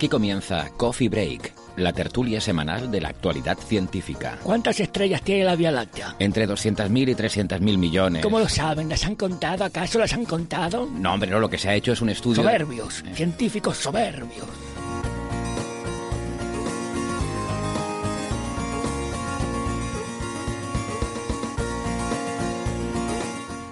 Aquí comienza Coffee Break, la tertulia semanal de la actualidad científica. ¿Cuántas estrellas tiene la Vía Láctea? Entre 200.000 y 300.000 millones. ¿Cómo lo saben? ¿Las han contado? ¿Acaso las han contado? No, hombre, no, lo que se ha hecho es un estudio... de- Soberbios, científicos soberbios.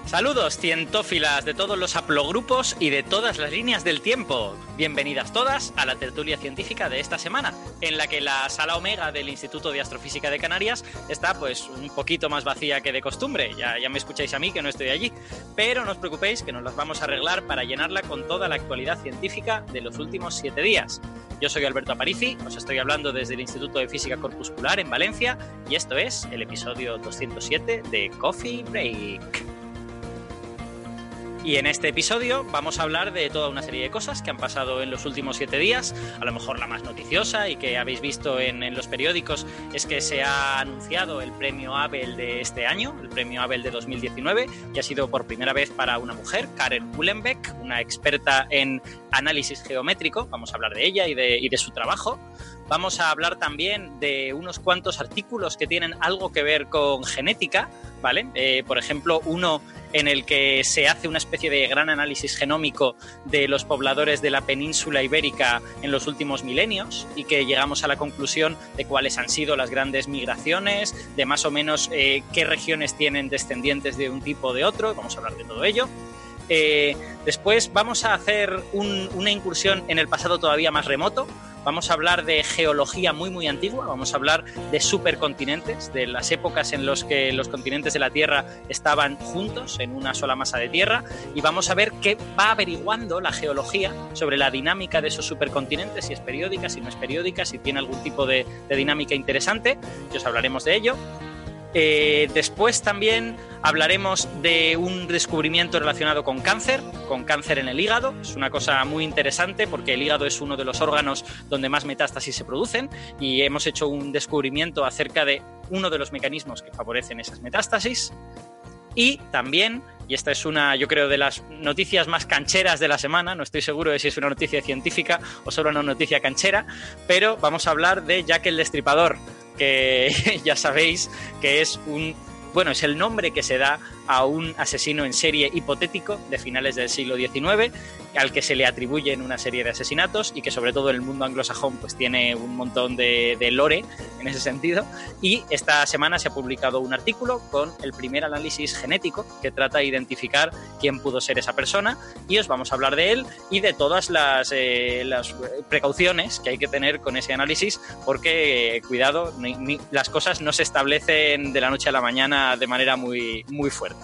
Saludos cientófilas de todos los haplogrupos y de todas las líneas del tiempo. Bienvenidas todas a la tertulia científica de esta semana, en la que la sala Omega del Instituto de Astrofísica de Canarias está pues un poquito más vacía que de costumbre. Ya, ya me escucháis a mí que no estoy allí. Pero no os preocupéis que nos las vamos a arreglar para llenarla con toda la actualidad científica de los últimos siete días. Yo soy Alberto Aparici, os estoy hablando desde el Instituto de Física Corpuscular en Valencia y esto es el episodio 207 de Coffee Break. Y en este episodio vamos a hablar de toda una serie de cosas que han pasado en los últimos siete días. A lo mejor la más noticiosa y que habéis visto en, los periódicos es que se ha anunciado el premio Abel de este año, el premio Abel de 2019, y ha sido por primera vez para una mujer, Karen Uhlenbeck, una experta en análisis geométrico. Vamos a hablar de ella y de su trabajo. Vamos a hablar también de unos cuantos artículos que tienen algo que ver con genética, ¿vale? Eh, por ejemplo, uno en el que se hace una especie de gran análisis genómico de los pobladores de la península ibérica en los últimos milenios y que llegamos a la conclusión de cuáles han sido las grandes migraciones, de más o menos eh, qué regiones tienen descendientes de un tipo o de otro. Vamos a hablar de todo ello. Eh, después vamos a hacer un- una incursión en el pasado todavía más remoto. Vamos a hablar de geología muy muy antigua, vamos a hablar de supercontinentes, de las épocas en las que los continentes de la Tierra estaban juntos en una sola masa de tierra y vamos a ver qué va averiguando la geología sobre la dinámica de esos supercontinentes, si es periódica, si no es periódica, si tiene algún tipo de, de dinámica interesante, y os hablaremos de ello. Eh, después también hablaremos de un descubrimiento relacionado con cáncer, con cáncer en el hígado. Es una cosa muy interesante porque el hígado es uno de los órganos donde más metástasis se producen y hemos hecho un descubrimiento acerca de uno de los mecanismos que favorecen esas metástasis. Y también, y esta es una, yo creo, de las noticias más cancheras de la semana, no estoy seguro de si es una noticia científica o solo una noticia canchera, pero vamos a hablar de Jack el Destripador, que ya sabéis que es un bueno, es el nombre que se da a un asesino en serie hipotético de finales del siglo XIX, al que se le atribuyen una serie de asesinatos y que sobre todo en el mundo anglosajón pues tiene un montón de, lore en ese sentido. Y esta semana se ha publicado un artículo con el primer análisis genético que trata de identificar quién pudo ser esa persona y os vamos a hablar de él y de todas las, eh, precauciones que hay que tener con ese análisis porque, eh, cuidado, las cosas no se establecen de la noche a la mañana de manera muy, muy fuerte.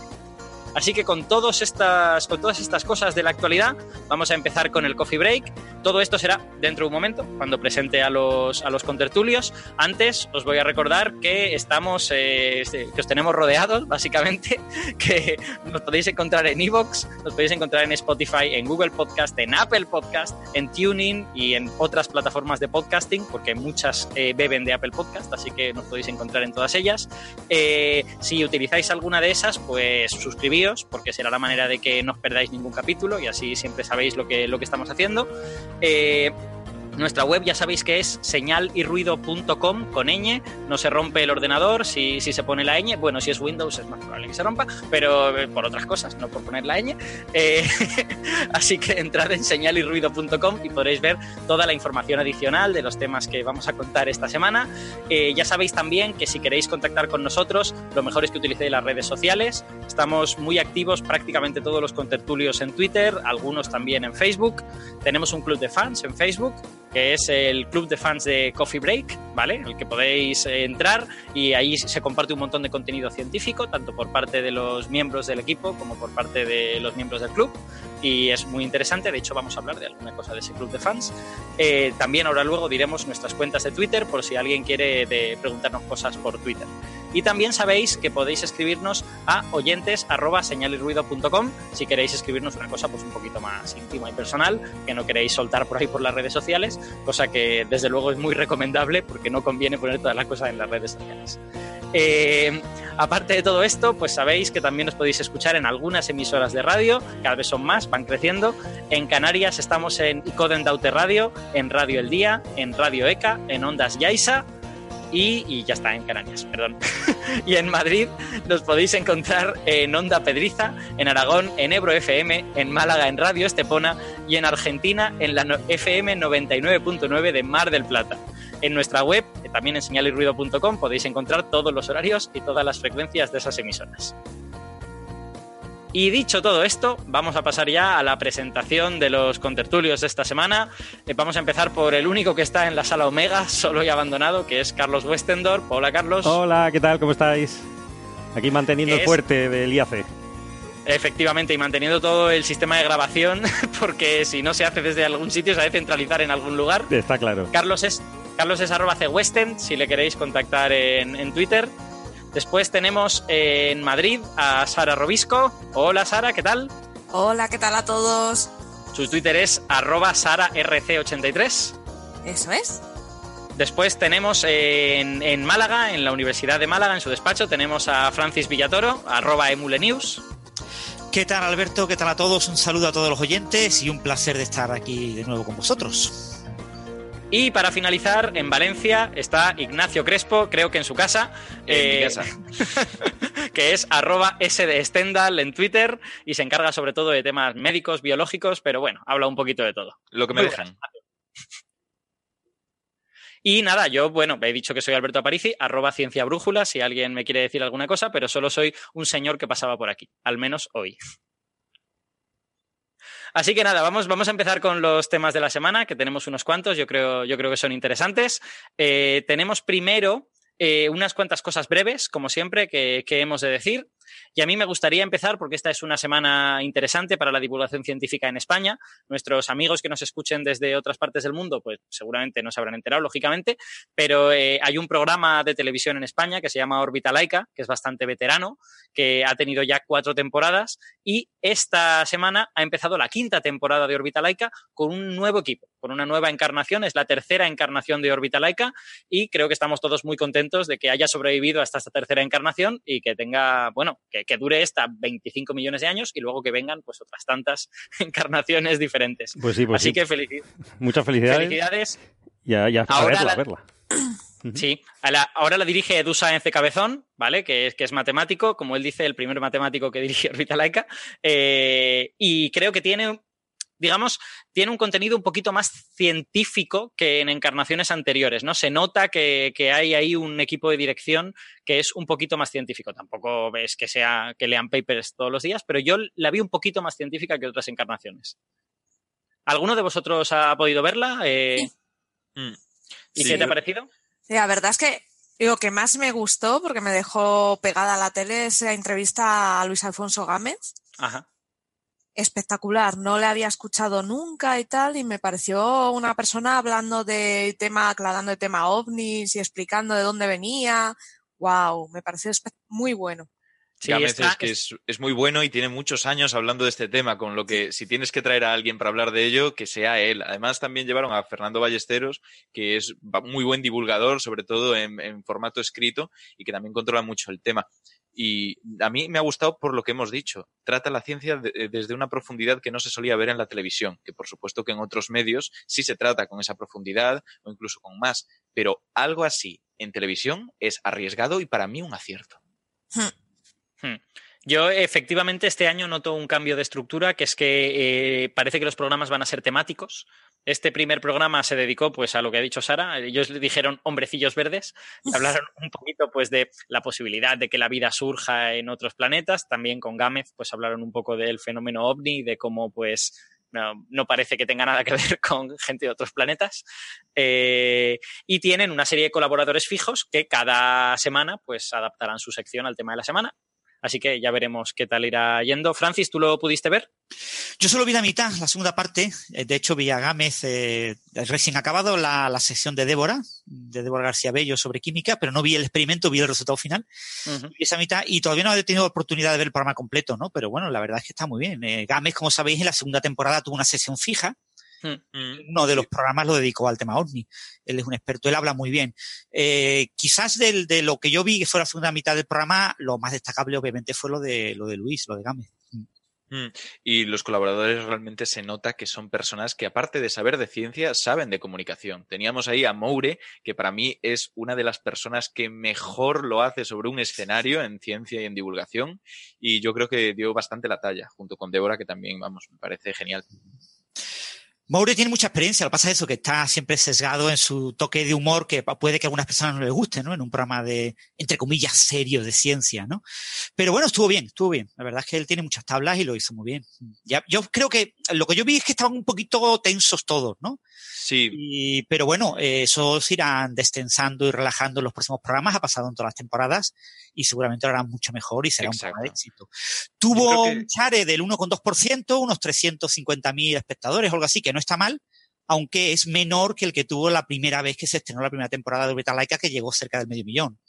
Así que con, todos estas, con todas estas cosas de la actualidad, vamos a empezar con el coffee break. Todo esto será dentro de un momento, cuando presente a los, a los contertulios. Antes os voy a recordar que estamos, eh, que os tenemos rodeados, básicamente, que nos podéis encontrar en Evox, nos podéis encontrar en Spotify, en Google Podcast, en Apple Podcast, en Tuning y en otras plataformas de podcasting, porque muchas eh, beben de Apple Podcast, así que nos podéis encontrar en todas ellas. Eh, si utilizáis alguna de esas, pues suscribíos, porque será la manera de que no os perdáis ningún capítulo y así siempre sabéis lo que, lo que estamos haciendo. Eh, nuestra web ya sabéis que es señalyrruido.com con ñ, no se rompe el ordenador si, si se pone la ñ, bueno, si es Windows es más probable que se rompa, pero eh, por otras cosas, no por poner la ñ. Eh, así que entrad en señalyrruido.com y podréis ver toda la información adicional de los temas que vamos a contar esta semana. Eh, ya sabéis también que si queréis contactar con nosotros, lo mejor es que utilicéis las redes sociales. Estamos muy activos, prácticamente todos los contertulios en Twitter, algunos también en Facebook. Tenemos un club de fans en Facebook que es el club de fans de Coffee Break, ¿vale? El que podéis eh, entrar y ahí se comparte un montón de contenido científico, tanto por parte de los miembros del equipo como por parte de los miembros del club y es muy interesante. De hecho, vamos a hablar de alguna cosa de ese club de fans. Eh, también ahora luego diremos nuestras cuentas de Twitter por si alguien quiere de preguntarnos cosas por Twitter. Y también sabéis que podéis escribirnos a oyentes si queréis escribirnos una cosa pues un poquito más íntima y personal que no queréis soltar por ahí por las redes sociales, cosa que desde luego es muy recomendable porque no conviene poner todas las cosas en las redes sociales. Eh, aparte de todo esto, pues sabéis que también os podéis escuchar en algunas emisoras de radio, cada vez son más, van creciendo. En Canarias estamos en Icoden Daute Radio, en Radio El Día, en Radio ECA, en Ondas Yaisa y, ya está, en Canarias, perdón. y en Madrid nos podéis encontrar en Onda Pedriza, en Aragón, en Ebro FM, en Málaga, en Radio Estepona y en Argentina en la FM 99.9 de Mar del Plata. En nuestra web, también en señalirruido.com, podéis encontrar todos los horarios y todas las frecuencias de esas emisoras. Y dicho todo esto, vamos a pasar ya a la presentación de los contertulios de esta semana. Eh, vamos a empezar por el único que está en la sala Omega, solo y abandonado, que es Carlos Westendorf. Hola, Carlos. Hola, ¿qué tal? ¿Cómo estáis? Aquí manteniendo el fuerte del IAC. Efectivamente, y manteniendo todo el sistema de grabación, porque si no se hace desde algún sitio, se debe centralizar en algún lugar. Está claro. Carlos es Carlos es arroba Westend, si le queréis contactar en, Twitter. Después tenemos en Madrid a Sara Robisco. Hola Sara, ¿qué tal? Hola, ¿qué tal a todos? Su Twitter es arroba SaraRC83. Eso es. Después tenemos en, Málaga, en la Universidad de Málaga, en su despacho, tenemos a Francis Villatoro, arroba emulenews. ¿Qué tal Alberto? ¿Qué tal a todos? Un saludo a todos los oyentes y un placer de estar aquí de nuevo con vosotros. Y para finalizar, en Valencia está Ignacio Crespo, creo que en su casa. En mi casa. que es arroba sdstendal en Twitter y se encarga sobre todo de temas médicos, biológicos, pero bueno, habla un poquito de todo. Lo que me dejan. Y nada, yo, bueno, he dicho que soy Alberto Aparici, arroba ciencia brújula, si alguien me quiere decir alguna cosa, pero solo soy un señor que pasaba por aquí, al menos hoy. Así que nada, vamos, vamos a empezar con los temas de la semana, que tenemos unos cuantos, yo creo, yo creo que son interesantes. Eh, tenemos primero eh, unas cuantas cosas breves, como siempre, que, hemos de decir. Y a mí me gustaría empezar, porque esta es una semana interesante para la divulgación científica en España. Nuestros amigos que nos escuchen desde otras partes del mundo, pues seguramente no se habrán enterado, lógicamente, pero eh, hay un programa de televisión en España que se llama Orbita Laica, que es bastante veterano, que ha tenido ya cuatro temporadas y esta semana ha empezado la quinta temporada de Orbita Laica con un nuevo equipo, con una nueva encarnación. Es la tercera encarnación de Orbita Laica y creo que estamos todos muy contentos de que haya sobrevivido hasta esta tercera encarnación y que tenga, bueno, que, dure esta 25 millones de años y luego que vengan pues otras tantas encarnaciones diferentes. Pues sí, pues Así que felicidades. Muchas felicidades. Felicidades. Ya, ya, a verla, a verla. Sí, ahora la dirige Edu Sáenz de Cabezón, ¿vale? Que es, que es matemático, como él dice, el primer matemático que dirige Orbita Laica. Eh, y creo que tiene digamos, tiene un contenido un poquito más científico que en encarnaciones anteriores, ¿no? Se nota que, hay ahí un equipo de dirección que es un poquito más científico. Tampoco ves que sea que lean papers todos los días, pero yo la vi un poquito más científica que otras encarnaciones. ¿Alguno de vosotros ha podido verla? Eh, mm. ¿Y qué te ha parecido? La verdad es que lo que más me gustó, porque me dejó pegada a la tele, es la entrevista a Luis Alfonso Gámez. Ajá espectacular, no le había escuchado nunca y tal, y me pareció una persona hablando de tema, aclarando el tema ovnis y explicando de dónde venía. Wow, me pareció muy bueno. Sí, a veces es que es, muy bueno y tiene muchos años hablando de este tema, con lo que si tienes que traer a alguien para hablar de ello, que sea él. Además, también llevaron a Fernando Ballesteros, que es muy buen divulgador, sobre todo en formato escrito, y que también controla mucho el tema. Y a mí me ha gustado por lo que hemos dicho. Trata la ciencia eh, desde una profundidad que no se solía ver en la televisión, que por supuesto que en otros medios sí se trata con esa profundidad o incluso con más, pero algo así en televisión es arriesgado y para mí un acierto. Hmm. Hmm. Yo efectivamente este año noto un cambio de estructura, que es que eh, parece que los programas van a ser temáticos. Este primer programa se dedicó pues a lo que ha dicho Sara. Ellos le dijeron hombrecillos verdes hablaron un poquito pues de la posibilidad de que la vida surja en otros planetas. También con Gámez pues hablaron un poco del fenómeno ovni, de cómo pues no, parece que tenga nada que ver con gente de otros planetas. Eh, y tienen una serie de colaboradores fijos que cada semana pues adaptarán su sección al tema de la semana. Así que ya veremos qué tal irá yendo. Francis, ¿tú lo pudiste ver? Yo solo vi la mitad, la segunda parte. Eh, de hecho, vi a Gámez eh, recién acabado la, la, sesión de Débora, de Débora García Bello sobre química, pero no vi el experimento, vi el resultado final. Vi esa mitad y todavía no he tenido oportunidad de ver el programa completo, ¿no? Pero bueno, la verdad es que está muy bien. Eh, Gámez, como sabéis, en la segunda temporada tuvo una sesión fija. Uno de los programas lo dedicó al tema OVNI. Él es un experto, él habla muy bien. Eh, quizás de lo que yo vi que fue la segunda mitad del programa, lo más destacable obviamente fue lo de, lo de Luis, lo de Gámez. Mm. Y los colaboradores realmente se nota que son personas que, aparte de saber de ciencia, saben de comunicación. Teníamos ahí a Moure, que para mí es una de las personas que mejor lo hace sobre un escenario en ciencia y en divulgación. Y yo creo que dio bastante la talla, junto con Débora, que también, vamos, me parece genial. Moure tiene mucha experiencia, lo que pasa es eso, que está siempre sesgado en su toque de humor que puede que a algunas personas no les guste, ¿no? En un programa de, entre comillas, serio de ciencia, ¿no? Pero bueno, estuvo bien, estuvo bien. La verdad es que él tiene muchas tablas y lo hizo muy bien. Ya, yo creo que lo que yo vi es que estaban un poquito tensos todos, ¿no? Sí. pero bueno, eso se irán destensando y relajando en los próximos programas. Ha pasado en todas las temporadas y seguramente lo harán mucho mejor y será un programa de éxito. Tuvo un share del 1,2%, unos 350.000 espectadores o algo así, que no está mal, aunque es menor que el que tuvo la primera vez que se estrenó la primera temporada de Beta que llegó cerca del medio millón.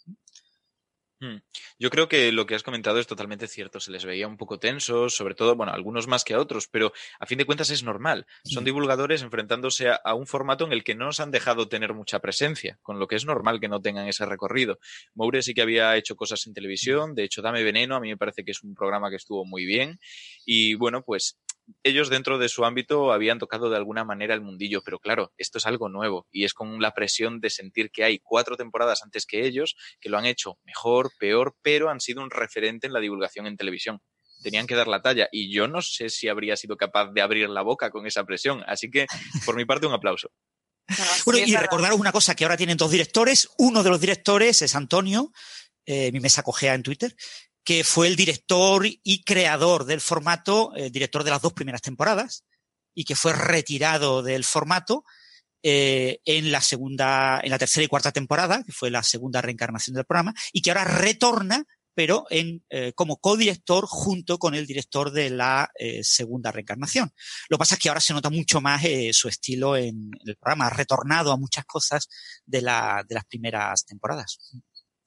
Hmm. Yo creo que lo que has comentado es totalmente cierto. Se les veía un poco tensos, sobre todo, bueno, algunos más que a otros, pero a fin de cuentas es normal. Son divulgadores enfrentándose a, un formato en el que no nos han dejado tener mucha presencia, con lo que es normal que no tengan ese recorrido. Moure sí que había hecho cosas en televisión, de hecho, Dame Veneno, a mí me parece que es un programa que estuvo muy bien. Y bueno, pues ellos dentro de su ámbito habían tocado de alguna manera el mundillo, pero claro, esto es algo nuevo y es con la presión de sentir que hay cuatro temporadas antes que ellos que lo han hecho mejor, peor, pero han sido un referente en la divulgación en televisión. Tenían que dar la talla y yo no sé si habría sido capaz de abrir la boca con esa presión, así que por mi parte un aplauso. Bueno, y recordaros una cosa, que ahora tienen dos directores. Uno de los directores es Antonio, eh, mi mesa cogea en Twitter, que fue el director y creador del formato, el director de las dos primeras temporadas, y que fue retirado del formato eh, en la segunda, en la tercera y cuarta temporada, que fue la segunda reencarnación del programa, y que ahora retorna, pero en, eh, como codirector junto con el director de la eh, segunda reencarnación. Lo que pasa es que ahora se nota mucho más su estilo en, el programa, ha retornado a muchas cosas de, la, de las primeras temporadas.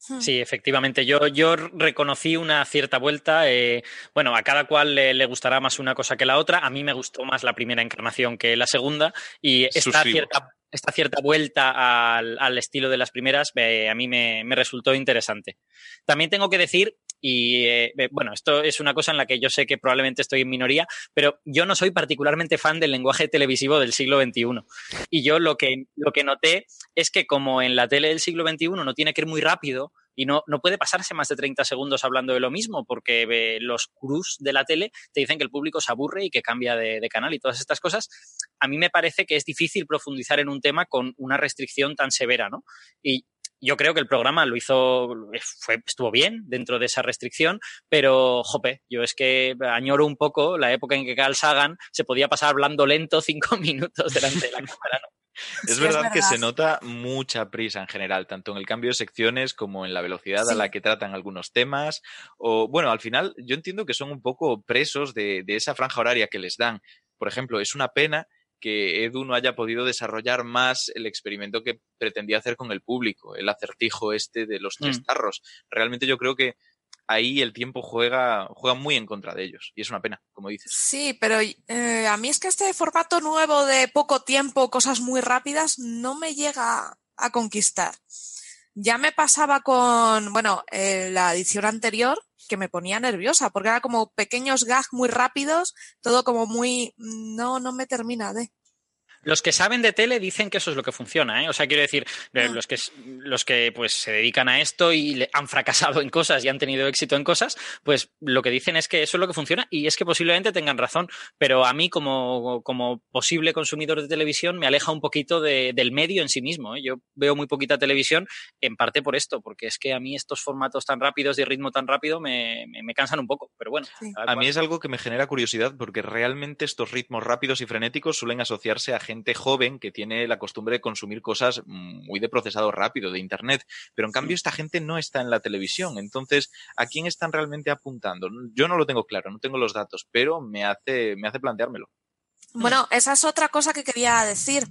Hmm. Sí, efectivamente. Yo, yo reconocí una cierta vuelta. Eh, bueno, a cada cual le, gustará más una cosa que la otra. A mí me gustó más la primera encarnación que la segunda. Y esta cierta, esta cierta vuelta al, estilo de las primeras a mí me, me, resultó interesante. También tengo que decir y eh, bueno, esto es una cosa en la que yo sé que probablemente estoy en minoría, pero yo no soy particularmente fan del lenguaje televisivo del siglo XXI. Y yo lo que, lo que noté es que como en la tele del siglo XXI no tiene que ir muy rápido, y no, no, puede pasarse más de 30 segundos hablando de lo mismo, porque los cruz de la tele te dicen que el público se aburre y que cambia de, de, canal y todas estas cosas. A mí me parece que es difícil profundizar en un tema con una restricción tan severa, ¿no? Y yo creo que el programa lo hizo, fue, estuvo bien dentro de esa restricción, pero, jope, yo es que añoro un poco la época en que Carl Sagan se podía pasar hablando lento cinco minutos delante de la cámara, ¿no? Es, verdad que se nota mucha prisa en general, tanto en el cambio de secciones como en la velocidad a la que tratan algunos temas. O, bueno, al final yo entiendo que son un poco presos de, de esa franja horaria que les dan. Por ejemplo, es una pena que Edu no haya podido desarrollar más el experimento que pretendía hacer con el público, el acertijo este de los tres mm. tarros. Realmente yo creo que ahí el tiempo juega, juega muy en contra de ellos. Y es una pena, como dices. Sí, pero eh, a mí es que este formato nuevo de poco tiempo, cosas muy rápidas, no me llega a conquistar. Ya me pasaba con, bueno, eh, la edición anterior, que me ponía nerviosa, porque era como pequeños gags muy rápidos, todo como muy, no, no me termina de. Los que saben de tele dicen que eso es lo que funciona, ¿eh? O sea, quiero decir, ah. los que los que pues se dedican a esto y han fracasado en cosas y han tenido éxito en cosas, pues lo que dicen es que eso es lo que funciona y es que posiblemente tengan razón, pero a mí como, como posible consumidor de televisión me aleja un poquito del medio en sí mismo. ¿eh? Yo veo muy poquita televisión en parte por esto, porque es que a mí estos formatos tan rápidos y ritmo tan rápido me, me, cansan un poco, pero bueno. A mí es algo que me genera curiosidad porque realmente estos ritmos rápidos y frenéticos suelen asociarse a gente joven que tiene la costumbre de consumir cosas muy de procesado rápido, de Internet. Pero en cambio esta gente no está en la televisión. Entonces, ¿a quién están realmente apuntando? Yo no lo tengo claro, no tengo los datos, pero me hace, me hace planteármelo. Bueno, esa es otra cosa que quería decir.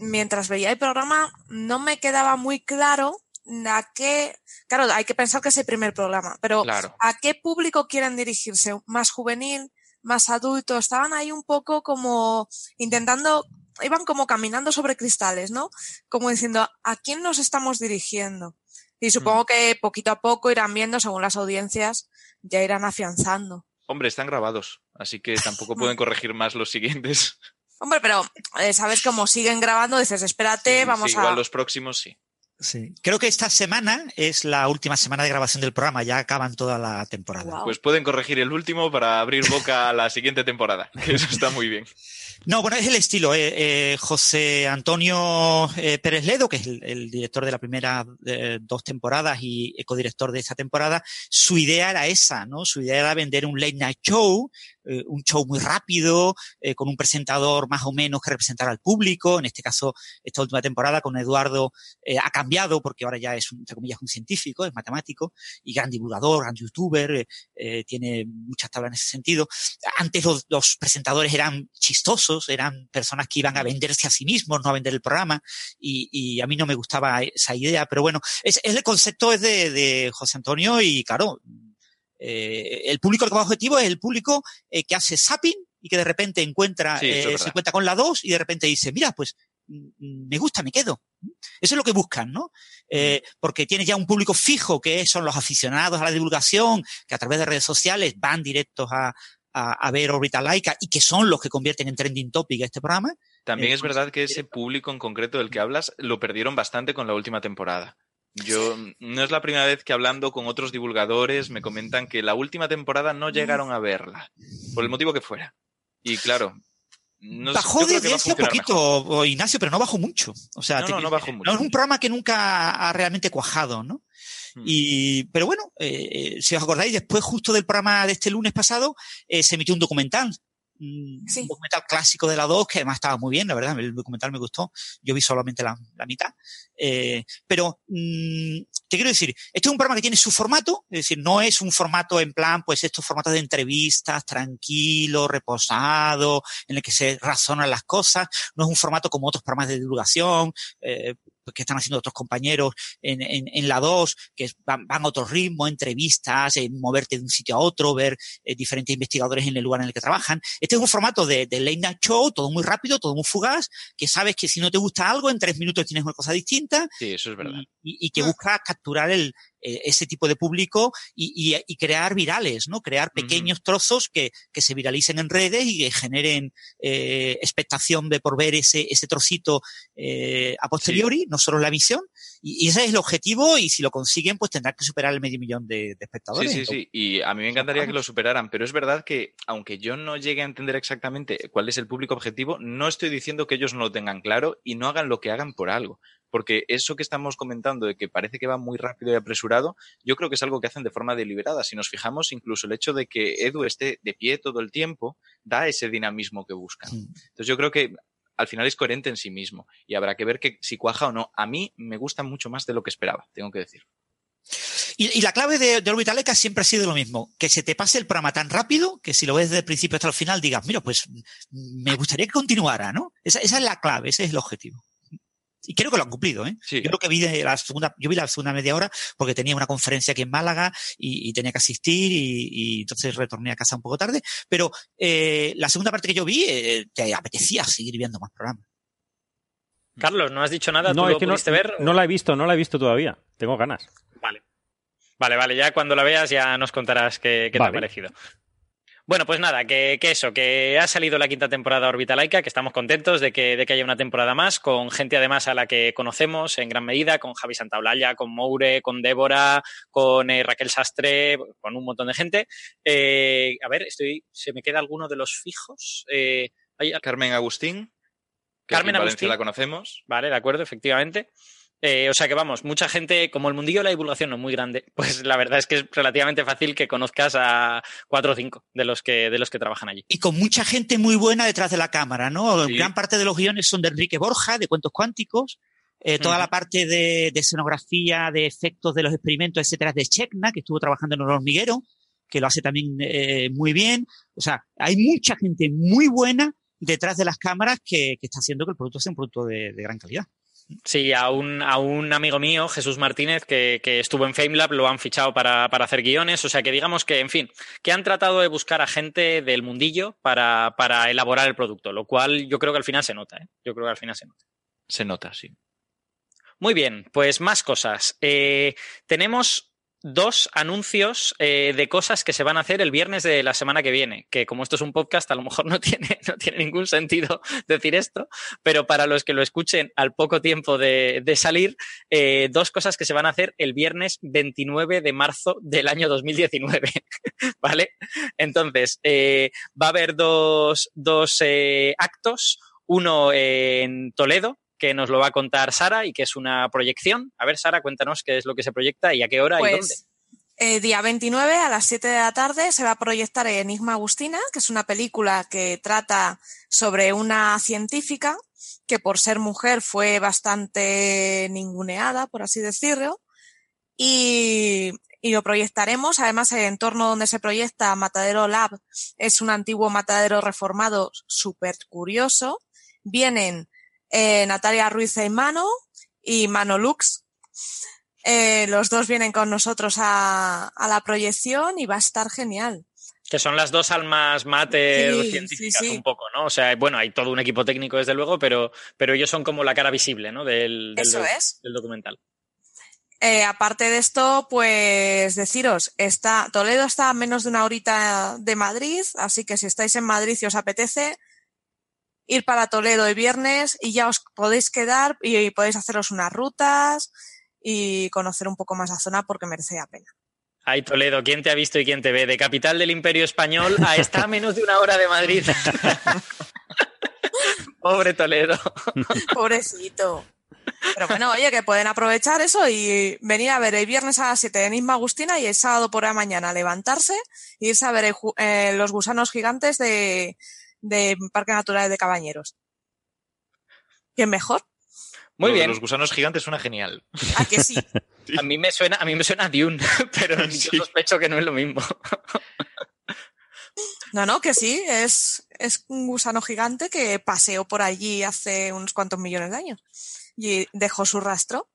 Mientras veía el programa, no me quedaba muy claro a qué, claro, hay que pensar que es el primer programa, pero ¿a qué público quieren dirigirse? ¿Más juvenil? ¿Más adulto? Estaban ahí un poco como intentando iban como caminando sobre cristales, ¿no? Como diciendo, ¿a quién nos estamos dirigiendo? Y supongo mm. que poquito a poco irán viendo, según las audiencias, ya irán afianzando. Hombre, están grabados, así que tampoco pueden corregir más los siguientes. Hombre, pero eh, sabes cómo siguen grabando, dices, espérate, vamos a. Igual los próximos sí. Sí. Creo que esta semana es la última semana de grabación del programa, ya acaban toda la temporada. Pues pueden corregir el último para abrir boca a la siguiente temporada, que eso está muy bien. No, bueno, es el estilo. Eh, eh, José Antonio eh, Pérez Ledo, que es el, director de la primera dos temporadas y codirector de esta temporada, su idea era esa, ¿no? Su idea era vender un late night show eh, un show muy rápido, eh, con un presentador más o menos que representara al público. En este caso, esta última temporada con Eduardo eh, ha cambiado porque ahora ya es, entre comillas, un científico, es matemático y gran divulgador, gran youtuber, tiene muchas tablas en ese sentido. Antes los, presentadores eran chistosos, eran personas que iban a venderse a sí mismos, no a vender el programa y, a mí no me gustaba esa idea, pero bueno, es, el concepto es de, de José Antonio y claro, eh, el público que va objetivo es el público eh, que hace zapping y que de repente encuentra, eh, se encuentra con la 2 y de repente dice, mira, pues mm, me gusta, me quedo. Eso es lo que buscan, ¿no? Eh, porque tiene ya un público fijo que son los aficionados a la divulgación, que a través de redes sociales van directos a, a, ver Orbital Laika y que son los que convierten en trending topic este programa. También es verdad que ese público en concreto del que hablas lo perdieron bastante con la última temporada. Yo no es la primera vez que hablando con otros divulgadores me comentan que la última temporada no llegaron a verla, por el motivo que fuera. Y claro, no bajó de audiencia poquito, Ignacio, pero no bajó mucho. O sea, no, no, bajó mucho. es un programa que nunca ha realmente cuajado, ¿no? Hmm. Y, pero bueno, eh, eh, si os acordáis, después justo del programa de este lunes pasado, eh, se emitió un documental un documental clásico de la 2 que además estaba muy bien, la verdad, el documental me gustó. Yo vi solamente la, mitad. Eh, pero, mm, ¿qué quiero decir? Este es un programa que tiene su formato, es decir, no es un formato en plan, pues estos formatos de entrevistas, tranquilo, reposado, en el que se razonan las cosas. No es un formato como otros programas de divulgación, eh, que están haciendo otros compañeros en, en, en la 2, que van, van, a otro ritmo, entrevistas, en moverte de un sitio a otro, ver eh, diferentes investigadores en el lugar en el que trabajan. Este es un formato de, de late night show, todo muy rápido, todo muy fugaz, que sabes que si no te gusta algo, en tres minutos tienes una cosa distinta. Sí, eso es verdad. Y, y que busca capturar el, eh, ese tipo de público y, y, crear virales, ¿no? Crear pequeños trozos que, que, se viralicen en redes y que generen eh, expectación de por ver ese, ese trocito eh, a posteriori, no solo la visión. Y, ese es el objetivo y si lo consiguen, pues tendrán que superar el medio millón de, espectadores. Sí, sí, sí. Y a mí me encantaría que lo superaran, pero es verdad que aunque yo no llegue a entender exactamente cuál es el público objetivo, no estoy diciendo que ellos no lo tengan claro y no hagan lo que hagan por algo porque eso que estamos comentando de que parece que va muy rápido y apresurado, yo creo que es algo que hacen de forma deliberada. Si nos fijamos, incluso el hecho de que Edu esté de pie todo el tiempo da ese dinamismo que buscan. Entonces yo creo que al final es coherente en sí mismo y habrá que ver que si cuaja o no. A mí me gusta mucho más de lo que esperaba, tengo que decir. Y, la clave de, de Orbitaleca siempre ha sido lo mismo, que se te pase el programa tan rápido que si lo ves desde el principio hasta el final digas, mira, pues me gustaría que continuara, ¿no? esa es la clave, ese es el objetivo. Y creo que lo han cumplido, ¿eh? Yo creo que vi la segunda, yo vi la segunda media hora porque tenía una conferencia aquí en Málaga y, tenía que asistir y, entonces retorné a casa un poco tarde. Pero eh, la segunda parte que yo vi, eh, te apetecía seguir viendo más programas. Carlos, no has dicho nada. No, es que no, ver? no la he visto, no la he visto todavía. Tengo ganas. Vale. Vale, vale, ya cuando la veas ya nos contarás qué, te ha parecido. Bueno, pues nada, que, eso, que ha salido la quinta temporada Orbitalaika, que estamos contentos de que, de que haya una temporada más, con gente además a la que conocemos en gran medida, con Javi Santaolalla, con Moure, con Débora, con eh, Raquel Sastre, con un montón de gente. Eh, a ver, estoy, se me queda alguno de los fijos. Eh, Carmen Agustín. Carmen Agustín. la conocemos. Vale, de acuerdo, efectivamente. Eh, o sea que vamos, mucha gente, como el mundillo de la divulgación no es muy grande, pues la verdad es que es relativamente fácil que conozcas a cuatro o cinco de los que, de los que trabajan allí. Y con mucha gente muy buena detrás de la cámara, ¿no? Gran parte de los guiones son de Enrique Borja, de Cuentos Cuánticos. Eh, toda la parte de, escenografía, de efectos de los experimentos, etcétera, de Chekna, que estuvo trabajando en el hormiguero, que lo hace también eh, muy bien. O sea, hay mucha gente muy buena detrás de las cámaras que, está haciendo que el producto sea un producto de gran calidad. Sí, a un, a un amigo mío, Jesús Martínez, que, estuvo en FameLab, lo han fichado para, hacer guiones. O sea que digamos que, en fin, que han tratado de buscar a gente del mundillo para, para elaborar el producto, lo cual yo creo que al final se nota. ¿eh? Yo creo que al final se nota. Se nota, sí. Muy bien, pues más cosas. Eh, tenemos dos anuncios eh, de cosas que se van a hacer el viernes de la semana que viene, que como esto es un podcast, a lo mejor no tiene, no tiene ningún sentido decir esto, pero para los que lo escuchen al poco tiempo de, salir, eh, dos cosas que se van a hacer el viernes 29 de marzo del año 2019, ¿vale? Entonces, eh, va a haber dos, dos actos, uno en Toledo, que nos lo va a contar Sara y que es una proyección. A ver, Sara, cuéntanos qué es lo que se proyecta y a qué hora y dónde. Pues, eh, día 29 a las 7 de la tarde se va a proyectar Enigma Agustina, que es una película que trata sobre una científica que por ser mujer fue bastante ninguneada, por así decirlo, y, y lo proyectaremos. Además, el entorno donde se proyecta Matadero Lab es un antiguo matadero reformado súper curioso. Vienen eh, Natalia Ruiz y Mano y Mano Lux. Eh, los dos vienen con nosotros a, la proyección y va a estar genial. Que son las dos almas mater científicas un poco, ¿no? O sea, bueno, hay todo un equipo técnico desde luego, pero, pero ellos son como la cara visible, ¿no? Del, del, documental. Eh, aparte de esto, pues deciros, está, Toledo está a menos de una horita de Madrid, así que si estáis en Madrid y os apetece, ir para Toledo el viernes y ya os podéis quedar y podéis haceros unas rutas y conocer un poco más la zona porque merece la pena. Ay, Toledo, ¿quién te ha visto y quién te ve? De capital del Imperio Español a está a menos de una hora de Madrid. Pobre Toledo. Pobrecito. Pero bueno, oye, que pueden aprovechar eso y venir a ver el viernes a las 7 en Isma Agustina y el sábado por la mañana levantarse e irse a ver eh, los gusanos gigantes de, de Parque Natural de Cabañeros. ¿Quién mejor? Muy bien. Los gusanos gigantes suena genial. ¿A que sí? A mí me suena, a mí me suena Dune, pero yo sospecho que no es lo mismo. No, no, que sí, es, es un gusano gigante que paseó por allí hace unos cuantos millones de años y dejó su rastro.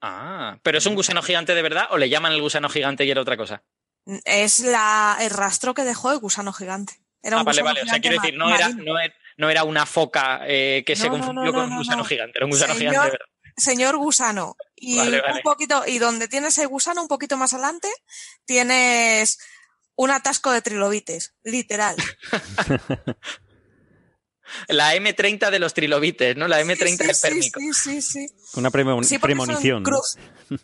Ah, pero es un gusano gigante de verdad o le llaman el gusano gigante y era otra cosa? Es la, el rastro que dejó el gusano gigante ah, vale, vale. O sea, quiero decir, no era, no, era, una foca eh, que se confundió con un gusano gigante, era un gusano gigante de verdad. Señor gusano. Y un poquito, y donde tienes el gusano, un poquito más adelante, tienes un atasco de trilobites, literal. la M30 de los trilobites, ¿no? La M30 del pérmico. Sí, sí, sí. Una premonición.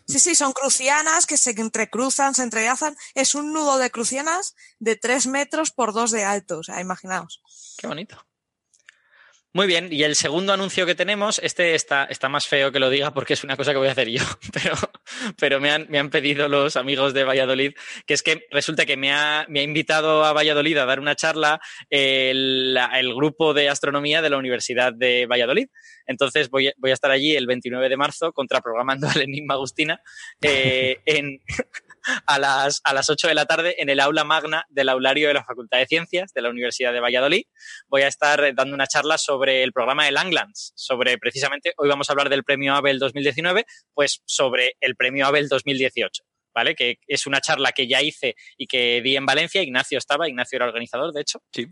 Sí, sí, son crucianas que se entrecruzan, se entrelazan. Es un nudo de crucianas de 3 metros por 2 de alto. O sea, imaginaos. Qué bonito. Muy bien, y el segundo anuncio que tenemos, este está, está más feo que lo diga porque es una cosa que voy a hacer yo, pero, pero me, han, me han pedido los amigos de Valladolid, que es que resulta que me ha, me ha invitado a Valladolid a dar una charla el, el, grupo de astronomía de la Universidad de Valladolid. Entonces voy, voy a estar allí el 29 de marzo contraprogramando al Enigma Agustina eh, en, a las, a las 8 de la tarde en el aula magna del aulario de la Facultad de Ciencias de la Universidad de Valladolid. Voy a estar dando una charla sobre el programa de Langlands, sobre precisamente, hoy vamos a hablar del premio Abel 2019, pues sobre el premio Abel 2018. ¿Vale? Que es una charla que ya hice y que di en Valencia. Ignacio estaba, Ignacio era organizador, de hecho. Sí.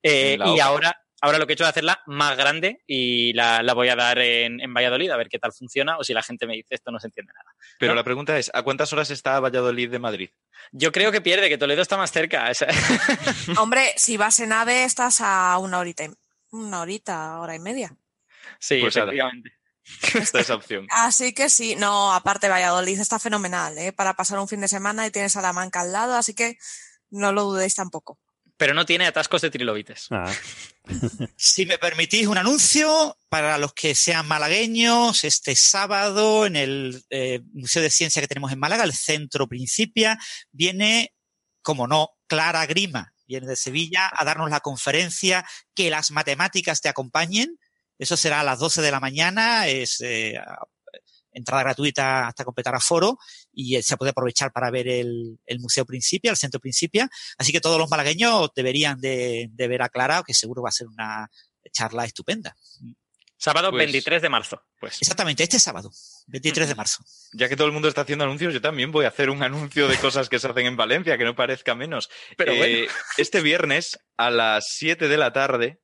Eh, y ahora, Ahora lo que he hecho es hacerla más grande y la, voy a dar en, Valladolid a ver qué tal funciona o si la gente me dice esto no se entiende nada. Pero la pregunta es, ¿a cuántas horas está Valladolid de Madrid? Yo creo que pierde, que Toledo está más cerca. Hombre, si vas en AVE estás a una horita, una horita, hora y media. Sí, pues efectivamente. Esta es opción. Así que sí, no, aparte Valladolid está fenomenal, ¿eh? Para pasar un fin de semana y tienes Salamanca al lado, así que no lo dudéis tampoco. Pero no tiene atascos de trilobites. Ah. si me permitís un anuncio para los que sean malagueños, este sábado en el eh, Museo de Ciencia que tenemos en Málaga, el Centro Principia, viene, como no, Clara Grima, viene de Sevilla a darnos la conferencia Que las matemáticas te acompañen. Eso será a las 12 de la mañana, es eh, entrada gratuita hasta completar aforo y se puede aprovechar para ver el, Museo Principia, el Centro Principia. Así que todos los malagueños deberían de, ver a Clara, que seguro va a ser una charla estupenda. Sábado 23 pues de marzo, pues. Exactamente, este sábado, 23 de marzo. Ya que todo el mundo está haciendo anuncios, yo también voy a hacer un anuncio de cosas que se hacen en Valencia, que no parezca menos. Pero eh, Este viernes a las 7 de la tarde,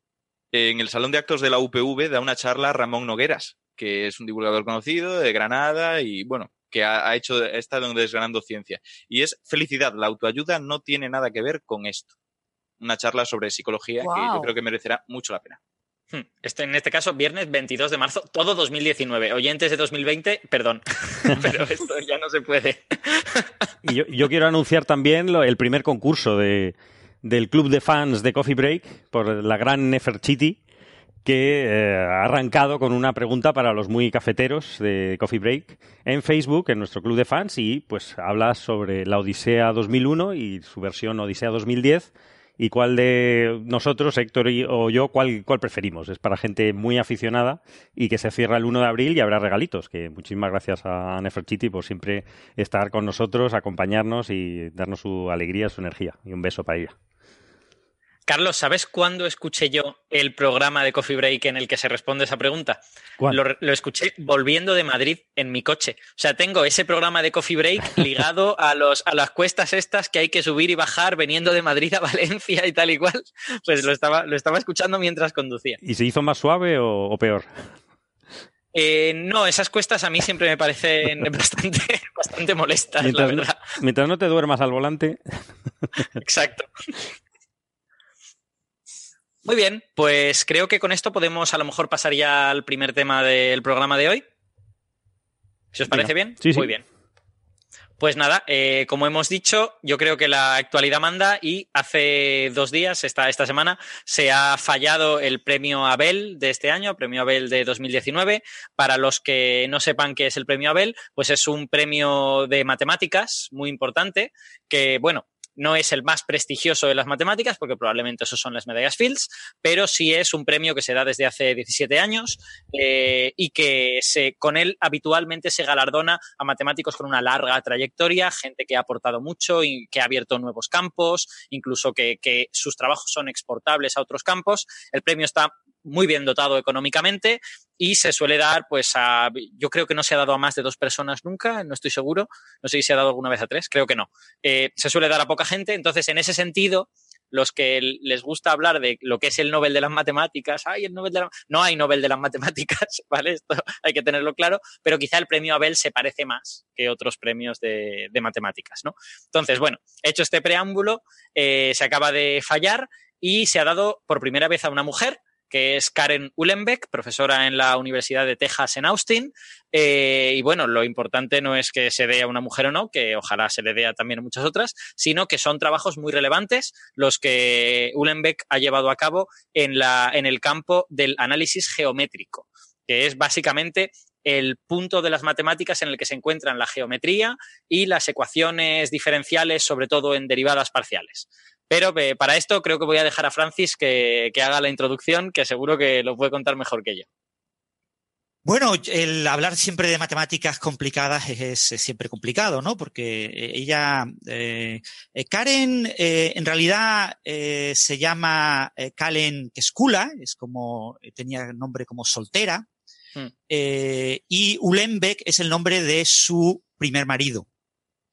en el Salón de Actos de la UPV, da una charla Ramón Nogueras, que es un divulgador conocido de Granada y, bueno, que ha, hecho, ha estado desgranando ciencia. Y es felicidad, la autoayuda no tiene nada que ver con esto. Una charla sobre psicología que yo creo que merecerá mucho la pena. Hmm. Este, en este caso, viernes 22 de marzo, todo 2019. Oyentes de 2020, perdón, pero esto ya no se puede. y yo, quiero anunciar también el primer concurso de, del club de fans de Coffee Break por la gran Neferchiti, que eh, ha arrancado con una pregunta para los muy cafeteros de Coffee Break en Facebook, en nuestro club de fans, y pues habla sobre la Odisea 2001 y su versión Odisea 2010 y cuál de nosotros, Héctor o yo, cuál, cuál preferimos. Es para gente muy aficionada y que se cierra el 1 de abril y habrá regalitos. Que muchísimas gracias a Neferchiti por siempre estar con nosotros, acompañarnos y darnos su alegría, su energía. Y un beso para ella. Carlos, ¿sabes cuándo escuché yo el programa de Coffee Break en el que se responde esa pregunta? Lo, escuché volviendo de Madrid en mi coche. O sea, tengo ese programa de Coffee Break ligado a, los, a las cuestas estas que hay que subir y bajar veniendo de Madrid a Valencia y tal y cual. Pues lo estaba, lo estaba escuchando mientras conducía. ¿Y se hizo más suave o, peor? Eh, no, esas cuestas a mí siempre me parecen bastante, bastante molestas, la verdad. Mientras no te duermas al volante. Exacto. Muy bien, pues creo que con esto podemos a lo mejor pasar ya al primer tema del programa de hoy. ¿Si os parece bien? Sí, Muy bien. Pues nada, eh, como hemos dicho, yo creo que la actualidad manda y hace dos días, esta, esta semana, se ha fallado el premio Abel de este año, premio Abel de 2019. Para los que no sepan qué es el premio Abel, pues es un premio de matemáticas muy importante que, bueno, no es el más prestigioso de las matemáticas, porque probablemente esos son las medallas Fields, pero sí es un premio que se da desde hace 17 años eh, y que se, con él habitualmente se galardona a matemáticos con una larga trayectoria, gente que ha aportado mucho y que ha abierto nuevos campos, incluso que, que sus trabajos son exportables a otros campos. El premio está muy bien dotado económicamente y se suele dar, pues, a, yo creo que no se ha dado a más de dos personas nunca, no estoy seguro, no sé si se ha dado alguna vez a tres, creo que no. Eh, se suele dar a poca gente, entonces, en ese sentido, los que les gusta hablar de lo que es el Nobel de las Matemáticas, hay el Nobel de no hay Nobel de las Matemáticas, ¿vale? Esto hay que tenerlo claro, pero quizá el premio Abel se parece más que otros premios de, matemáticas, ¿no? Entonces, bueno, hecho este preámbulo, eh, se acaba de fallar y se ha dado por primera vez a una mujer, que es Karen Uhlenbeck, profesora en la Universidad de Texas en Austin. Eh, y bueno, lo importante no es que se dé a una mujer o no, que ojalá se le dé también a muchas otras, sino que son trabajos muy relevantes los que Uhlenbeck ha llevado a cabo en, la, en el campo del análisis geométrico, que es básicamente el punto de las matemáticas en el que se encuentran la geometría y las ecuaciones diferenciales, sobre todo en derivadas parciales. Pero eh, para esto creo que voy a dejar a Francis que, haga la introducción, que seguro que lo puede contar mejor que yo. Bueno, el hablar siempre de matemáticas complicadas es, siempre complicado, ¿no? Porque eh, ella, eh, Karen, en realidad se llama Karen Keskula, es como, tenía nombre como soltera, hmm. y Ulenbeck es el nombre de su primer marido.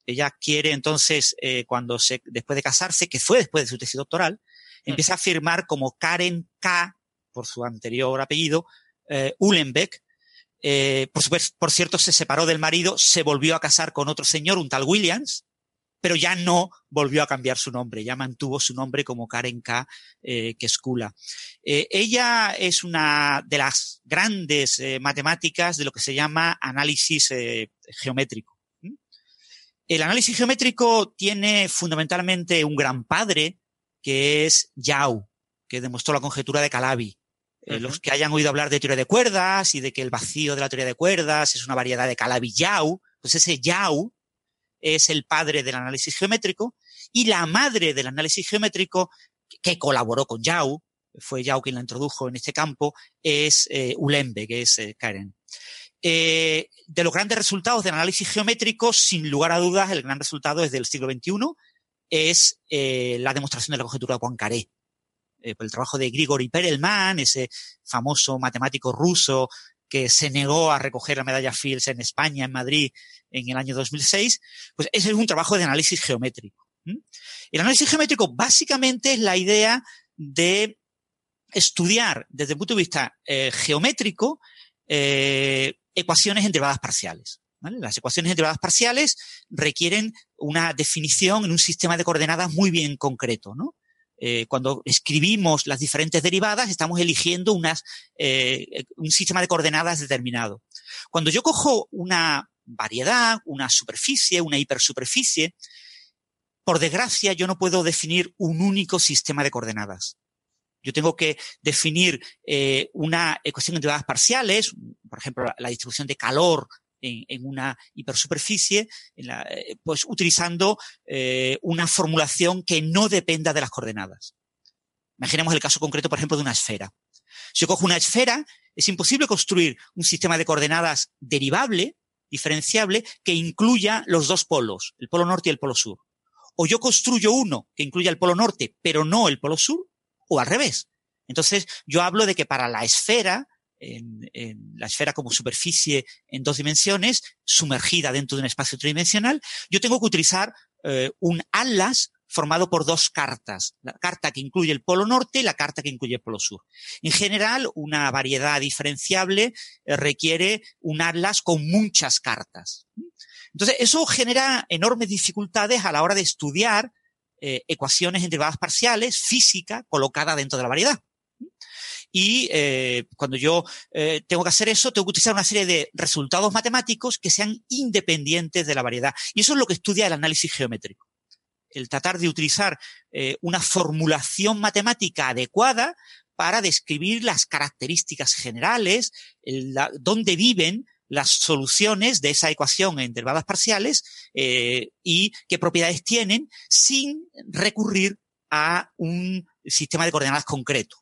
Ella quiere entonces, eh, cuando se, después de casarse, que fue después de su tesis doctoral, mm. empieza a firmar como Karen K. por su anterior apellido, eh, Uhlenbeck. Eh, por, supuesto, por cierto, se separó del marido, se volvió a casar con otro señor, un tal Williams, pero ya no volvió a cambiar su nombre, ya mantuvo su nombre como Karen K. Eh, Keskula. Eh, ella es una de las grandes eh, matemáticas de lo que se llama análisis geométrico. El análisis geométrico tiene fundamentalmente un gran padre, que es Yau, que demostró la conjetura de Calabi. Uh-huh. Los que hayan oído hablar de teoría de cuerdas y de que el vacío de la teoría de cuerdas es una variedad de Calabi-Yau, pues ese Yau es el padre del análisis geométrico y la madre del análisis geométrico que colaboró con Yau, fue Yau quien la introdujo en este campo, es eh, Ulembe, que es eh, Karen. Eh, de los grandes resultados del análisis geométrico, sin lugar a dudas, el gran resultado es del siglo XXI, es eh, la demostración de la conjetura de Poincaré. Eh, por el trabajo de Grigori Perelman, ese famoso matemático ruso que se negó a recoger la medalla Fields en España, en Madrid, en el año 2006, pues ese es un trabajo de análisis geométrico. El análisis geométrico básicamente es la idea de estudiar desde el punto de vista eh, geométrico ecuaciones en derivadas parciales. Las ecuaciones en derivadas parciales requieren una definición en un sistema de coordenadas muy bien concreto. Eh, cuando escribimos las diferentes derivadas, estamos eligiendo unas, eh, un sistema de coordenadas determinado. Cuando yo cojo una variedad, una superficie, una hipersuperficie, por desgracia yo no puedo definir un único sistema de coordenadas. Yo tengo que definir eh, una ecuación en derivadas parciales, por ejemplo, la, distribución de calor en, una hipersuperficie, eh, pues utilizando eh, una formulación que no dependa de las coordenadas. Imaginemos el caso concreto, por ejemplo, de una esfera. Si yo cojo una esfera, es imposible construir un sistema de coordenadas derivable, diferenciable, que incluya los dos polos, el polo norte y el polo sur. O yo construyo uno que incluya el polo norte, pero no el polo sur, o al revés. Entonces, yo hablo de que para la esfera, en, en, la esfera como superficie en dos dimensiones, sumergida dentro de un espacio tridimensional, yo tengo que utilizar eh, un atlas formado por dos cartas, la carta que incluye el polo norte y la carta que incluye el polo sur. En general, una variedad diferenciable eh, requiere un atlas con muchas cartas. Entonces, eso genera enormes dificultades a la hora de estudiar eh, ecuaciones en derivadas parciales, física, colocada dentro de la variedad. Y eh, cuando yo eh, tengo que hacer eso, tengo que utilizar una serie de resultados matemáticos que sean independientes de la variedad. Y eso es lo que estudia el análisis geométrico. El tratar de utilizar eh, una formulación matemática adecuada para describir las características generales, el, la, dónde viven las soluciones de esa ecuación en derivadas parciales eh, y qué propiedades tienen sin recurrir a un sistema de coordenadas concreto.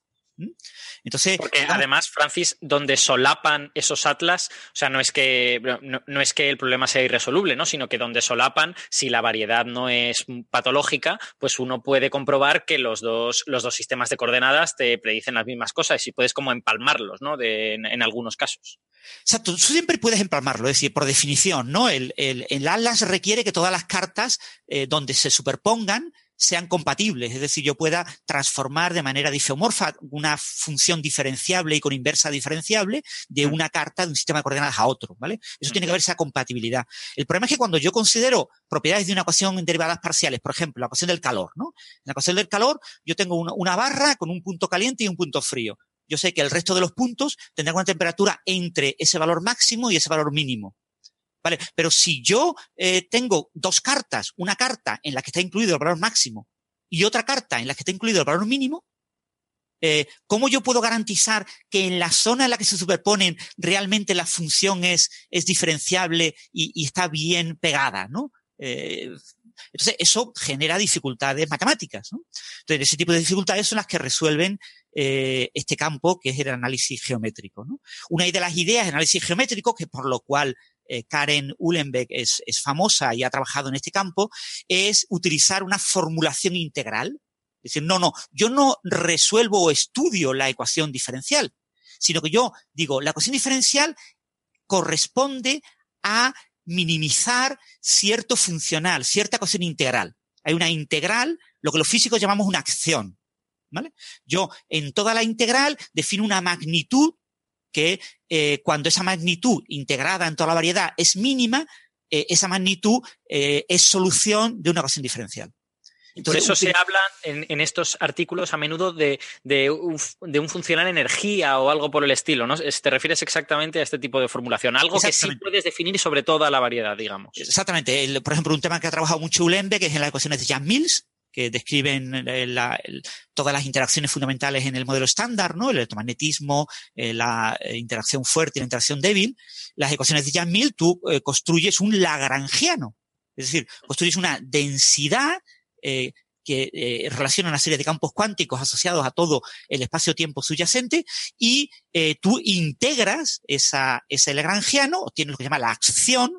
Entonces, porque además, Francis, donde solapan esos atlas, o sea, no es que no, no, es que el problema sea irresoluble, ¿no? Sino que donde solapan, si la variedad no es patológica, pues uno puede comprobar que los dos, los dos sistemas de coordenadas te predicen las mismas cosas y puedes como empalmarlos, ¿no? De, en, en, algunos casos. Exacto, tú siempre puedes empalmarlo, es decir, por definición, ¿no? El, el, el atlas requiere que todas las cartas eh, donde se superpongan sean compatibles, es decir, yo pueda transformar de manera difeomorfa una función diferenciable y con inversa diferenciable de una carta de un sistema de coordenadas a otro, ¿vale? Eso tiene que haber esa compatibilidad. El problema es que cuando yo considero propiedades de una ecuación en derivadas parciales, por ejemplo, la ecuación del calor, ¿no? En la ecuación del calor yo tengo una, una barra con un punto caliente y un punto frío. Yo sé que el resto de los puntos tendrán una temperatura entre ese valor máximo y ese valor mínimo. Pero si yo eh, tengo dos cartas, una carta en la que está incluido el valor máximo y otra carta en la que está incluido el valor mínimo, eh, ¿cómo yo puedo garantizar que en la zona en la que se superponen realmente la función es, es diferenciable y, y está bien pegada, ¿no? Eh, entonces, eso genera dificultades matemáticas. ¿no? Entonces, ese tipo de dificultades son las que resuelven eh, este campo que es el análisis geométrico. ¿no? Una de las ideas del análisis geométrico, que por lo cual eh, Karen Uhlenbeck es, es, famosa y ha trabajado en este campo, es utilizar una formulación integral. Es decir, no, no, yo no resuelvo o estudio la ecuación diferencial, sino que yo digo, la ecuación diferencial corresponde a minimizar cierto funcional, cierta ecuación integral. Hay una integral, lo que los físicos llamamos una acción. ¿vale? Yo en toda la integral defino una magnitud que eh, cuando esa magnitud integrada en toda la variedad es mínima, eh, esa magnitud eh, es solución de una ecuación diferencial. Por eso se habla en, estos artículos a menudo de, de, un funcional energía o algo por el estilo, ¿no? Te refieres exactamente a este tipo de formulación, algo que sí puedes definir sobre toda la variedad, digamos. Exactamente. por ejemplo, un tema que ha trabajado mucho Ulembe, que es en las ecuaciones de Jan Mills, que describen eh, todas las interacciones fundamentales en el modelo estándar, ¿no? El electromagnetismo, eh, la eh, interacción fuerte y la interacción débil. Las ecuaciones de Jan Mills, tú construyes un lagrangiano. Es decir, construyes una densidad que relaciona una serie de campos cuánticos asociados a todo el espacio-tiempo subyacente y tú integras esa, ese lagrangiano, obtienes lo que se llama la acción,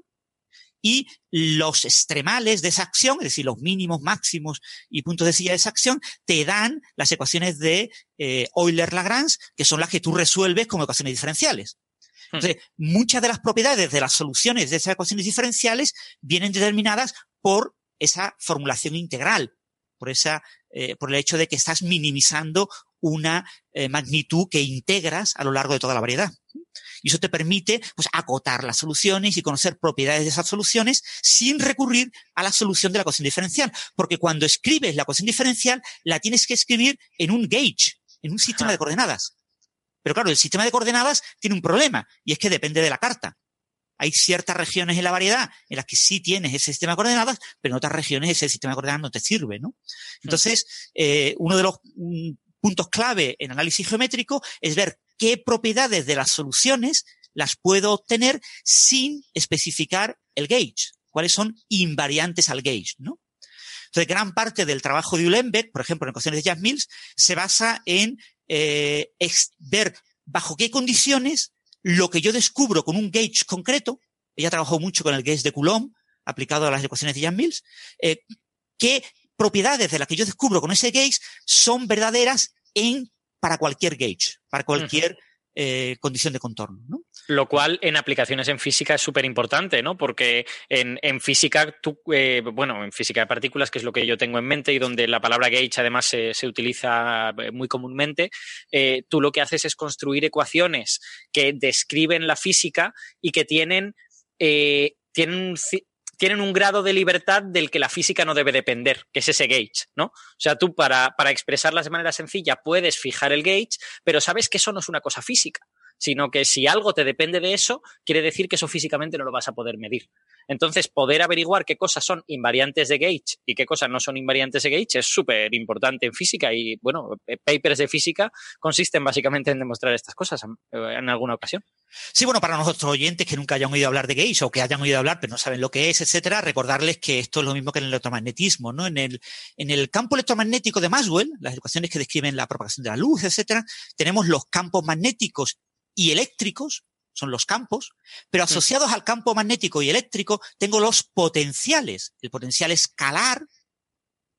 y los extremales de esa acción, es decir, los mínimos, máximos y puntos de silla de esa acción, te dan las ecuaciones de eh, Euler-Lagrange, que son las que tú resuelves como ecuaciones diferenciales. Hmm. Entonces, muchas de las propiedades de las soluciones de esas ecuaciones diferenciales vienen determinadas por esa formulación integral, por esa, eh, por el hecho de que estás minimizando una eh, magnitud que integras a lo largo de toda la variedad. Y eso te permite pues, acotar las soluciones y conocer propiedades de esas soluciones sin recurrir a la solución de la ecuación diferencial. Porque cuando escribes la ecuación diferencial, la tienes que escribir en un gauge, en un sistema de coordenadas. Pero claro, el sistema de coordenadas tiene un problema y es que depende de la carta. Hay ciertas regiones en la variedad en las que sí tienes ese sistema de coordenadas, pero en otras regiones ese sistema de coordenadas no te sirve, ¿no? Entonces, eh, uno de los mm, puntos clave en análisis geométrico es ver qué propiedades de las soluciones las puedo obtener sin especificar el gauge, cuáles son invariantes al gauge, ¿no? Entonces, gran parte del trabajo de Ulenbeck, por ejemplo, en ecuaciones de Jack Mills, se basa en eh, ver bajo qué condiciones lo que yo descubro con un gauge concreto, ella trabajó mucho con el gauge de Coulomb, aplicado a las ecuaciones de Jack Mills, eh, qué propiedades de las que yo descubro con ese gauge son verdaderas en para cualquier gauge, para cualquier eh, condición de contorno. ¿no? Lo cual en aplicaciones en física es súper importante, ¿no? Porque en, física, tú, eh, bueno, en física de partículas, que es lo que yo tengo en mente y donde la palabra gauge además se, utiliza eh, muy comúnmente, tú lo que haces es construir ecuaciones que describen la física y que tienen, tienen tienen un grado de libertad del que la física no debe depender, que es ese gauge, ¿no? O sea, tú para, para expresarlas de manera sencilla puedes fijar el gauge, pero sabes que eso no es una cosa física, sino que si algo te depende de eso, quiere decir que eso físicamente no lo vas a poder medir. Entonces, poder averiguar qué cosas son invariantes de gauge y qué cosas no son invariantes de gauge es súper importante en física y, bueno, eh, papers de física consisten básicamente en demostrar estas cosas en alguna ocasión. Sí, bueno, para nosotros oyentes que nunca hayan oído hablar de gauge o que hayan oído hablar pero no saben lo que es, etcétera, recordarles que esto es lo mismo que en el electromagnetismo, ¿no? En el, en el campo electromagnético de Maxwell, las ecuaciones que describen la propagación de la luz, etcétera, tenemos los campos magnéticos y eléctricos son los campos, pero asociados al campo magnético y eléctrico tengo los potenciales, el potencial escalar,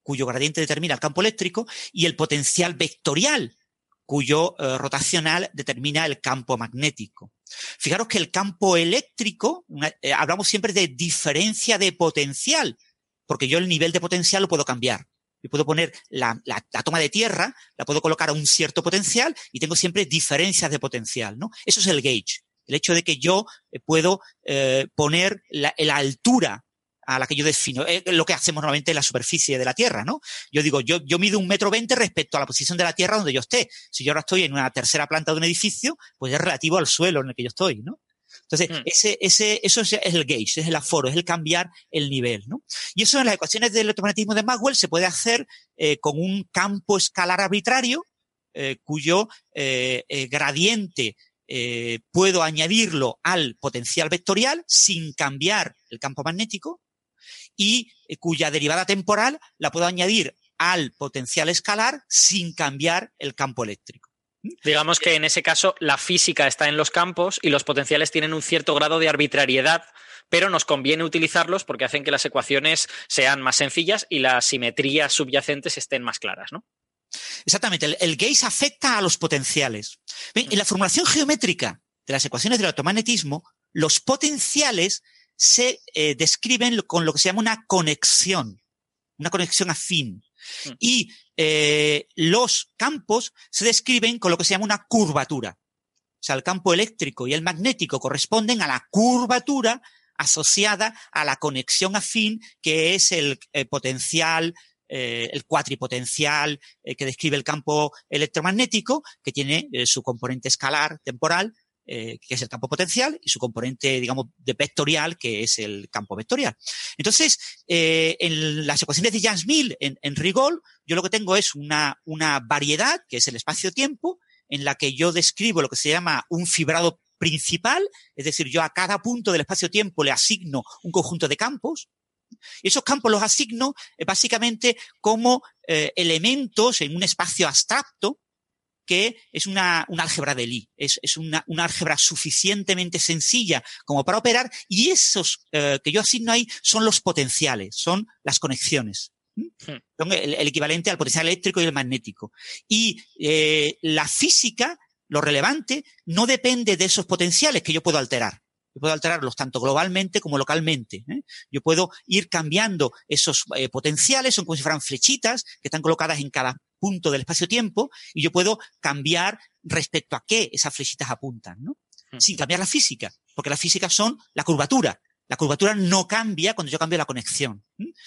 cuyo gradiente determina el campo eléctrico, y el potencial vectorial, cuyo eh, rotacional determina el campo magnético. Fijaros que el campo eléctrico, eh, hablamos siempre de diferencia de potencial, porque yo el nivel de potencial lo puedo cambiar. Yo puedo poner la, la, toma de tierra, la puedo colocar a un cierto potencial y tengo siempre diferencias de potencial, ¿no? Eso es el gauge el hecho de que yo eh, puedo eh, poner la, altura a la que yo defino, es lo que hacemos normalmente en la superficie de la Tierra, ¿no? Yo digo, yo, yo mido un metro veinte respecto a la posición de la Tierra donde yo esté. Si yo ahora estoy en una tercera planta de un edificio, pues es relativo al suelo en el que yo estoy, ¿no? Entonces, hmm. ese, ese, eso es el gauge, es el aforo, es el cambiar el nivel, ¿no? Y eso en las ecuaciones del electromagnetismo de Maxwell se puede hacer eh, con un campo escalar arbitrario, cuyo gradiente eh, puedo añadirlo al potencial vectorial sin cambiar el campo magnético y eh, cuya derivada temporal la puedo añadir al potencial escalar sin cambiar el campo eléctrico. Digamos que en ese caso la física está en los campos y los potenciales tienen un cierto grado de arbitrariedad, pero nos conviene utilizarlos porque hacen que las ecuaciones sean más sencillas y las simetrías subyacentes estén más claras, ¿no? Exactamente, el, el gauge afecta a los potenciales. En la formulación geométrica de las ecuaciones del automagnetismo, los potenciales se eh, describen con lo que se llama una conexión, una conexión afín. Mm. Y eh, los campos se describen con lo que se llama una curvatura. O sea, el campo eléctrico y el magnético corresponden a la curvatura asociada a la conexión afín, que es el eh, potencial, eh, el cuatripotencial que describe el campo electromagnético, que tiene su componente escalar temporal, que es el campo potencial, y su componente, digamos, de vectorial, que es el campo vectorial. Entonces, en las ecuaciones de James-Mill, en, en Rigol, yo lo que tengo es una, una variedad, que es el espacio-tiempo, en la que yo describo lo que se llama un fibrado principal, es decir, yo a cada punto del espacio-tiempo le asigno un conjunto de campos, y esos campos los asigno eh, básicamente como eh, elementos en un espacio abstracto que es una, álgebra de Lie, es, una, álgebra suficientemente sencilla como para operar y esos eh, que yo asigno ahí son los potenciales, son las conexiones. Hmm. Son el, equivalente al potencial eléctrico y el magnético. Y eh, la física, lo relevante, no depende de esos potenciales que yo puedo alterar. Yo puedo alterarlos tanto globalmente como localmente. ¿eh? Yo puedo ir cambiando esos eh, potenciales, son como si fueran flechitas que están colocadas en cada punto del espacio-tiempo, y yo puedo cambiar respecto a qué esas flechitas apuntan, ¿no? Hmm. Sin cambiar la física, porque la física son la curvatura. La curvatura no cambia cuando yo cambio la conexión.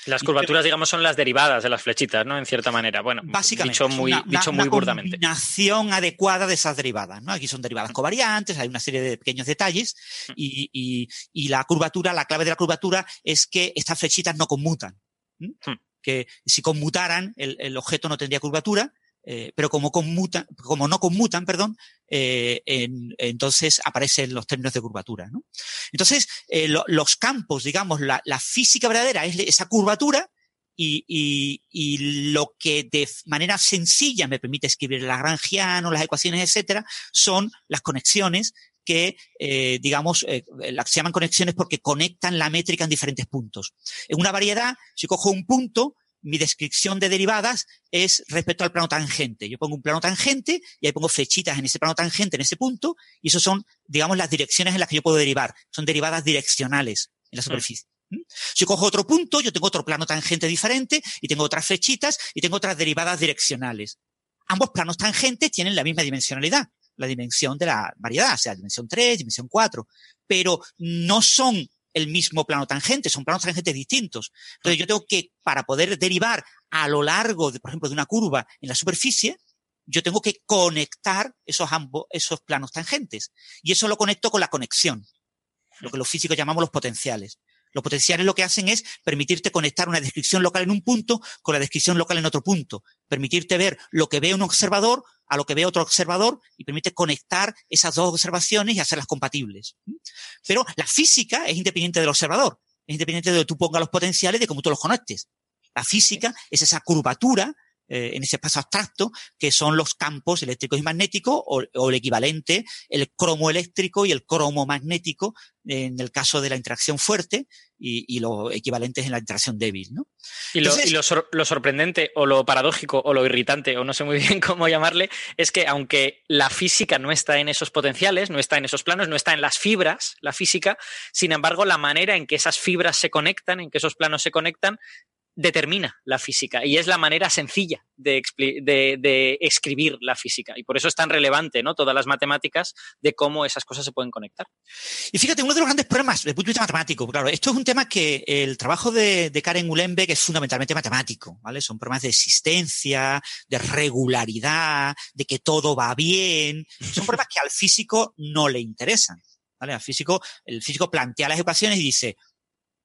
Las curvaturas, digamos, son las derivadas de las flechitas, ¿no? En cierta manera. Bueno, básicamente. Dicho muy, una, dicho muy burdamente. combinación adecuada de esas derivadas, ¿no? Aquí son derivadas covariantes, hay una serie de pequeños detalles y, la curvatura, la clave de la curvatura es que estas flechitas no conmutan. Que si conmutaran, el objeto no tendría curvatura eh, pero como, conmutan, como no conmutan, perdón, eh, entonces aparecen los términos de curvatura. ¿no? Entonces, eh, los campos, digamos, la, la, física verdadera es esa curvatura y, y, y, lo que de manera sencilla me permite escribir el lagrangiano, las ecuaciones, etcétera, son las conexiones que, eh, digamos, eh, se llaman conexiones porque conectan la métrica en diferentes puntos. En una variedad, si cojo un punto, mi descripción de derivadas es respecto al plano tangente. Yo pongo un plano tangente y ahí pongo flechitas en ese plano tangente, en ese punto, y eso son, digamos, las direcciones en las que yo puedo derivar. Son derivadas direccionales en la mm. superficie. Si cojo otro punto, yo tengo otro plano tangente diferente y tengo otras flechitas y tengo otras derivadas direccionales. Ambos planos tangentes tienen la misma dimensionalidad, la dimensión de la variedad, o sea, dimensión 3, dimensión 4, pero no son el mismo plano tangente, son planos tangentes distintos. Entonces yo tengo que, para poder derivar a lo largo, de, por ejemplo, de una curva en la superficie, yo tengo que conectar esos ambos, esos planos tangentes. Y eso lo conecto con la conexión, lo que los físicos llamamos los potenciales. Los potenciales lo que hacen es permitirte conectar una descripción local en un punto con la descripción local en otro punto. Permitirte ver lo que ve un observador a lo que ve otro observador y permite conectar esas dos observaciones y hacerlas compatibles. Pero la física es independiente del observador. Es independiente de donde tú pongas los potenciales de cómo tú los conectes. La física es esa curvatura eh, en ese espacio abstracto, que son los campos eléctricos y magnéticos, o, el equivalente, el cromo eléctrico y el cromo magnético, en el caso de la interacción fuerte, y, los equivalentes en la interacción débil, ¿no? Y, lo, lo, sorprendente, o lo paradójico, o lo irritante, o no sé muy bien cómo llamarle, es que aunque la física no está en esos potenciales, no está en esos planos, no está en las fibras, la física, sin embargo, la manera en que esas fibras se conectan, en que esos planos se conectan, determina la física y es la manera sencilla de, escribir la física. Y por eso es tan relevante ¿no? todas las matemáticas de cómo esas cosas se pueden conectar. Y fíjate, uno de los grandes problemas desde punto de vista matemático, claro, esto es un tema que el trabajo de, Karen Ulenbeck es fundamentalmente matemático, ¿vale? Son problemas de existencia, de regularidad, de que todo va bien. Son problemas que al físico no le interesan. ¿Vale? Al físico, el físico plantea las ecuaciones y dice,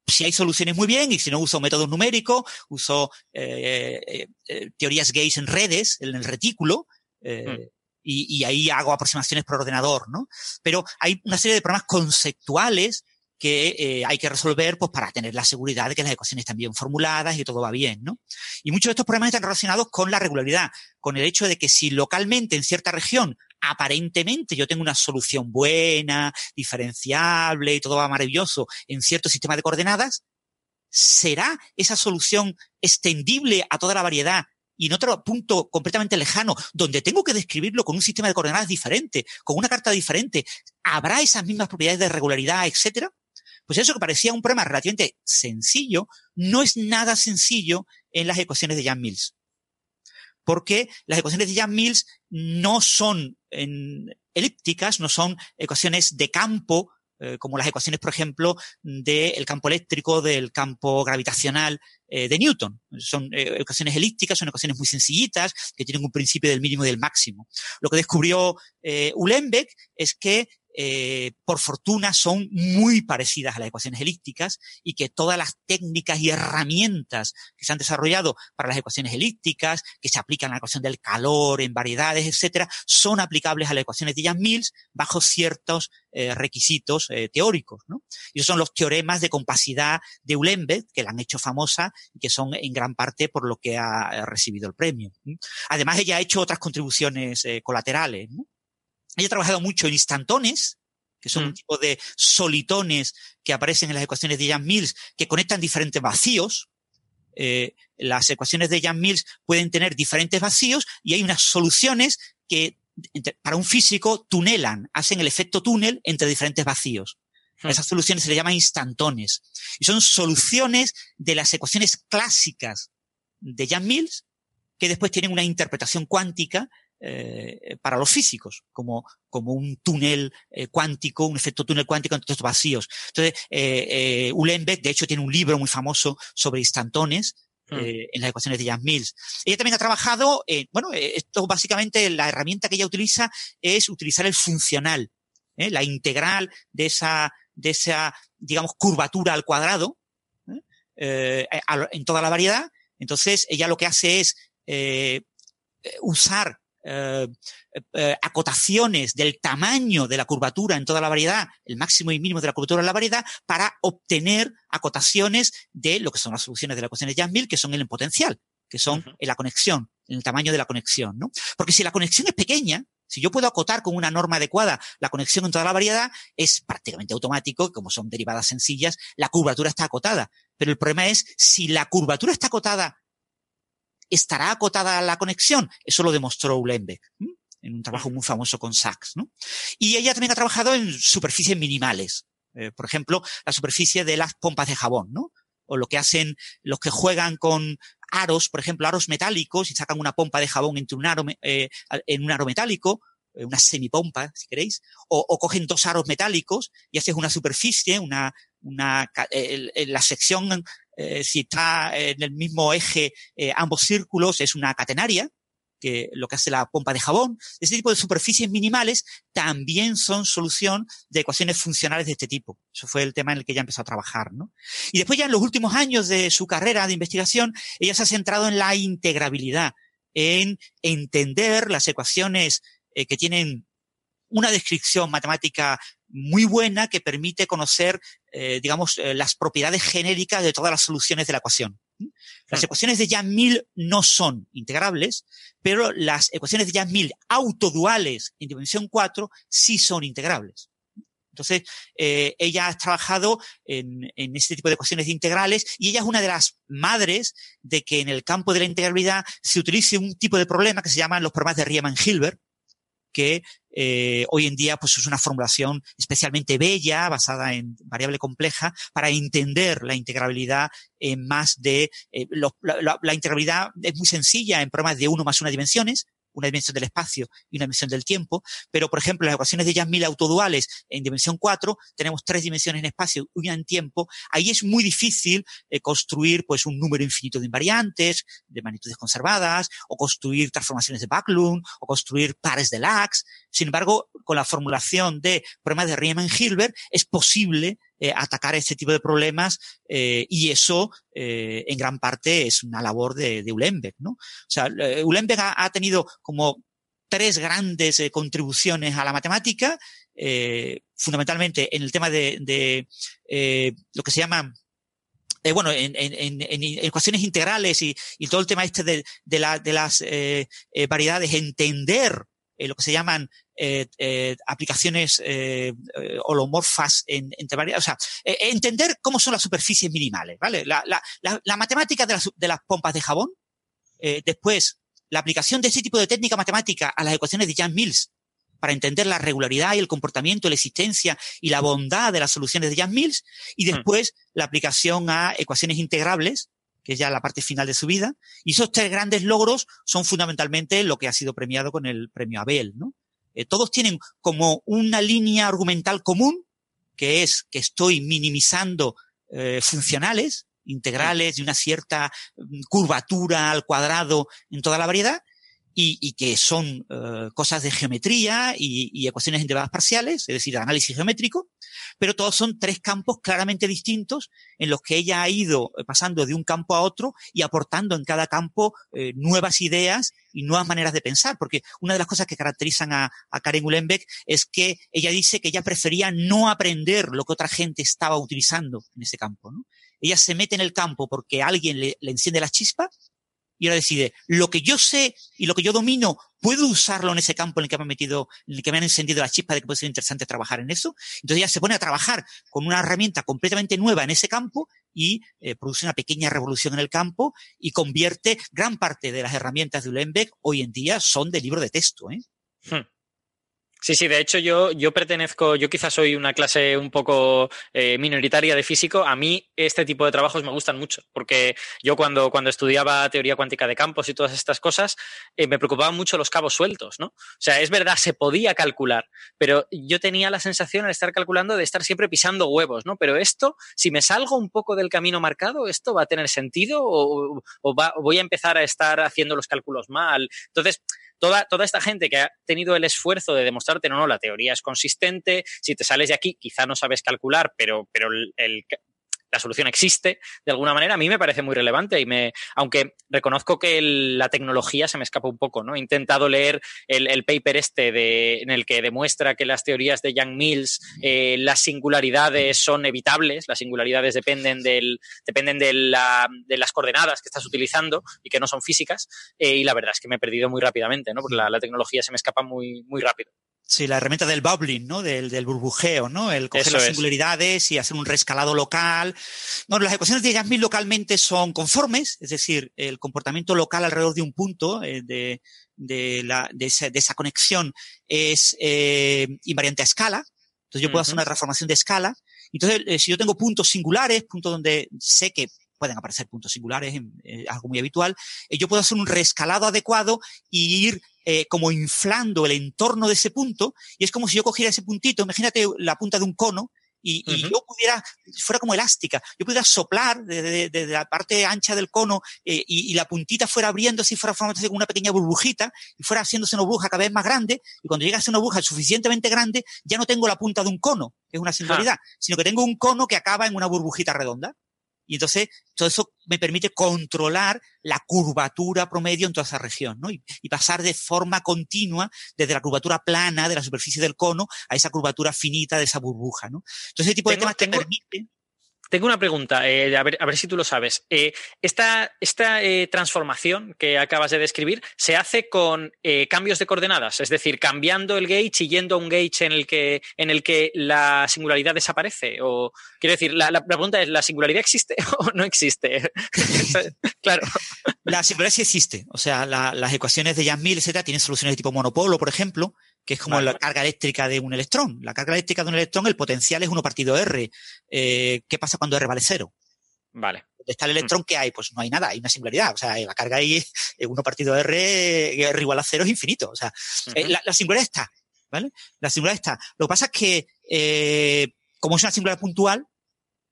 si hay soluciones muy bien y si no uso métodos numéricos, uso eh, eh, eh, teorías gays en redes, en el retículo, hmm. y, ahí hago aproximaciones por ordenador, ¿no? Pero hay una serie de problemas conceptuales que hay que resolver pues para tener la seguridad de que las ecuaciones están bien formuladas y que todo va bien, ¿no? Y muchos de estos problemas están relacionados con la regularidad, con el hecho de que si localmente en cierta región aparentemente yo tengo una solución buena, diferenciable y todo va maravilloso en cierto sistema de coordenadas, ¿será esa solución extendible a toda la variedad y en otro punto completamente lejano, donde tengo que describirlo con un sistema de coordenadas diferente, con una carta diferente, ¿habrá esas mismas propiedades de regularidad, etcétera? Pues eso que parecía un problema relativamente sencillo, no es nada sencillo en las ecuaciones de Jan Mills. Porque las ecuaciones de Yang-Mills no son elípticas, no son ecuaciones de campo, eh, como las ecuaciones, por ejemplo, del campo eléctrico, del campo gravitacional eh, de Newton. Son eh, ecuaciones elípticas, son ecuaciones muy sencillitas, que tienen un principio del mínimo y del máximo. Lo que descubrió Ulenbeck es que eh, por fortuna son muy parecidas a las ecuaciones elípticas y que todas las técnicas y herramientas que se han desarrollado para las ecuaciones elípticas, que se aplican a la ecuación del calor, en variedades, etcétera, son aplicables a las ecuaciones de Yang-Mills bajo ciertos eh, requisitos eh, teóricos. Y son los teoremas de compacidad de Ulenbeck, que la han hecho famosa y que son en gran parte por lo que ha recibido el premio. Además, ella ha hecho otras contribuciones colaterales. Ella ha trabajado mucho en instantones, que son un mm. tipo de solitones que aparecen en las ecuaciones de Jan-Mills que conectan diferentes vacíos. Eh, las ecuaciones de Jan-Mills pueden tener diferentes vacíos y hay unas soluciones que para un físico tunelan, hacen el efecto túnel entre diferentes vacíos. Mm. Esas soluciones se le llaman instantones. Y son soluciones de las ecuaciones clásicas de Jan-Mills que después tienen una interpretación cuántica eh, para los físicos, como, como un túnel eh, cuántico, un efecto túnel cuántico entre estos vacíos. Entonces, eh, Ulenbeck, de hecho, tiene un libro muy famoso sobre instantones, hmm. en las ecuaciones de Jan Mills. Ella también ha trabajado, bueno, esto básicamente la herramienta que ella utiliza es utilizar el funcional, la integral de esa, de esa, digamos, curvatura al cuadrado, en toda la variedad. Entonces, ella lo que hace es usar eh, eh, acotaciones del tamaño de la curvatura en toda la variedad, el máximo y mínimo de la curvatura en la variedad, para obtener acotaciones de lo que son las soluciones de la ecuación de Yang-Mills, que son el potencial, que son en la conexión, en el tamaño de la conexión, ¿no? Porque si la conexión es pequeña, si yo puedo acotar con una norma adecuada la conexión en toda la variedad, es prácticamente automático, como son derivadas sencillas, la curvatura está acotada. Pero el problema es, si la curvatura está acotada ¿Estará acotada la conexión? Eso lo demostró Ulenbeck en un trabajo muy famoso con Sachs. ¿no? Y ella también ha trabajado en superficies minimales. Eh, por ejemplo, la superficie de las pompas de jabón, ¿no? O lo que hacen los que juegan con aros, por ejemplo, aros metálicos y sacan una pompa de jabón entre un aro, eh, en un aro metálico, eh, una semipompa, si queréis, o, o, cogen dos aros metálicos y haces una superficie, una, una, la sección eh, si está en el mismo eje eh, ambos círculos, es una catenaria, que lo que hace la pompa de jabón. Este tipo de superficies minimales también son solución de ecuaciones funcionales de este tipo. Eso fue el tema en el que ella empezó a trabajar, ¿no? Y después ya en los últimos años de su carrera de investigación, ella se ha centrado en la integrabilidad, en entender las ecuaciones eh, que tienen una descripción matemática muy buena que permite conocer, eh, digamos, eh, las propiedades genéricas de todas las soluciones de la ecuación. Las hmm. ecuaciones de Yang-Mills no son integrables, pero las ecuaciones de Yang-Mills autoduales en dimensión 4 sí son integrables. Entonces, eh, ella ha trabajado en, en, este tipo de ecuaciones integrales y ella es una de las madres de que en el campo de la integrabilidad se utilice un tipo de problema que se llaman los problemas de Riemann-Hilbert, que eh, hoy en día pues es una formulación especialmente bella, basada en variable compleja, para entender la integrabilidad en más de... Eh, la, integrabilidad es muy sencilla en problemas de uno más una dimensiones, una dimensión del espacio y una dimensión del tiempo, pero por ejemplo, las ecuaciones de Yang-Mills autoduales en dimensión 4, tenemos tres dimensiones en espacio y una en tiempo, ahí es muy difícil eh, construir pues un número infinito de invariantes, de magnitudes conservadas, o construir transformaciones de Backlund, o construir pares de Lax. Sin embargo, con la formulación de problemas de Riemann-Hilbert es posible eh, atacar este tipo de problemas eh, y eso eh, en gran parte es una labor de, de ¿no? O sea, Ulenbeck ha, tenido como tres grandes contribuciones a la matemática, fundamentalmente en el tema de, de lo que se llama bueno, en, en, en, ecuaciones integrales y, todo el tema este de, de, la, de las variedades, entender lo que se llaman eh, eh, aplicaciones eh, holomorfas en, entre varias, o sea, entender cómo son las superficies minimales, ¿vale? La, la, la, la matemática de las, de las, pompas de jabón, después la aplicación de este tipo de técnica matemática a las ecuaciones de Jan Mills para entender la regularidad y el comportamiento, la existencia y la bondad de las soluciones de Jan Mills, y hmm. después la aplicación a ecuaciones integrables, que es ya la parte final de su vida. Y esos tres grandes logros son fundamentalmente lo que ha sido premiado con el premio Abel, ¿no? Eh, todos tienen como una línea argumental común, que es que estoy minimizando eh, funcionales, integrales de una cierta mm, curvatura al cuadrado en toda la variedad, y, que son eh, cosas de geometría y, y ecuaciones integradas parciales, es decir, análisis geométrico, pero todos son tres campos claramente distintos en los que ella ha ido pasando de un campo a otro y aportando en cada campo eh, nuevas ideas y nuevas maneras de pensar, porque una de las cosas que caracterizan a, Karen Uhlenbeck es que ella dice que ella prefería no aprender lo que otra gente estaba utilizando en ese campo. ¿no? Ella se mete en el campo porque alguien le, le enciende la chispa y ahora decide, lo que yo sé y lo que yo domino, ¿puedo usarlo en ese campo en el que me han metido, en el que me han encendido la chispa de que puede ser interesante trabajar en eso? Entonces ella se pone a trabajar con una herramienta completamente nueva en ese campo y eh, produce una pequeña revolución en el campo y convierte gran parte de las herramientas de Ulenbeck hoy en día son de libro de texto. ¿eh? Hmm. Sí, sí, de hecho yo, yo pertenezco, yo quizás soy una clase un poco eh, minoritaria de físico. A mí este tipo de trabajos me gustan mucho, porque yo cuando, cuando estudiaba teoría cuántica de campos y todas estas cosas, eh, me preocupaban mucho los cabos sueltos, ¿no? O sea, es verdad, se podía calcular, pero yo tenía la sensación al estar calculando de estar siempre pisando huevos, ¿no? Pero esto, si me salgo un poco del camino marcado, ¿esto va a tener sentido o, o, va, o voy a empezar a estar haciendo los cálculos mal? Entonces, toda, toda esta gente que ha tenido el esfuerzo de demostrarte, no, no, la teoría es consistente, si te sales de aquí quizá no sabes calcular, pero, pero el, la solución existe de alguna manera, a mí me parece muy relevante y me, aunque reconozco que la tecnología se me escapa un poco, ¿no? He intentado leer el, paper este de, en el que demuestra que las teorías de Young Mills, eh, las singularidades son evitables, las singularidades dependen del, dependen de, la, de las coordenadas que estás utilizando y que no son físicas, eh, y la verdad es que me he perdido muy rápidamente, ¿no? Porque la, la tecnología se me escapa muy, muy rápido. Sí, la herramienta del bubbling, ¿no? Del, del burbujeo, ¿no? El coger las singularidades y hacer un rescalado local. Bueno, las ecuaciones de Jasmine localmente son conformes, es decir, el comportamiento local alrededor de un punto eh, de, de, la, de, esa, de, esa, conexión es eh, invariante a escala. Entonces yo puedo hacer una transformación de escala. Entonces, eh, si yo tengo puntos singulares, puntos donde sé que pueden aparecer puntos singulares, eh, algo muy habitual, yo puedo hacer un rescalado adecuado y ir eh, como inflando el entorno de ese punto, y es como si yo cogiera ese puntito, imagínate la punta de un cono, y, yo pudiera, fuera como elástica, yo pudiera soplar desde, la parte ancha del cono y, la puntita fuera abriéndose y fuera formándose como una pequeña burbujita y fuera haciéndose una burbuja cada vez más grande y cuando llegase una burbuja suficientemente grande ya no tengo la punta de un cono, que es una singularidad, sino que tengo un cono que acaba en una burbujita redonda. Y entonces todo eso me permite controlar la curvatura promedio en toda esa región, ¿no? Y, pasar de forma continua desde la curvatura plana de la superficie del cono a esa curvatura finita de esa burbuja, ¿no? Entonces ese tipo de temas te permite tengo una pregunta, eh, a, ver, a, ver, si tú lo sabes. Eh, esta, esta eh, transformación que acabas de describir se hace con cambios de coordenadas, es decir, cambiando el gauge y yendo a un gauge en el que, en el que la singularidad desaparece. O, quiero decir, la, la pregunta es, ¿la singularidad existe o no existe? claro. La singularidad sí existe. O sea, las ecuaciones de Jan-Mill, etcétera, tienen soluciones de tipo monopolo, por ejemplo, que es como la carga eléctrica de un electrón. La carga eléctrica de un electrón, el potencial es 1 partido R. Eh, ¿Qué pasa cuando R vale cero? Vale. ¿Dónde está el electrón? ¿Qué hay? Pues no hay nada, hay una singularidad. O sea, la carga ahí, 1 partido R, R igual a cero es infinito. O sea, eh, la, singularidad está, ¿vale? La singularidad está. Lo que pasa es que, eh, como es una singularidad puntual,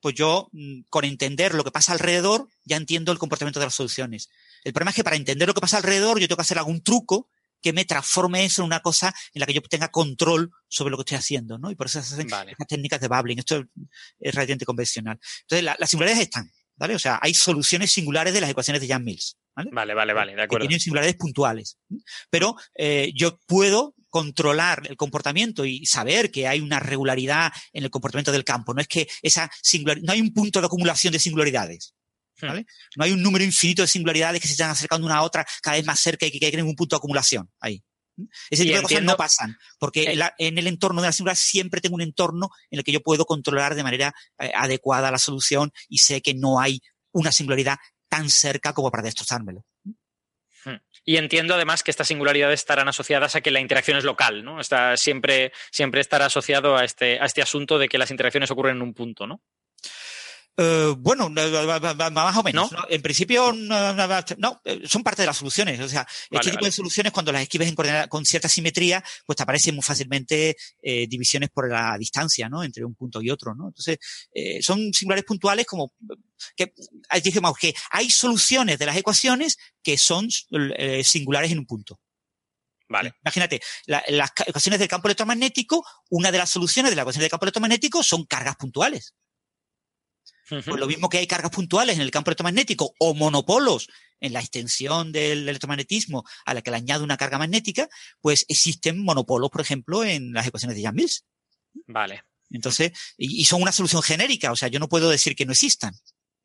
pues yo, mm, con entender lo que pasa alrededor, ya entiendo el comportamiento de las soluciones. El problema es que para entender lo que pasa alrededor, yo tengo que hacer algún truco que me transforme eso en una cosa en la que yo tenga control sobre lo que estoy haciendo, ¿no? Y por eso se hacen las técnicas de bubbling. Esto es relativamente convencional. Entonces, las singularidades están, ¿vale? O sea, hay soluciones singulares de las ecuaciones de Jan Mills, ¿vale? Vale, vale, vale, de acuerdo. Que tienen singularidades puntuales. Pero eh, yo puedo controlar el comportamiento y saber que hay una regularidad en el comportamiento del campo. No es que esa singularidad, no hay un punto de acumulación de singularidades. Hmm. No hay un número infinito de singularidades que se están acercando una a otra cada vez más cerca y que en un punto de acumulación ahí. Ese tipo de cosas no pasan, porque eh. en el entorno de la singularidad siempre tengo un entorno en el que yo puedo controlar de manera eh, adecuada la solución y sé que no hay una singularidad tan cerca como para destrozármelo. Hmm. Y entiendo además que estas singularidades estarán asociadas a que la interacción es local, ¿no? Está, siempre, siempre estará asociado a este, a este asunto de que las interacciones ocurren en un punto, ¿no? Uh, bueno, más o menos. ¿No? En principio, no, son parte de las soluciones. O sea, vale, este tipo vale. de soluciones, cuando las escribes en con cierta simetría, pues te aparecen muy fácilmente eh, divisiones por la distancia, ¿no? Entre un punto y otro, ¿no? Entonces, eh, son singulares puntuales como que, digamos que hay soluciones de las ecuaciones que son eh, singulares en un punto. Vale. Imagínate, la, las ecuaciones del campo electromagnético, una de las soluciones de la ecuación del campo electromagnético son cargas puntuales. Uh -huh. Pues lo mismo que hay cargas puntuales en el campo electromagnético o monopolos en la extensión del electromagnetismo a la que le añade una carga magnética, pues existen monopolos, por ejemplo, en las ecuaciones de Yang-Mills. Vale. Entonces, y, y, son una solución genérica, o sea, yo no puedo decir que no existan.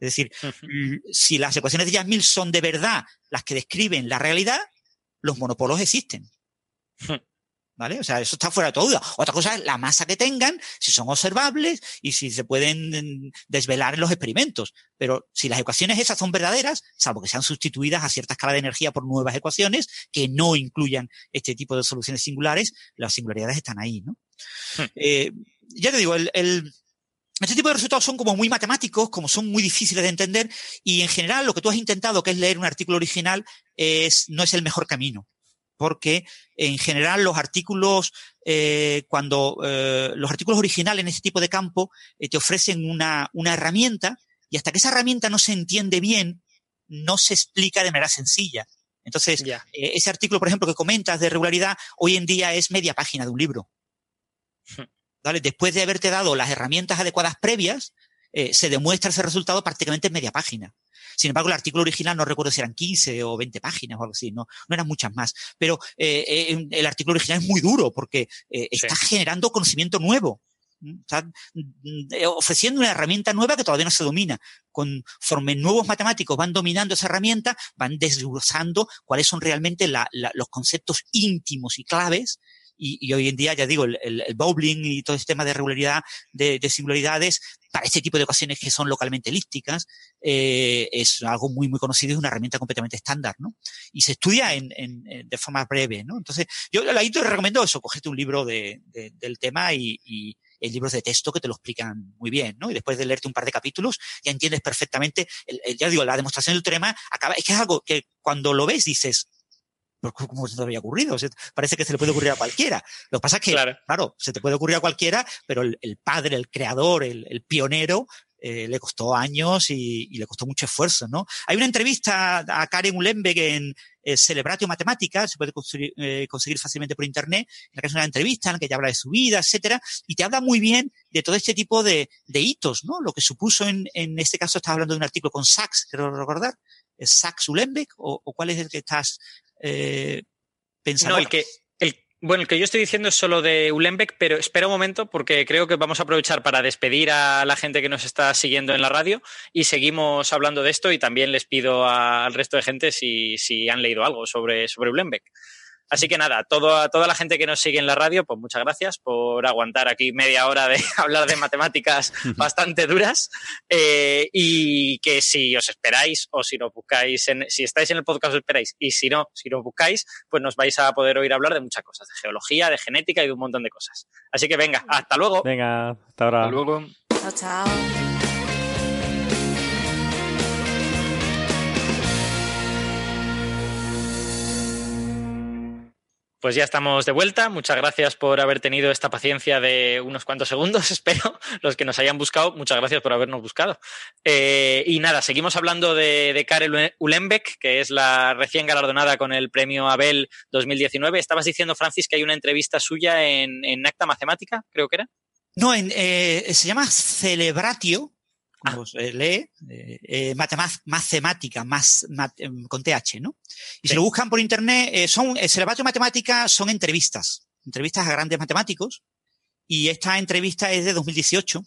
Es decir, uh -huh. si las ecuaciones de Yang-Mills son de verdad las que describen la realidad, los monopolos existen. ¿Vale? O sea, eso está fuera de toda duda. Otra cosa es la masa que tengan, si son observables y si se pueden desvelar en los experimentos. Pero si las ecuaciones esas son verdaderas, salvo que sean sustituidas a cierta escala de energía por nuevas ecuaciones que no incluyan este tipo de soluciones singulares, las singularidades están ahí, ¿no? Hmm. Eh, ya te digo, el, el, este tipo de resultados son como muy matemáticos, como son muy difíciles de entender, y en general lo que tú has intentado, que es leer un artículo original, es, no es el mejor camino porque en general los artículos, eh, cuando eh, los artículos originales en este tipo de campo eh, te ofrecen una, una herramienta y hasta que esa herramienta no se entiende bien, no se explica de manera sencilla. Entonces, yeah. ese artículo, por ejemplo, que comentas de regularidad, hoy en día es media página de un libro. ¿Vale? Después de haberte dado las herramientas adecuadas previas, se demuestra ese resultado prácticamente en media página. Sin embargo, el artículo original no recuerdo si eran 15 o 20 páginas o algo así, no, no eran muchas más. Pero eh, eh, el artículo original es muy duro porque eh, sí. está generando conocimiento nuevo. Está ofreciendo una herramienta nueva que todavía no se domina. Conforme nuevos matemáticos van dominando esa herramienta, van desglosando cuáles son realmente la, la, los conceptos íntimos y claves y, y, hoy en día, ya digo, el, el, el bowling y todo este tema de regularidad, de, de, singularidades, para este tipo de ecuaciones que son localmente elípticas, eh, es algo muy, muy conocido y es una herramienta completamente estándar, ¿no? Y se estudia en, en, de forma breve, ¿no? Entonces, yo ahí te recomiendo eso, cogerte un libro de, de, del tema y, y en libros de texto que te lo explican muy bien, ¿no? Y después de leerte un par de capítulos, ya entiendes perfectamente, el, el, ya digo, la demostración del teorema acaba, es que es algo que cuando lo ves dices, ¿cómo se te había ocurrido? O sea, parece que se le puede ocurrir a cualquiera. Lo que pasa es que, claro, claro se te puede ocurrir a cualquiera, pero el, el padre, el creador, el, el pionero, eh, le costó años y, y, le costó mucho esfuerzo, ¿no? Hay una entrevista a Karen Ulenbeck en eh, Celebratio Matemática, se puede conseguir, eh, conseguir, fácilmente por internet, en la que es una entrevista en la que ella habla de su vida, etcétera, y te habla muy bien de todo este tipo de, de hitos, ¿no? Lo que supuso en, en este caso, estás hablando de un artículo con Sachs, quiero recordar, ¿es Sachs Ulenbeck o, o cuál es el que estás eh, pensando. No, el que, el, bueno, el que yo estoy diciendo es solo de Ulenbeck, pero espera un momento porque creo que vamos a aprovechar para despedir a la gente que nos está siguiendo en la radio y seguimos hablando de esto y también les pido a, al resto de gente si, si han leído algo sobre, sobre Ulenbeck. Así que nada, todo, a toda la gente que nos sigue en la radio, pues muchas gracias por aguantar aquí media hora de hablar de matemáticas bastante duras. Eh, y que si os esperáis o si nos buscáis, en, si estáis en el podcast os esperáis y si no, si nos buscáis, pues nos vais a poder oír hablar de muchas cosas, de geología, de genética y de un montón de cosas. Así que venga, hasta luego. Venga, hasta ahora. Hasta luego. Chao, chao. Pues ya estamos de vuelta. Muchas gracias por haber tenido esta paciencia de unos cuantos segundos, espero. Los que nos hayan buscado, muchas gracias por habernos buscado. Eh, y nada, seguimos hablando de, de Karel Ulenbeck, que es la recién galardonada con el premio Abel 2019. Estabas diciendo, Francis, que hay una entrevista suya en, en Acta Matemática, creo que era. No, en, eh, se llama Celebratio, como ah. se lee, eh, eh, matemática, más, mat, con TH, ¿no? Y sí. si lo buscan por internet, eh, son, el Celebatio Matemática son entrevistas, entrevistas a grandes matemáticos, y esta entrevista es de 2018,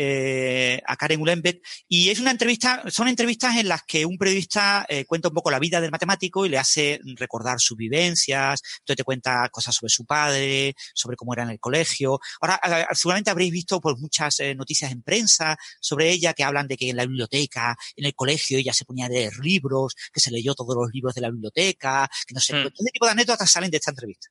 eh, a Karen Ulenbeck, y es una entrevista, son entrevistas en las que un periodista eh, cuenta un poco la vida del matemático y le hace recordar sus vivencias, entonces te cuenta cosas sobre su padre, sobre cómo era en el colegio. Ahora, seguramente habréis visto pues muchas eh, noticias en prensa sobre ella que hablan de que en la biblioteca, en el colegio, ella se ponía a leer libros, que se leyó todos los libros de la biblioteca, que no sé, mm. todo tipo de anécdotas salen de esta entrevista.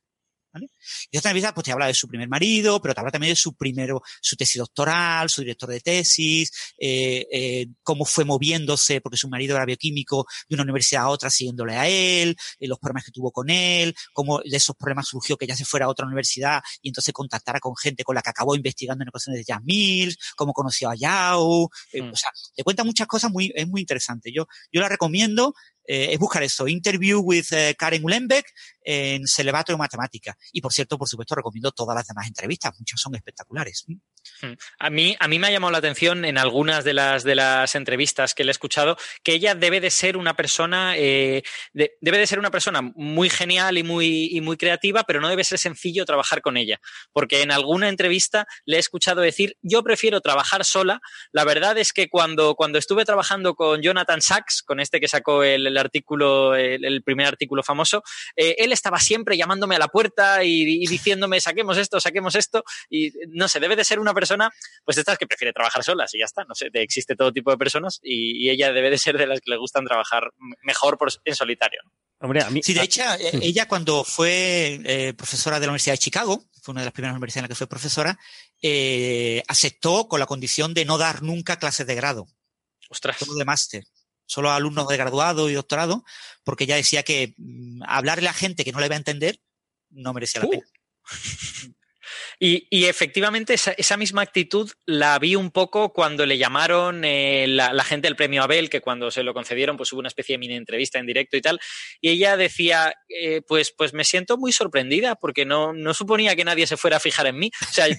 Y otra entrevista pues te habla de su primer marido, pero te habla también de su primero, su tesis doctoral, su director de tesis, eh, eh, cómo fue moviéndose, porque su marido era bioquímico de una universidad a otra siguiéndole a él, eh, los problemas que tuvo con él, cómo de esos problemas surgió que ella se fuera a otra universidad y entonces contactara con gente con la que acabó investigando en ocasiones de Jan Mills, cómo conoció a Yao, eh, mm. o sea, te cuenta muchas cosas muy, es muy interesante. Yo, yo la recomiendo, eh, es buscar eso, Interview with eh, Karen Ulenbeck en Celebato Matemática. Y por cierto, por supuesto, recomiendo todas las demás entrevistas, muchas son espectaculares. Mm. A mí, a mí me ha llamado la atención en algunas de las, de las entrevistas que le he escuchado que ella debe de ser una persona, eh, debe de ser una persona muy genial y muy, y muy creativa, pero no debe ser sencillo trabajar con ella. Porque en alguna entrevista le he escuchado decir, yo prefiero trabajar sola. La verdad es que cuando, cuando estuve trabajando con Jonathan Sachs, con este que sacó el, artículo, el, primer artículo famoso, eh, él estaba siempre llamándome a la puerta y, diciéndome, saquemos esto, saquemos esto. Y no sé, debe de ser una persona, pues estas que prefiere trabajar solas y ya está. No sé, existe todo tipo de personas y, ella debe de ser de las que le gustan trabajar mejor en solitario. Hombre, a mí, sí, de hecho, eh, ella cuando fue eh, profesora de la Universidad de Chicago, fue una de las primeras universidades en la que fue profesora, aceptó con la condición de no dar nunca clases de grado. Ostras. Todo de máster solo a alumnos de graduado y doctorado, porque ella decía que mm, hablarle a gente que no le va a entender no merecía la uh. pena. Y, efectivamente esa, misma actitud la vi un poco cuando le llamaron eh, la, gente del premio Abel, que cuando se lo concedieron pues hubo una especie de mini entrevista en directo y tal, y ella decía, eh, pues, pues me siento muy sorprendida porque no, no suponía que nadie se fuera a fijar en mí. O sea, he,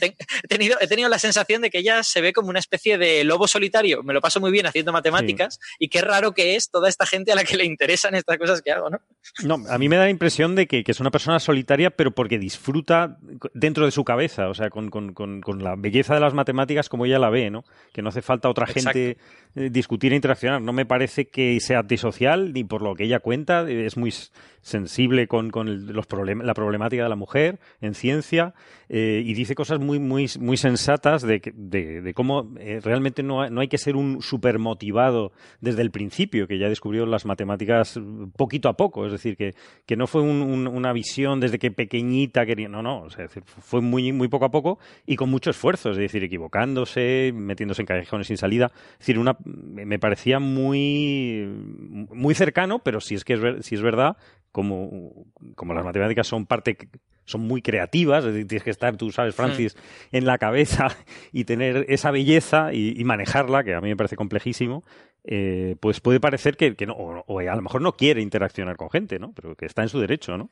tenido, he tenido la sensación de que ella se ve como una especie de lobo solitario, me lo paso muy bien haciendo matemáticas y qué raro que es toda esta gente a la que le interesan estas cosas que hago, ¿no? No, a mí me da la impresión de que, que es una persona solitaria, pero porque disfruta dentro de su cabeza o sea, con, con, con, la belleza de las matemáticas como ella la ve, ¿no? Que no hace falta otra gente eh, discutir e interaccionar. No me parece que sea antisocial, ni por lo que ella cuenta, es muy sensible con, con los la problemática de la mujer en ciencia eh, y dice cosas muy, muy, muy sensatas de, de, de cómo eh, realmente no, no, hay que ser un super motivado desde el principio, que ya descubrió las matemáticas poquito a poco, es decir, que, que no fue una visión desde que pequeñita quería, no, no, o sea, fue muy, muy poco a poco y con mucho esfuerzo, es decir, equivocándose, metiéndose en callejones sin salida, es decir, una, me parecía muy, muy cercano, pero si es que es, si es verdad como, como las matemáticas son parte son muy creativas, es decir, tienes que estar, tú sabes, Francis, en la cabeza y tener esa belleza y, manejarla, que a mí me parece complejísimo, eh, pues puede parecer que, que no, o, a lo mejor no quiere interaccionar con gente, ¿no? Pero que está en su derecho, ¿no?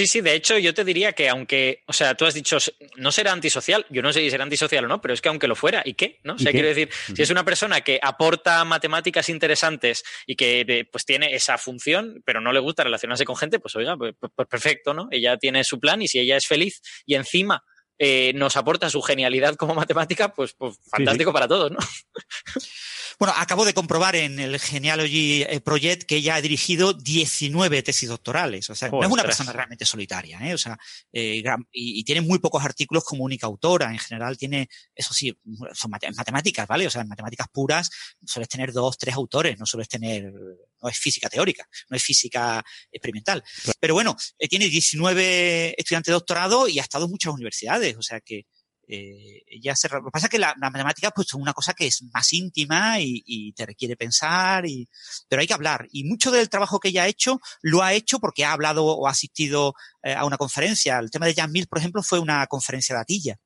Sí, sí, de hecho yo te diría que aunque, o sea, tú has dicho, no será antisocial, yo no sé si será antisocial o no, pero es que aunque lo fuera, ¿y qué? ¿No? O sea, quiero decir, si es una persona que aporta matemáticas interesantes y que pues tiene esa función, pero no le gusta relacionarse con gente, pues oiga, pues, pues, pues perfecto, ¿no? Ella tiene su plan y si ella es feliz y encima eh, nos aporta su genialidad como matemática, pues, pues fantástico para todos, ¿no? Bueno, acabo de comprobar en el Genealogy eh, Project que ella ha dirigido 19 tesis doctorales. O sea, no es una persona realmente solitaria, ¿eh? O sea, eh, y, tiene muy pocos artículos como única autora. En general tiene, eso sí, son matemáticas, ¿vale? O sea, en matemáticas puras sueles tener dos, tres autores, no sueles tener, no es física teórica, no es física experimental. Pero bueno, eh, tiene 19 estudiantes de doctorado y ha estado en muchas universidades. O sea que, eh, ya se, lo que pasa es que la, matemática pues es una cosa que es más íntima y, te requiere pensar, y, pero hay que hablar. Y mucho del trabajo que ella ha hecho lo ha hecho porque ha hablado o ha asistido eh, a una conferencia. El tema de Jan Mill, por ejemplo, fue una conferencia de Atilla.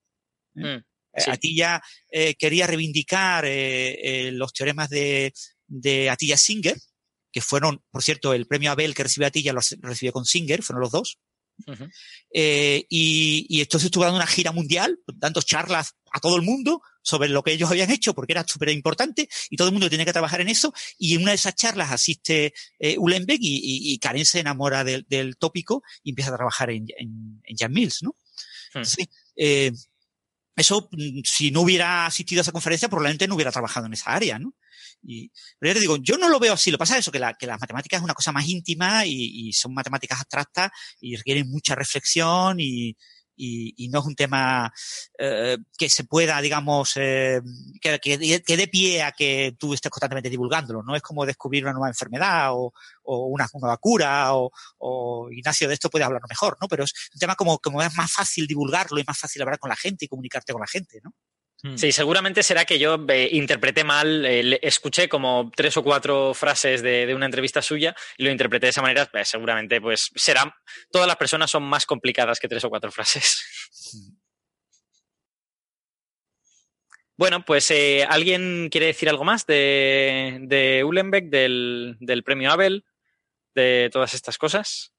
¿eh? Mm, Atilla quería reivindicar los teoremas de, de Atilla Singer, que fueron, por cierto, el premio Abel que recibió Atilla lo recibió con Singer, fueron los dos. Eh, y, y, entonces estuvo dando una gira mundial, dando charlas a todo el mundo sobre lo que ellos habían hecho, porque era súper importante, y todo el mundo tiene que trabajar en eso. Y en una de esas charlas asiste eh, Ulenbeck y, y, Karen se enamora del, del, tópico y empieza a trabajar en, en, en Jan Mills, ¿no? Hmm. Entonces, eh, eso, mm, si no hubiera asistido a esa conferencia, probablemente no hubiera trabajado en esa área, ¿no? Y, pero ya te digo, yo no lo veo así. Lo pasa es eso, que la, que la matemática es una cosa más íntima y, y son matemáticas abstractas y requieren mucha reflexión y, y, no es un tema eh, que se pueda, digamos, eh, que, que, dé pie a que tú estés constantemente divulgándolo. No es como descubrir una nueva enfermedad o, una nueva cura o, o, Ignacio de esto puede hablarlo mejor, ¿no? Pero es un tema como, como es más fácil divulgarlo y más fácil hablar con la gente y comunicarte con la gente, ¿no? Hmm. Sí, seguramente será que yo eh, interpreté mal, eh, escuché como tres o cuatro frases de, una entrevista suya y lo interpreté de esa manera. Eh, seguramente, pues será. Todas las personas son más complicadas que tres o cuatro frases. Bueno, pues ¿alguien quiere decir algo más de, de Uhlenbeck, del, del premio Abel, de todas estas cosas?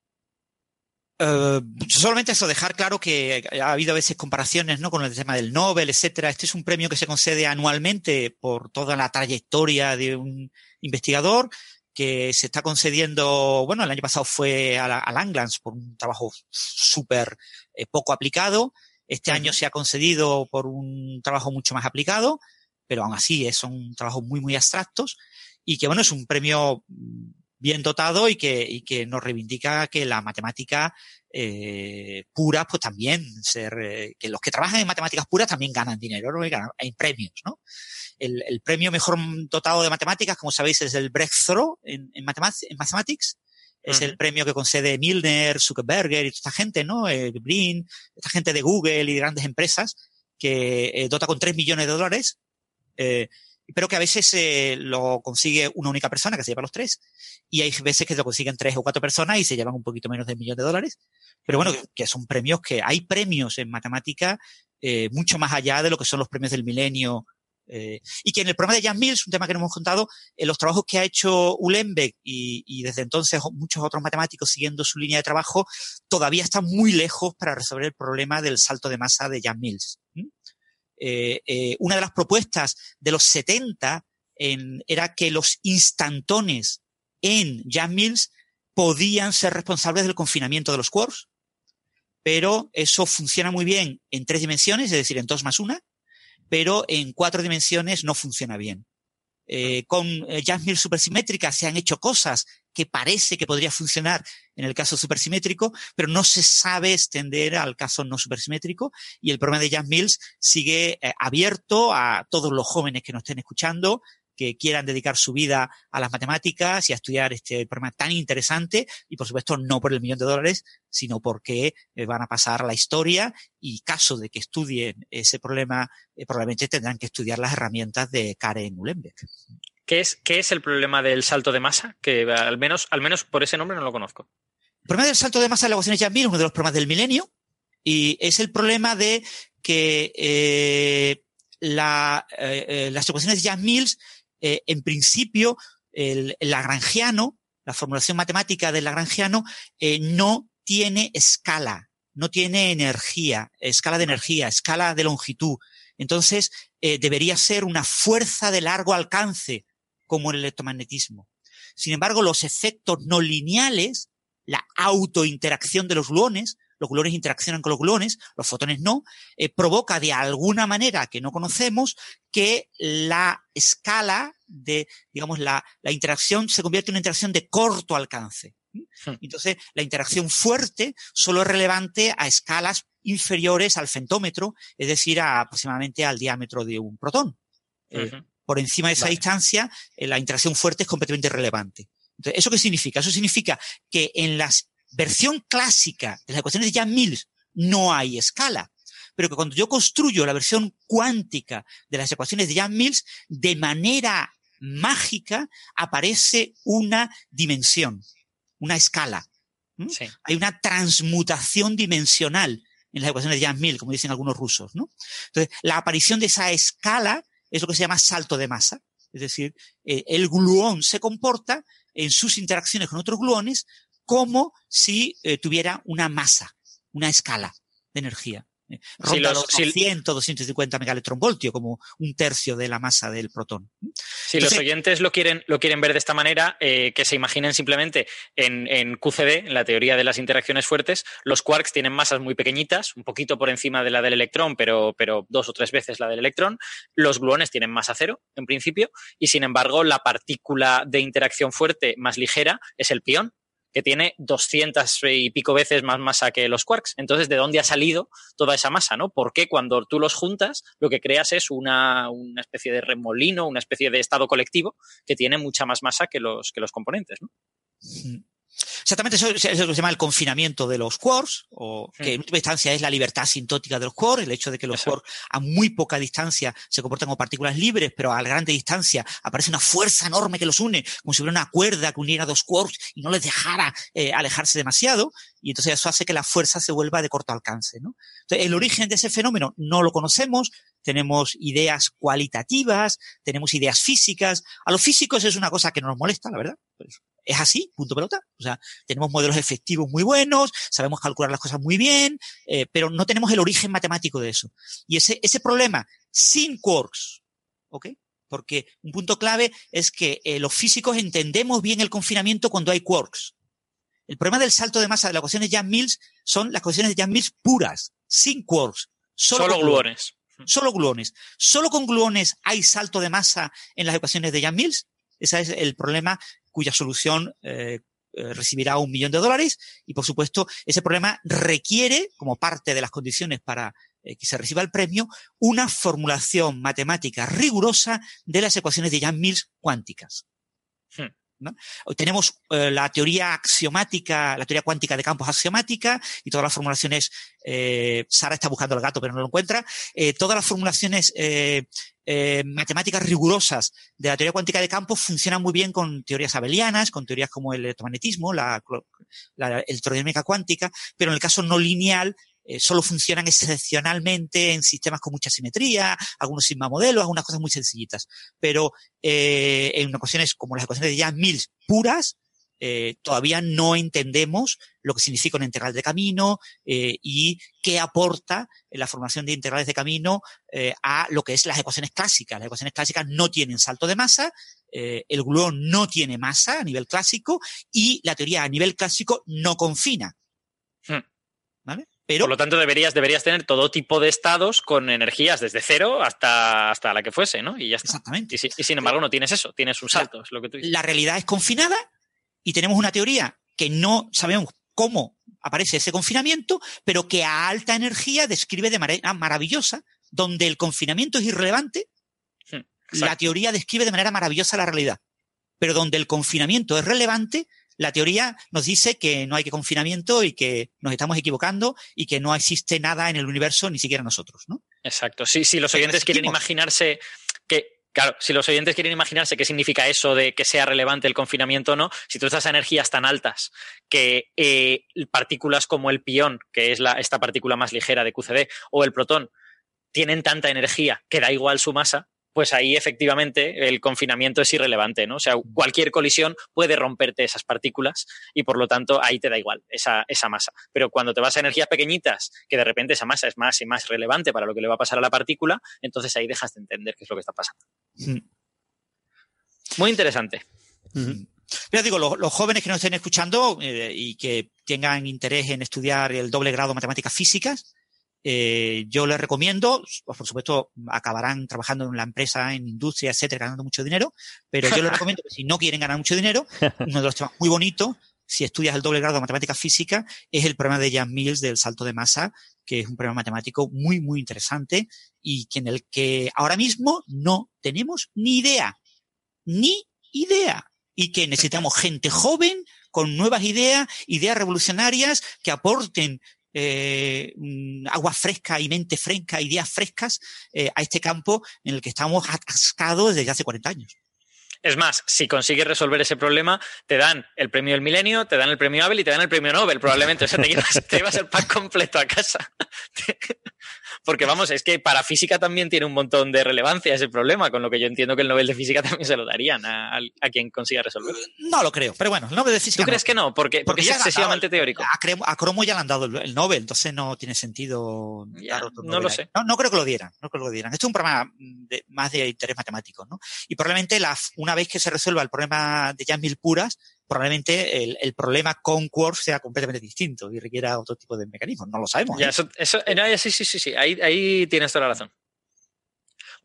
Uh, solamente eso, dejar claro que ha habido a veces comparaciones ¿no? con el tema del Nobel, etcétera. Este es un premio que se concede anualmente por toda la trayectoria de un investigador que se está concediendo, bueno, el año pasado fue a, a Langlands por un trabajo súper eh, poco aplicado. Este año se ha concedido por un trabajo mucho más aplicado, pero aún así son trabajos muy, muy abstractos y que, bueno, es un premio bien dotado y que, y que nos reivindica que la matemática eh, pura, pues también ser, eh, que los que trabajan en matemáticas puras también ganan dinero, ¿no? ganan, hay premios, ¿no? El, el, premio mejor dotado de matemáticas, como sabéis, es el Breakthrough en, en, Mathematics. Es el premio que concede Milner, Zuckerberger y toda esta gente, ¿no? Eh, Brin, esta gente de Google y grandes empresas que eh, dota con 3 millones de dólares. Eh, pero que a veces eh, lo consigue una única persona que se lleva los tres y hay veces que lo consiguen tres o cuatro personas y se llevan un poquito menos de un millón de dólares. Pero bueno, que, son premios que hay premios en matemática eh, mucho más allá de lo que son los premios del milenio. Eh, y que en el programa de Jan Mills, un tema que no hemos contado, en los trabajos que ha hecho Ulenbeck y, y, desde entonces muchos otros matemáticos siguiendo su línea de trabajo, todavía están muy lejos para resolver el problema del salto de masa de Jan Mills. Eh, eh, una de las propuestas de los 70 era que los instantones en Jan Mills podían ser responsables del confinamiento de los quarks, pero eso funciona muy bien en tres dimensiones, es decir, en dos más una, pero en cuatro dimensiones no funciona bien. Eh, con eh, Mills supersimétrica se han hecho cosas que parece que podría funcionar en el caso supersimétrico, pero no se sabe extender al caso no supersimétrico y el problema de Jan Mills sigue eh, abierto a todos los jóvenes que nos estén escuchando que quieran dedicar su vida a las matemáticas y a estudiar este problema tan interesante y por supuesto no por el millón de dólares, sino porque eh, van a pasar a la historia y caso de que estudien ese problema, eh, probablemente tendrán que estudiar las herramientas de Karen Uhlenbeck. ¿Qué es, ¿Qué es el problema del salto de masa? Que al menos, al menos por ese nombre no lo conozco. El problema del salto de masa de la ecuación de Jambil es uno de los problemas del milenio y es el problema de que eh, la, las ecuaciones de Jan-Mills eh, en principio, el, lagrangiano, la formulación matemática del lagrangiano, eh, no tiene escala, no tiene energía, escala de energía, escala de longitud. Entonces, eh, debería ser una fuerza de largo alcance, como el electromagnetismo. Sin embargo, los efectos no lineales, la autointeracción de los gluones, los gluones interaccionan con los gluones, los fotones no, eh, provoca de alguna manera que no conocemos que la escala de, digamos, la, la interacción se convierte en una interacción de corto alcance. Hmm. Entonces, la interacción fuerte solo es relevante a escalas inferiores al fentómetro, es decir, aproximadamente al diámetro de un protón. Eh, por encima de esa distancia, eh, la interacción fuerte es completamente irrelevante. Entonces, ¿eso qué significa? Eso significa que en las versión clásica de las ecuaciones de Jan Mills no hay escala. Pero que cuando yo construyo la versión cuántica de las ecuaciones de Jan Mills, de manera mágica aparece una dimensión, una escala. Hay una transmutación dimensional en las ecuaciones de Jan Mills, como dicen algunos rusos. ¿no? Entonces, la aparición de esa escala es lo que se llama salto de masa. Es decir, eh, el gluón se comporta en sus interacciones con otros gluones como si eh, tuviera una masa, una escala de energía. Eh, ronda los, 100, 250 megaelectronvoltios, como un tercio de la masa del protón. Si los oyentes lo quieren, lo quieren ver de esta manera, eh, que se imaginen simplemente en, en, QCD, en la teoría de las interacciones fuertes, los quarks tienen masas muy pequeñitas, un poquito por encima de la del electrón, pero, pero dos o tres veces la del electrón. Los gluones tienen masa cero, en principio, y sin embargo, la partícula de interacción fuerte más ligera es el pión, que tiene 200 y pico veces más masa que los quarks. Entonces, ¿de dónde ha salido toda esa masa? ¿no? Porque cuando tú los juntas, lo que creas es una, una especie de remolino, una especie de estado colectivo que tiene mucha más masa que los, que los componentes. ¿no? Exactamente, eso es lo que se llama el confinamiento de los quarks, o que en última instancia es la libertad asintótica de los quarks, el hecho de que los quarks a muy poca distancia se comportan como partículas libres, pero a grande distancia aparece una fuerza enorme que los une, como si hubiera una cuerda que uniera dos quarks y no les dejara eh, alejarse demasiado, y entonces eso hace que la fuerza se vuelva de corto alcance. ¿no? Entonces, el origen de ese fenómeno no lo conocemos, tenemos ideas cualitativas, tenemos ideas físicas. A los físicos es una cosa que no nos molesta, la verdad. Pues es así, punto pelota. O sea, tenemos modelos efectivos muy buenos, sabemos calcular las cosas muy bien, eh, pero no tenemos el origen matemático de eso. Y ese, ese problema sin quarks, ¿ok? Porque un punto clave es que eh, los físicos entendemos bien el confinamiento cuando hay quarks. El problema del salto de masa de las ecuaciones de Jan-Mills son las ecuaciones de Jan-Mills puras, sin quarks. Solo, solo gluones. Solo gluones. Solo con gluones hay salto de masa en las ecuaciones de Jan-Mills. Ese es el problema cuya solución eh, eh, recibirá un millón de dólares y, por supuesto, ese problema requiere, como parte de las condiciones para eh, que se reciba el premio, una formulación matemática rigurosa de las ecuaciones de Jan-Mills cuánticas. Hmm. Tenemos eh, la teoría axiomática, la teoría cuántica de campos axiomática y todas las formulaciones, eh, Sara está buscando el gato pero no lo encuentra, eh, todas las formulaciones matemáticas rigurosas de la teoría cuántica de campos funcionan muy bien con teorías abelianas, con teorías como el electromagnetismo, la, la electrodinámica cuántica, pero en el caso no lineal eh, solo funcionan excepcionalmente en sistemas con mucha simetría, algunos sigma modelos, algunas cosas muy sencillitas. Pero eh, en ocasiones como las ecuaciones de Jan Mills puras, eh, todavía no entendemos lo que significa una integral de camino eh, y qué aporta la formación de integrales de camino eh, a lo que es las ecuaciones clásicas. Las ecuaciones clásicas no tienen salto de masa, el gluón no tiene masa a nivel clásico y la teoría a nivel clásico no confina. Hmm. ¿Vale? Por lo tanto, deberías, deberías tener todo tipo de estados con energías desde cero hasta, hasta la que fuese, ¿no? Y ya está. Exactamente. Y, sin embargo, no tienes eso, tienes un salto, es lo que tú dices. La realidad es confinada y tenemos una teoría que no sabemos cómo aparece ese confinamiento, pero que a alta energía describe de manera maravillosa, donde el confinamiento es irrelevante, hmm, la teoría describe de manera maravillosa la realidad. Pero donde el confinamiento es relevante, la teoría nos dice que no hay que confinamiento y que nos estamos equivocando y que no existe nada en el universo, ni siquiera nosotros, ¿no? Exacto. Sí, si los oyentes quieren imaginarse que Claro, si los oyentes quieren imaginarse qué significa eso de que sea relevante el confinamiento o no, si tú estás a energías tan altas que eh, partículas como el pión, que es la, esta partícula más ligera de QCD, o el protón, tienen tanta energía que da igual su masa, pues ahí efectivamente el confinamiento es irrelevante, ¿no? O sea, cualquier colisión puede romperte esas partículas y por lo tanto ahí te da igual esa, esa masa. Pero cuando te vas a energías pequeñitas, que de repente esa masa es más y más relevante para lo que le va a pasar a la partícula, entonces ahí dejas de entender qué es lo que está pasando. Mm. Muy interesante. Pero digo, los, jóvenes que nos estén escuchando eh, y que tengan interés en estudiar el doble grado de matemáticas físicas, eh, yo les recomiendo, pues, por supuesto, acabarán trabajando en la empresa, en industria, etcétera, ganando mucho dinero, pero yo les recomiendo que si no quieren ganar mucho dinero, uno de los temas muy bonitos, si estudias el doble grado de matemática física, es el problema de Jan Mills del salto de masa, que es un problema matemático muy, muy interesante y que en el que ahora mismo no tenemos ni idea, ni idea. Y que necesitamos gente joven con nuevas ideas, ideas revolucionarias que aporten eh, mm, agua fresca y mente fresca, ideas frescas eh, a este campo en el que estamos atascados desde hace 40 años. Es más, si consigues resolver ese problema, te dan el premio del milenio, te dan el premio Abel y te dan el premio Nobel, probablemente. O sea, te llevas, te llevas el pack completo a casa. Porque vamos, es que para física también tiene un montón de relevancia ese problema, con lo que yo entiendo que el Nobel de Física también se lo darían a, quien consiga resolverlo. No lo creo, pero bueno, el Nobel de Física. ¿Tú crees que no? Porque, porque, es excesivamente teórico. A, Cromo ya le han dado el Nobel, entonces no tiene sentido dar otro No lo sé. No, creo que lo dieran, no creo que lo dieran. Esto es un problema más de interés matemático, ¿no? Y probablemente la, una vez que se resuelva el problema de Jan Mil puras, probablemente el, el, problema con Quarks sea completamente distinto y requiera otro tipo de mecanismos. No lo sabemos. Ya, ¿eh? eso, eso, sí, sí, sí, sí. Ahí, ahí tienes toda la razón.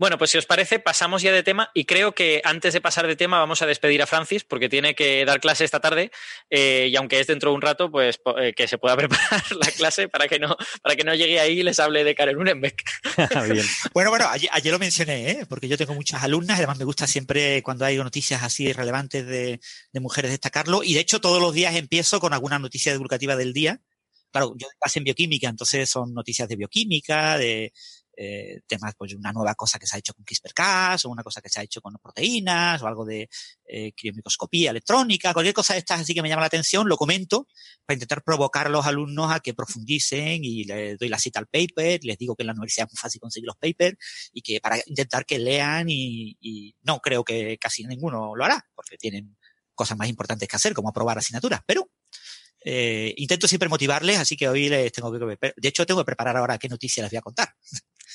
Bueno, pues si os parece, pasamos ya de tema y creo que antes de pasar de tema vamos a despedir a Francis porque tiene que dar clase esta tarde eh, y aunque es dentro de un rato, pues eh, que se pueda preparar la clase para que no, para que no llegue ahí y les hable de Karen Unenbeck. bueno, bueno, ayer, lo mencioné, ¿eh? porque yo tengo muchas alumnas, además me gusta siempre cuando hay noticias así relevantes de, de mujeres destacarlo y de hecho todos los días empiezo con alguna noticia divulgativa del día. Claro, yo pasé en bioquímica, entonces son noticias de bioquímica, de, eh, temas, pues una nueva cosa que se ha hecho con CRISPR-Cas, o una cosa que se ha hecho con proteínas, o algo de eh, criomicroscopía electrónica, cualquier cosa de estas así que me llama la atención, lo comento para intentar provocar a los alumnos a que profundicen y les doy la cita al paper, les digo que en la universidad es muy fácil conseguir los papers y que para intentar que lean y, y no creo que casi ninguno lo hará, porque tienen cosas más importantes que hacer, como aprobar asignaturas, pero eh, intento siempre motivarles, así que hoy les tengo que... De hecho, tengo que preparar ahora qué noticias les voy a contar.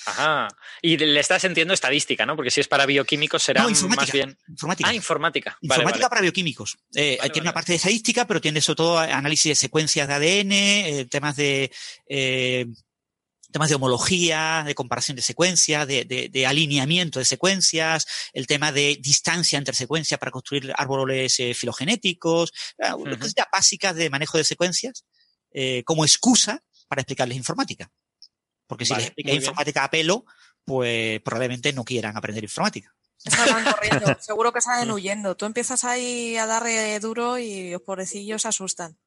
Ajá. Y le estás entiendo estadística, ¿no? Porque si es para bioquímicos será más bien. Informática. Ah, informática. Informática para bioquímicos. Eh, tiene una parte de estadística, pero tiene sobre todo análisis de secuencias de ADN, eh, temas de eh, temas de homología, de comparación de secuencias, de, alineamiento de secuencias, el tema de distancia entre secuencias para construir árboles filogenéticos, uh cosas básicas de manejo de secuencias como excusa para explicarles informática. Porque si les explica informática a pelo, pues probablemente no quieran aprender informática. corriendo, seguro que salen huyendo. Tú empiezas ahí a darle duro y los pobrecillos se asustan.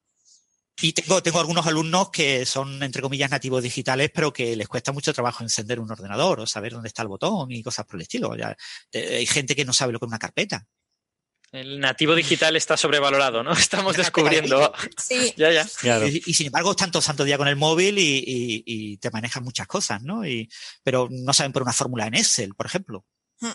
Y tengo, tengo algunos alumnos que son, entre comillas, nativos digitales, pero que les cuesta mucho trabajo encender un ordenador o saber dónde está el botón y cosas por el estilo. hay gente que no sabe lo que es una carpeta. El nativo digital está sobrevalorado, ¿no? Estamos descubriendo. Sí. ya, ya. Y, sin embargo, están todo santo día con el móvil y, te manejan muchas cosas, ¿no? Y, pero no saben por una fórmula en Excel, por ejemplo.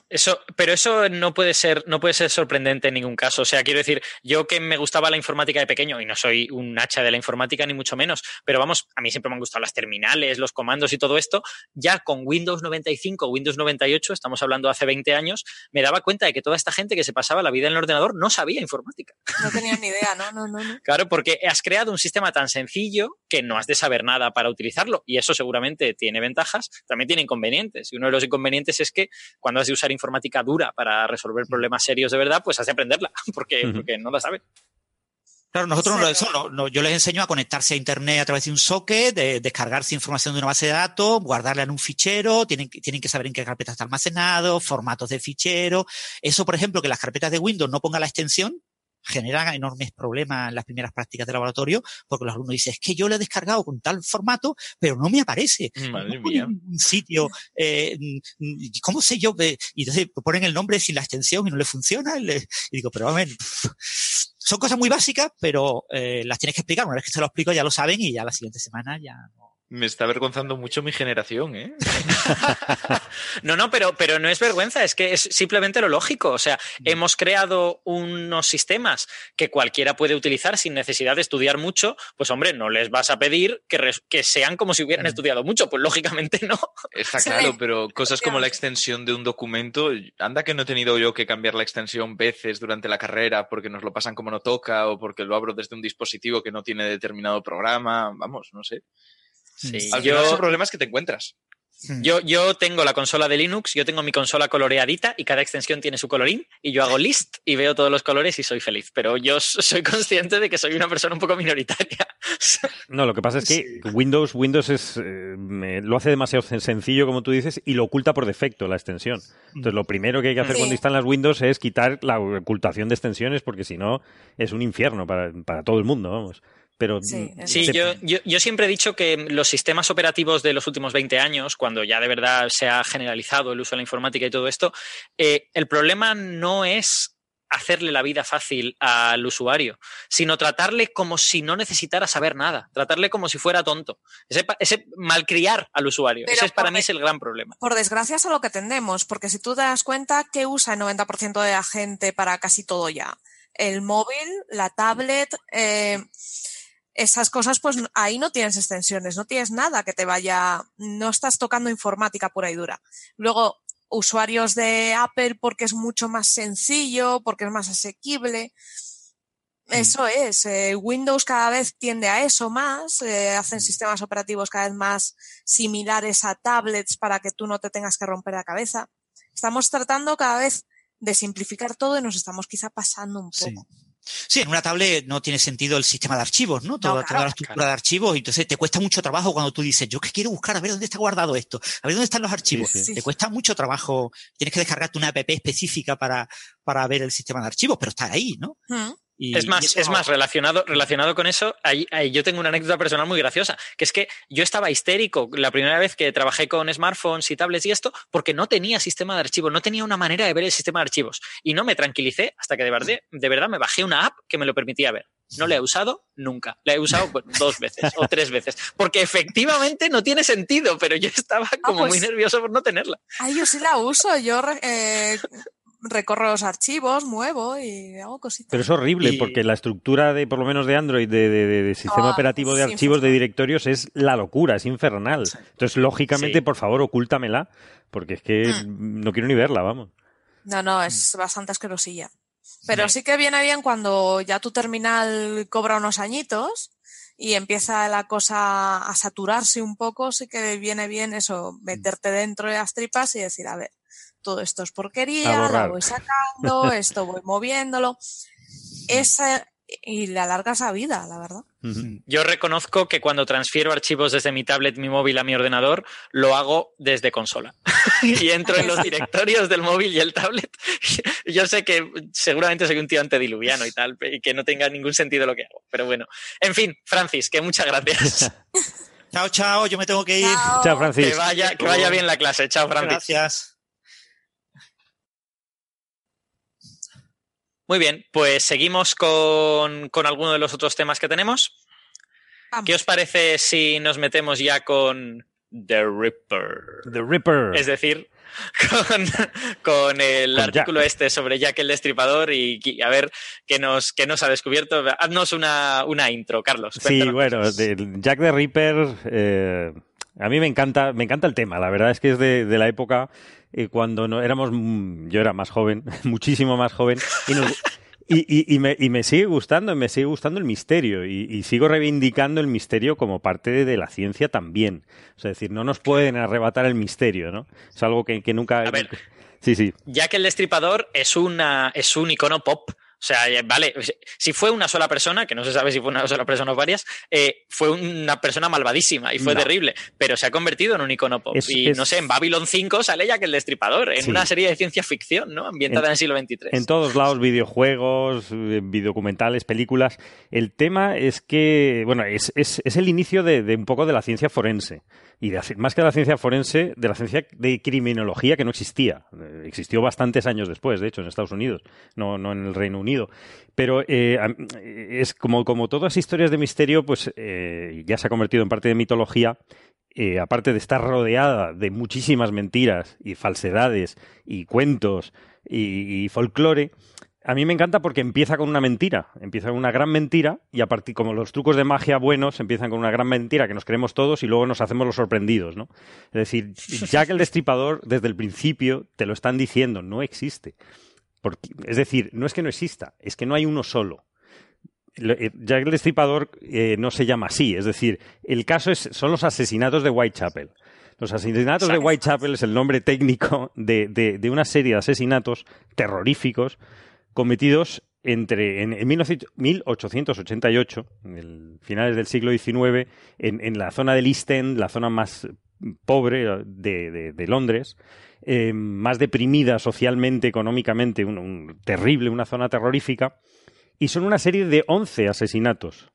Eso, pero eso no puede ser, no puede ser sorprendente en ningún caso. O sea, quiero decir, yo que me gustaba la informática de pequeño, y no soy un hacha de la informática ni mucho menos, pero vamos, a mí siempre me han gustado las terminales, los comandos y todo esto. Ya con Windows 95, Windows 98, estamos hablando hace 20 años, me daba cuenta de que toda esta gente que se pasaba la vida en el ordenador no sabía informática. No tenía ni idea, no, no, no. Claro, porque has creado un sistema tan sencillo que no has de saber nada para utilizarlo. Y eso seguramente tiene ventajas, también tiene inconvenientes. Y uno de los inconvenientes es que cuando has de usar informática dura para resolver problemas serios de verdad, pues has de aprenderla, porque, porque no la sabes. Claro, nosotros no, eso, no, yo les enseño a conectarse a Internet a través de un socket, de, descargarse información de una base de datos, guardarla en un fichero, tienen, tienen que saber en qué carpeta está almacenado, formatos de fichero. Eso, por ejemplo, que las carpetas de Windows no pongan la extensión, genera enormes problemas en las primeras prácticas de laboratorio, porque los alumnos dicen, es que yo lo he descargado con tal formato, pero no me aparece. Madre mía. Un sitio, eh, ¿cómo sé yo? Y entonces ponen el nombre sin la extensión y no le funciona. Y, digo, pero a ver, son cosas muy básicas, pero eh, las tienes que explicar. Una vez que se lo explico ya lo saben y ya la siguiente semana ya no, me está avergonzando mucho mi generación, ¿eh? no, no, pero, pero no es vergüenza, es que es simplemente lo lógico. O sea, mm. hemos creado unos sistemas que cualquiera puede utilizar sin necesidad de estudiar mucho. Pues, hombre, no les vas a pedir que, que sean como si hubieran mm. estudiado mucho. Pues, lógicamente, no. Está claro, pero cosas como la extensión de un documento, anda que no he tenido yo que cambiar la extensión veces durante la carrera porque nos lo pasan como no toca o porque lo abro desde un dispositivo que no tiene determinado programa. Vamos, no sé. Sí, Al final son problemas que te encuentras. Hmm. Yo, yo tengo la consola de Linux, yo tengo mi consola coloreadita y cada extensión tiene su colorín y yo hago list y veo todos los colores y soy feliz. Pero yo soy consciente de que soy una persona un poco minoritaria. No, lo que pasa es que Windows, Windows es, eh, lo hace demasiado sencillo, como tú dices, y lo oculta por defecto la extensión. Entonces, lo primero que hay que hacer cuando instalan Windows es quitar la ocultación de extensiones porque si no es un infierno para, para todo el mundo, vamos. Pero, sí, mm, yo, yo, siempre he dicho que los sistemas operativos de los últimos 20 años, cuando ya de verdad se ha generalizado el uso de la informática y todo esto, eh, el problema no es hacerle la vida fácil al usuario, sino tratarle como si no necesitara saber nada, tratarle como si fuera tonto, ese, ese malcriar al usuario. ese es, para mí es el gran problema. Por desgracia es a lo que tendemos, porque si tú te das cuenta que usa el 90% de la gente para casi todo ya, el móvil, la tablet, eh, esas cosas, pues ahí no tienes extensiones, no tienes nada que te vaya, no estás tocando informática pura y dura. Luego, usuarios de Apple porque es mucho más sencillo, porque es más asequible. Mm. Eso es, eh, Windows cada vez tiende a eso más, eh, hacen mm. sistemas operativos cada vez más similares a tablets para que tú no te tengas que romper la cabeza. estamos tratando cada vez de simplificar todo y nos estamos quizá pasando un poco. Sí, en una tablet no tiene sentido el sistema de archivos, ¿no? Toda, la estructura de archivos. Entonces te cuesta mucho trabajo cuando tú dices, yo que quiero buscar, a ver dónde está guardado esto, a ver dónde están los archivos. Te cuesta mucho trabajo. Tienes que descargarte una app específica para, para ver el sistema de archivos, pero está ahí, ¿no? Es más, es más relacionado, relacionado con eso, ahí, yo tengo una anécdota personal muy graciosa, que es que yo estaba histérico la primera vez que trabajé con smartphones y tablets y esto, porque no tenía sistema de archivos, no tenía una manera de ver el sistema de archivos. Y no me tranquilicé hasta que de verdad, de verdad me bajé una app que me lo permitía ver. No la he usado nunca. La he usado dos veces o tres veces. Porque efectivamente no tiene sentido, pero yo estaba ah, como muy pues nervioso por no tenerla. Ay, yo sí la uso. Yo eh, recorro los archivos, muevo y hago cositas. Pero es horrible porque la estructura de, por lo menos de Android, de, sistema ah, operativo de archivos de directorios es la locura, es infernal. Entonces, lógicamente, por favor, ocúltamela, porque es que mm. no quiero ni verla, vamos. No, no, es bastante asquerosilla. Pero sí que viene bien cuando ya tu terminal cobra unos añitos y empieza la cosa a saturarse un poco, sí que viene bien eso, meterte dentro de las tripas y decir, a ver, todo esto es porquería, la voy sacando, esto voy moviéndolo. Esa, y le alargas la vida, la verdad. Yo reconozco que cuando transfiero archivos desde mi tablet, mi móvil a mi ordenador, lo hago desde consola. y entro en los directorios del móvil y el tablet. Yo sé que seguramente soy un tío antediluviano y tal, y que no tenga ningún sentido lo que hago. Pero bueno, en fin, Francis, que muchas gracias. chao, chao, yo me tengo que ir. Chao, Francis. Que vaya, que vaya bien la clase. Chao, Francis. Gracias. Muy bien, pues seguimos con, con alguno de los otros temas que tenemos. ¿Qué os parece si nos metemos ya con The Ripper? The Ripper. Es decir, con, el artículo este sobre Jack el Destripador y, a ver qué nos, qué nos ha descubierto. Haznos una, una intro, Carlos. Sí, bueno, Jack the Ripper, eh, a mí me encanta, me encanta el tema. La verdad es que es de, de la época eh, cuando no éramos, mm, yo era más joven, muchísimo más joven, y, y, me, y, me, sigue gustando, me sigue gustando el misterio y, sigo reivindicando el misterio como parte de, la ciencia también. O sea, es decir, no nos pueden arrebatar el misterio, ¿no? Es algo que, que nunca... A ver, sí, sí. Ya que el destripador es, una, es un icono pop sea, eh, vale, si fue una sola persona, que no se sabe si fue una sola persona o varias, eh, fue una persona malvadísima y fue terrible, pero se ha convertido en un icono pop. y no sé, en Babylon 5 sale ya que el destripador, en una serie de ciencia ficción, ¿no? Ambientada en, el siglo XXIII. En todos lados, videojuegos, eh, videocumentales, películas. El tema es que, bueno, es, es, es el inicio de, de un poco de la ciencia forense y más que de la ciencia forense, de la ciencia de criminología que no existía. Eh, existió bastantes años después, de hecho, en Estados Unidos, no, no en el Reino Unido. Pero eh, es como, como todas historias de misterio, pues eh, ya se ha convertido en parte de mitología. aparte de estar rodeada de muchísimas mentiras y falsedades y cuentos y folclore, a mí me encanta porque empieza con una mentira, empieza con una gran mentira y a partir como los trucos de magia buenos empiezan con una gran mentira que nos creemos todos y luego nos hacemos los sorprendidos, ¿no? Es decir, Jack el Destripador desde el principio te lo están diciendo, no existe. es decir, no es que no exista, es que no hay uno solo. Eh, Jack el Destripador eh, no se llama así, es decir, el caso es, son los asesinatos de Whitechapel. Los asesinatos de Whitechapel es el nombre técnico de, de una serie de asesinatos terroríficos cometidos entre en, 1888, en finales del siglo XIX, en, la zona del East End, la zona más pobre de, Londres, eh, más deprimida socialmente, económicamente, un, terrible, una zona terrorífica, y son una serie de 11 asesinatos.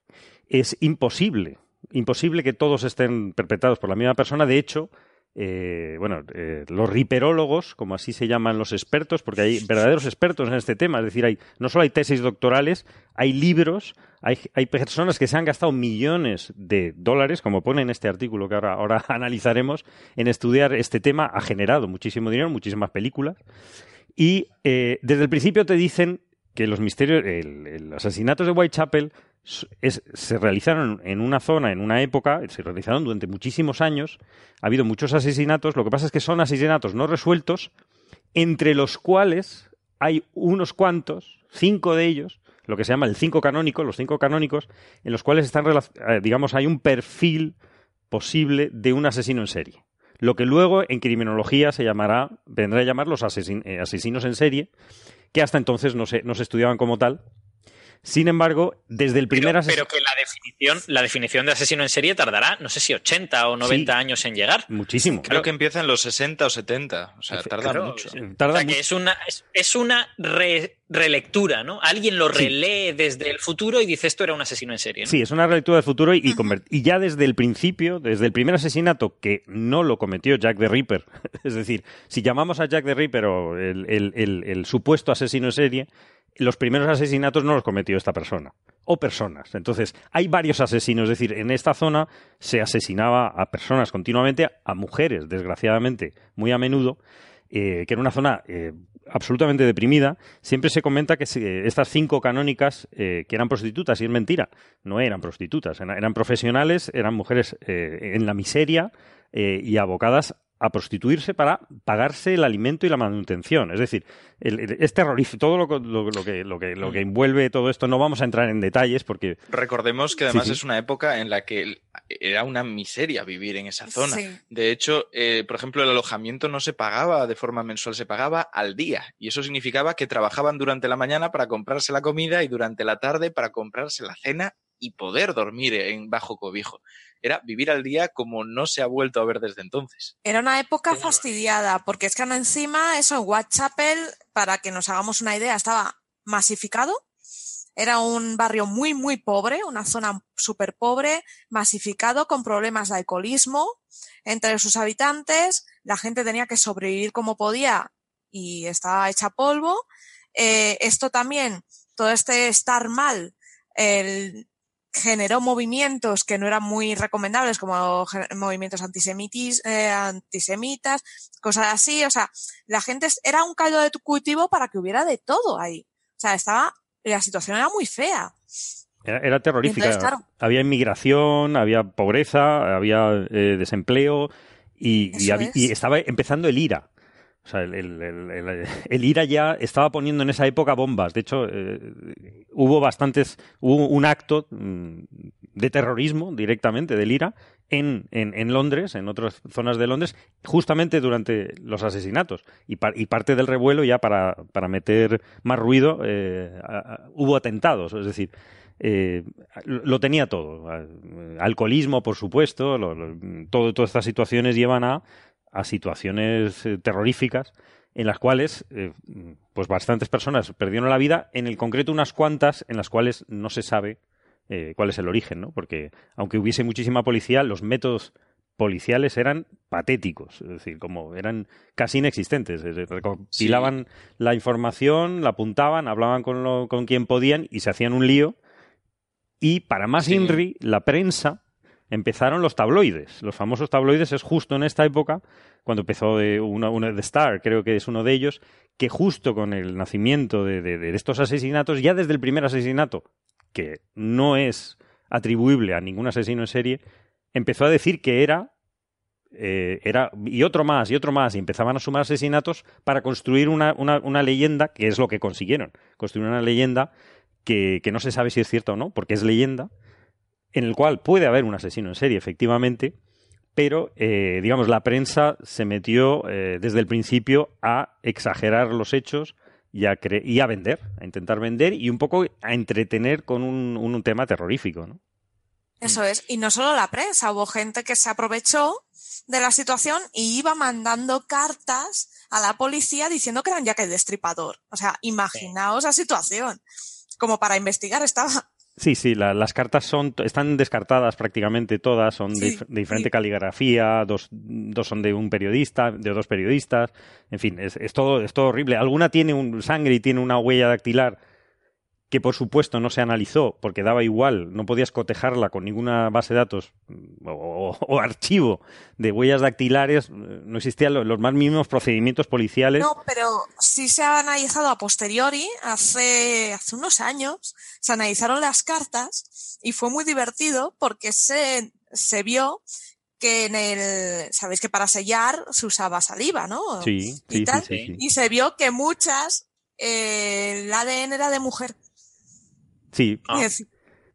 Es imposible, imposible que todos estén perpetrados por la misma persona. De hecho, eh, bueno, eh, los riperólogos, como así se llaman los expertos, porque hay verdaderos expertos en este tema, es decir, hay, no solo hay tesis doctorales, hay libros, hay, hay personas que se han gastado millones de dólares, como pone en este artículo que ahora, analizaremos, en estudiar este tema, ha generado muchísimo dinero, muchísimas películas, y eh, desde el principio te dicen que los misterios, los asesinatos de Whitechapel se realizaron en una zona, en una época, se realizaron durante muchísimos años, ha habido muchos asesinatos, lo que pasa es que son asesinatos no resueltos, entre los cuales hay unos cuantos, cinco de ellos, lo que se llama el cinco canónico, los cinco canónicos, en los cuales están, eh, digamos, hay un perfil posible de un asesino en serie. lo que luego en criminología se llamará, vendrá a llamar los eh, asesinos en serie, que hasta entonces no se, no se estudiaban como tal, sin embargo, desde el primer pero, pero, que la definición, la definición de asesino en serie tardará, no sé si 80 o 90 años en llegar. Muchísimo. Creo que empieza en los 60 o 70. O sea, tarda mucho. Tarda o sea, que es una, es, una relectura, ¿no? Alguien lo relee desde el futuro y dice esto era un asesino en serie. Sí, es una relectura del futuro y, y, ya desde el principio, desde el primer asesinato que no lo cometió Jack the Ripper, es decir, si llamamos a Jack the Ripper o el, el, el supuesto asesino en serie, los primeros asesinatos no los cometió esta persona o personas. Entonces, hay varios asesinos, es decir, en esta zona se asesinaba a personas continuamente, a mujeres, desgraciadamente, muy a menudo, eh, que era una zona eh, absolutamente deprimida. Siempre se comenta que estas cinco canónicas eh, que eran prostitutas, y es mentira, no eran prostitutas, eran profesionales, eran mujeres en la miseria y abocadas a prostituirse para pagarse el alimento y la manutención. Es decir, es terrorífico. Todo lo, que, lo, que, lo que envuelve todo esto, no vamos a entrar en detalles porque... Recordemos que además es una época en la que era una miseria vivir en esa zona. De hecho, eh, por ejemplo, el alojamiento no se pagaba de forma mensual, se pagaba al día. Y eso significaba que trabajaban durante la mañana para comprarse la comida y durante la tarde para comprarse la cena y poder dormir en bajo cobijo era vivir al día como no se ha vuelto a ver desde entonces. Era una época fastidiada, porque es que encima eso en Whitechapel, para que nos hagamos una idea, estaba masificado. Era un barrio muy, muy pobre, una zona súper pobre, masificado, con problemas de alcoholismo entre sus habitantes. La gente tenía que sobrevivir como podía y estaba hecha polvo. Eh, esto también, todo este estar mal, el generó movimientos que no eran muy recomendables, como movimientos antisemitis, eh, antisemitas, cosas así. O sea, la gente era un caldo de cultivo para que hubiera de todo ahí. O sea, estaba, la situación era muy fea. Era, terrorífica. Había inmigración, había pobreza, había eh, desempleo y, y, estaba empezando el IRA. El, IRA ya estaba poniendo en esa época bombas. De hecho, eh, hubo bastantes, hubo un acto mm, de terrorismo directamente del IRA en, en, Londres, en otras zonas de Londres, justamente durante los asesinatos. Y, y parte del revuelo ya para, para meter más ruido, eh, hubo atentados. Es decir, eh, lo tenía todo. Alcoholismo, por supuesto, todo, todas estas situaciones llevan a a situaciones eh, terroríficas en las cuales eh, pues bastantes personas perdieron la vida, en el concreto unas cuantas en las cuales no se sabe eh, cuál es el origen, ¿no? Porque aunque hubiese muchísima policía, los métodos policiales eran patéticos, es decir, como eran casi inexistentes. Recopilaban la información, la apuntaban, hablaban con, lo, con quien podían y se hacían un lío. Y para más INRI, la prensa empezaron los tabloides. Los famosos tabloides es justo en esta época, cuando empezó de una, The Star, creo que es uno de ellos, que justo con el nacimiento de, estos asesinatos, ya desde el primer asesinato, que no es atribuible a ningún asesino en serie, empezó a decir que era eh, era y otro más y otro más y empezaban a sumar asesinatos para construir una, una, leyenda que es lo que consiguieron construir una leyenda que, que, no se sabe si es cierta o no porque es leyenda en el cual puede haber un asesino en serie, efectivamente, pero, eh, digamos, la prensa se metió eh, desde el principio a exagerar los hechos y a, vender, a intentar vender y un poco a entretener con un, tema terrorífico, ¿no? Eso es. Y no solo la prensa, hubo gente que se aprovechó de la situación y iba mandando cartas a la policía diciendo que eran ya que el Destripador. O sea, imaginaos la situación. Como para investigar estaba. Sí, sí, las cartas son, están descartadas prácticamente todas, son de, diferente caligrafía, dos, dos, son de un periodista, de dos periodistas, en fin, es, es, todo, es todo horrible. Alguna tiene un sangre y tiene una huella dactilar que por supuesto no se analizó porque daba igual, no podías cotejarla con ninguna base de datos mm, o, archivo de huellas dactilares, no existían los, más mínimos procedimientos policiales. No, pero sí se ha analizado a posteriori, hace, hace unos años, se analizaron las cartas y fue muy divertido porque se, se vio que en el, sabéis que para sellar se usaba saliva, ¿no? Sí, sí, sí, Y se vio que muchas, eh, el ADN era de mujer. Sí. Ah.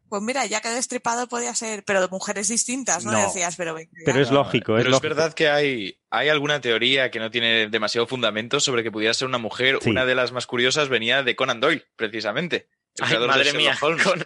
pues mira, ya que destripado podía ser, pero de mujeres distintas, ¿no? No. Decías, pero... Pero es lógico, es Pero es verdad que hay, hay alguna teoría que no tiene demasiado fundamento sobre que pudiera ser una mujer. Sí. Una de las más curiosas venía de Conan Doyle, precisamente. Ay, madre mía, Holmes. con,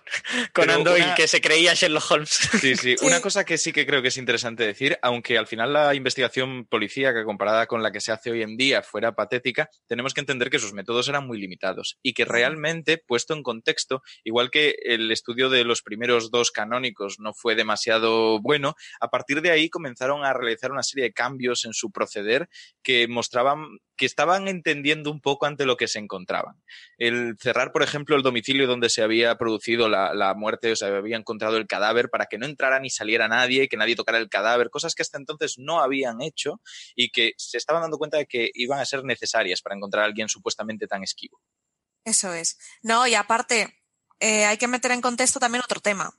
con una- que se creía Sherlock Holmes. Sí, sí. Sí. Una cosa que sí que creo que es interesante decir, aunque al final la investigación policíaca comparada con la que se hace hoy en día fuera patética, tenemos que entender que sus métodos eran muy limitados y que realmente, puesto en contexto, igual que el estudio de los primeros dos canónicos no fue demasiado bueno, a partir de ahí comenzaron a realizar una serie de cambios en su proceder que mostraban que estaban entendiendo un poco ante lo que se encontraban. El cerrar, por ejemplo, el domicilio donde se había producido la, muerte, o sea, había encontrado el cadáver para que no entrara ni saliera nadie, que nadie tocara el cadáver, cosas que hasta entonces no habían hecho y que se estaban dando cuenta de que iban a ser necesarias para encontrar a alguien supuestamente tan esquivo. Eso es. No, y aparte, eh, hay que meter en contexto también otro tema.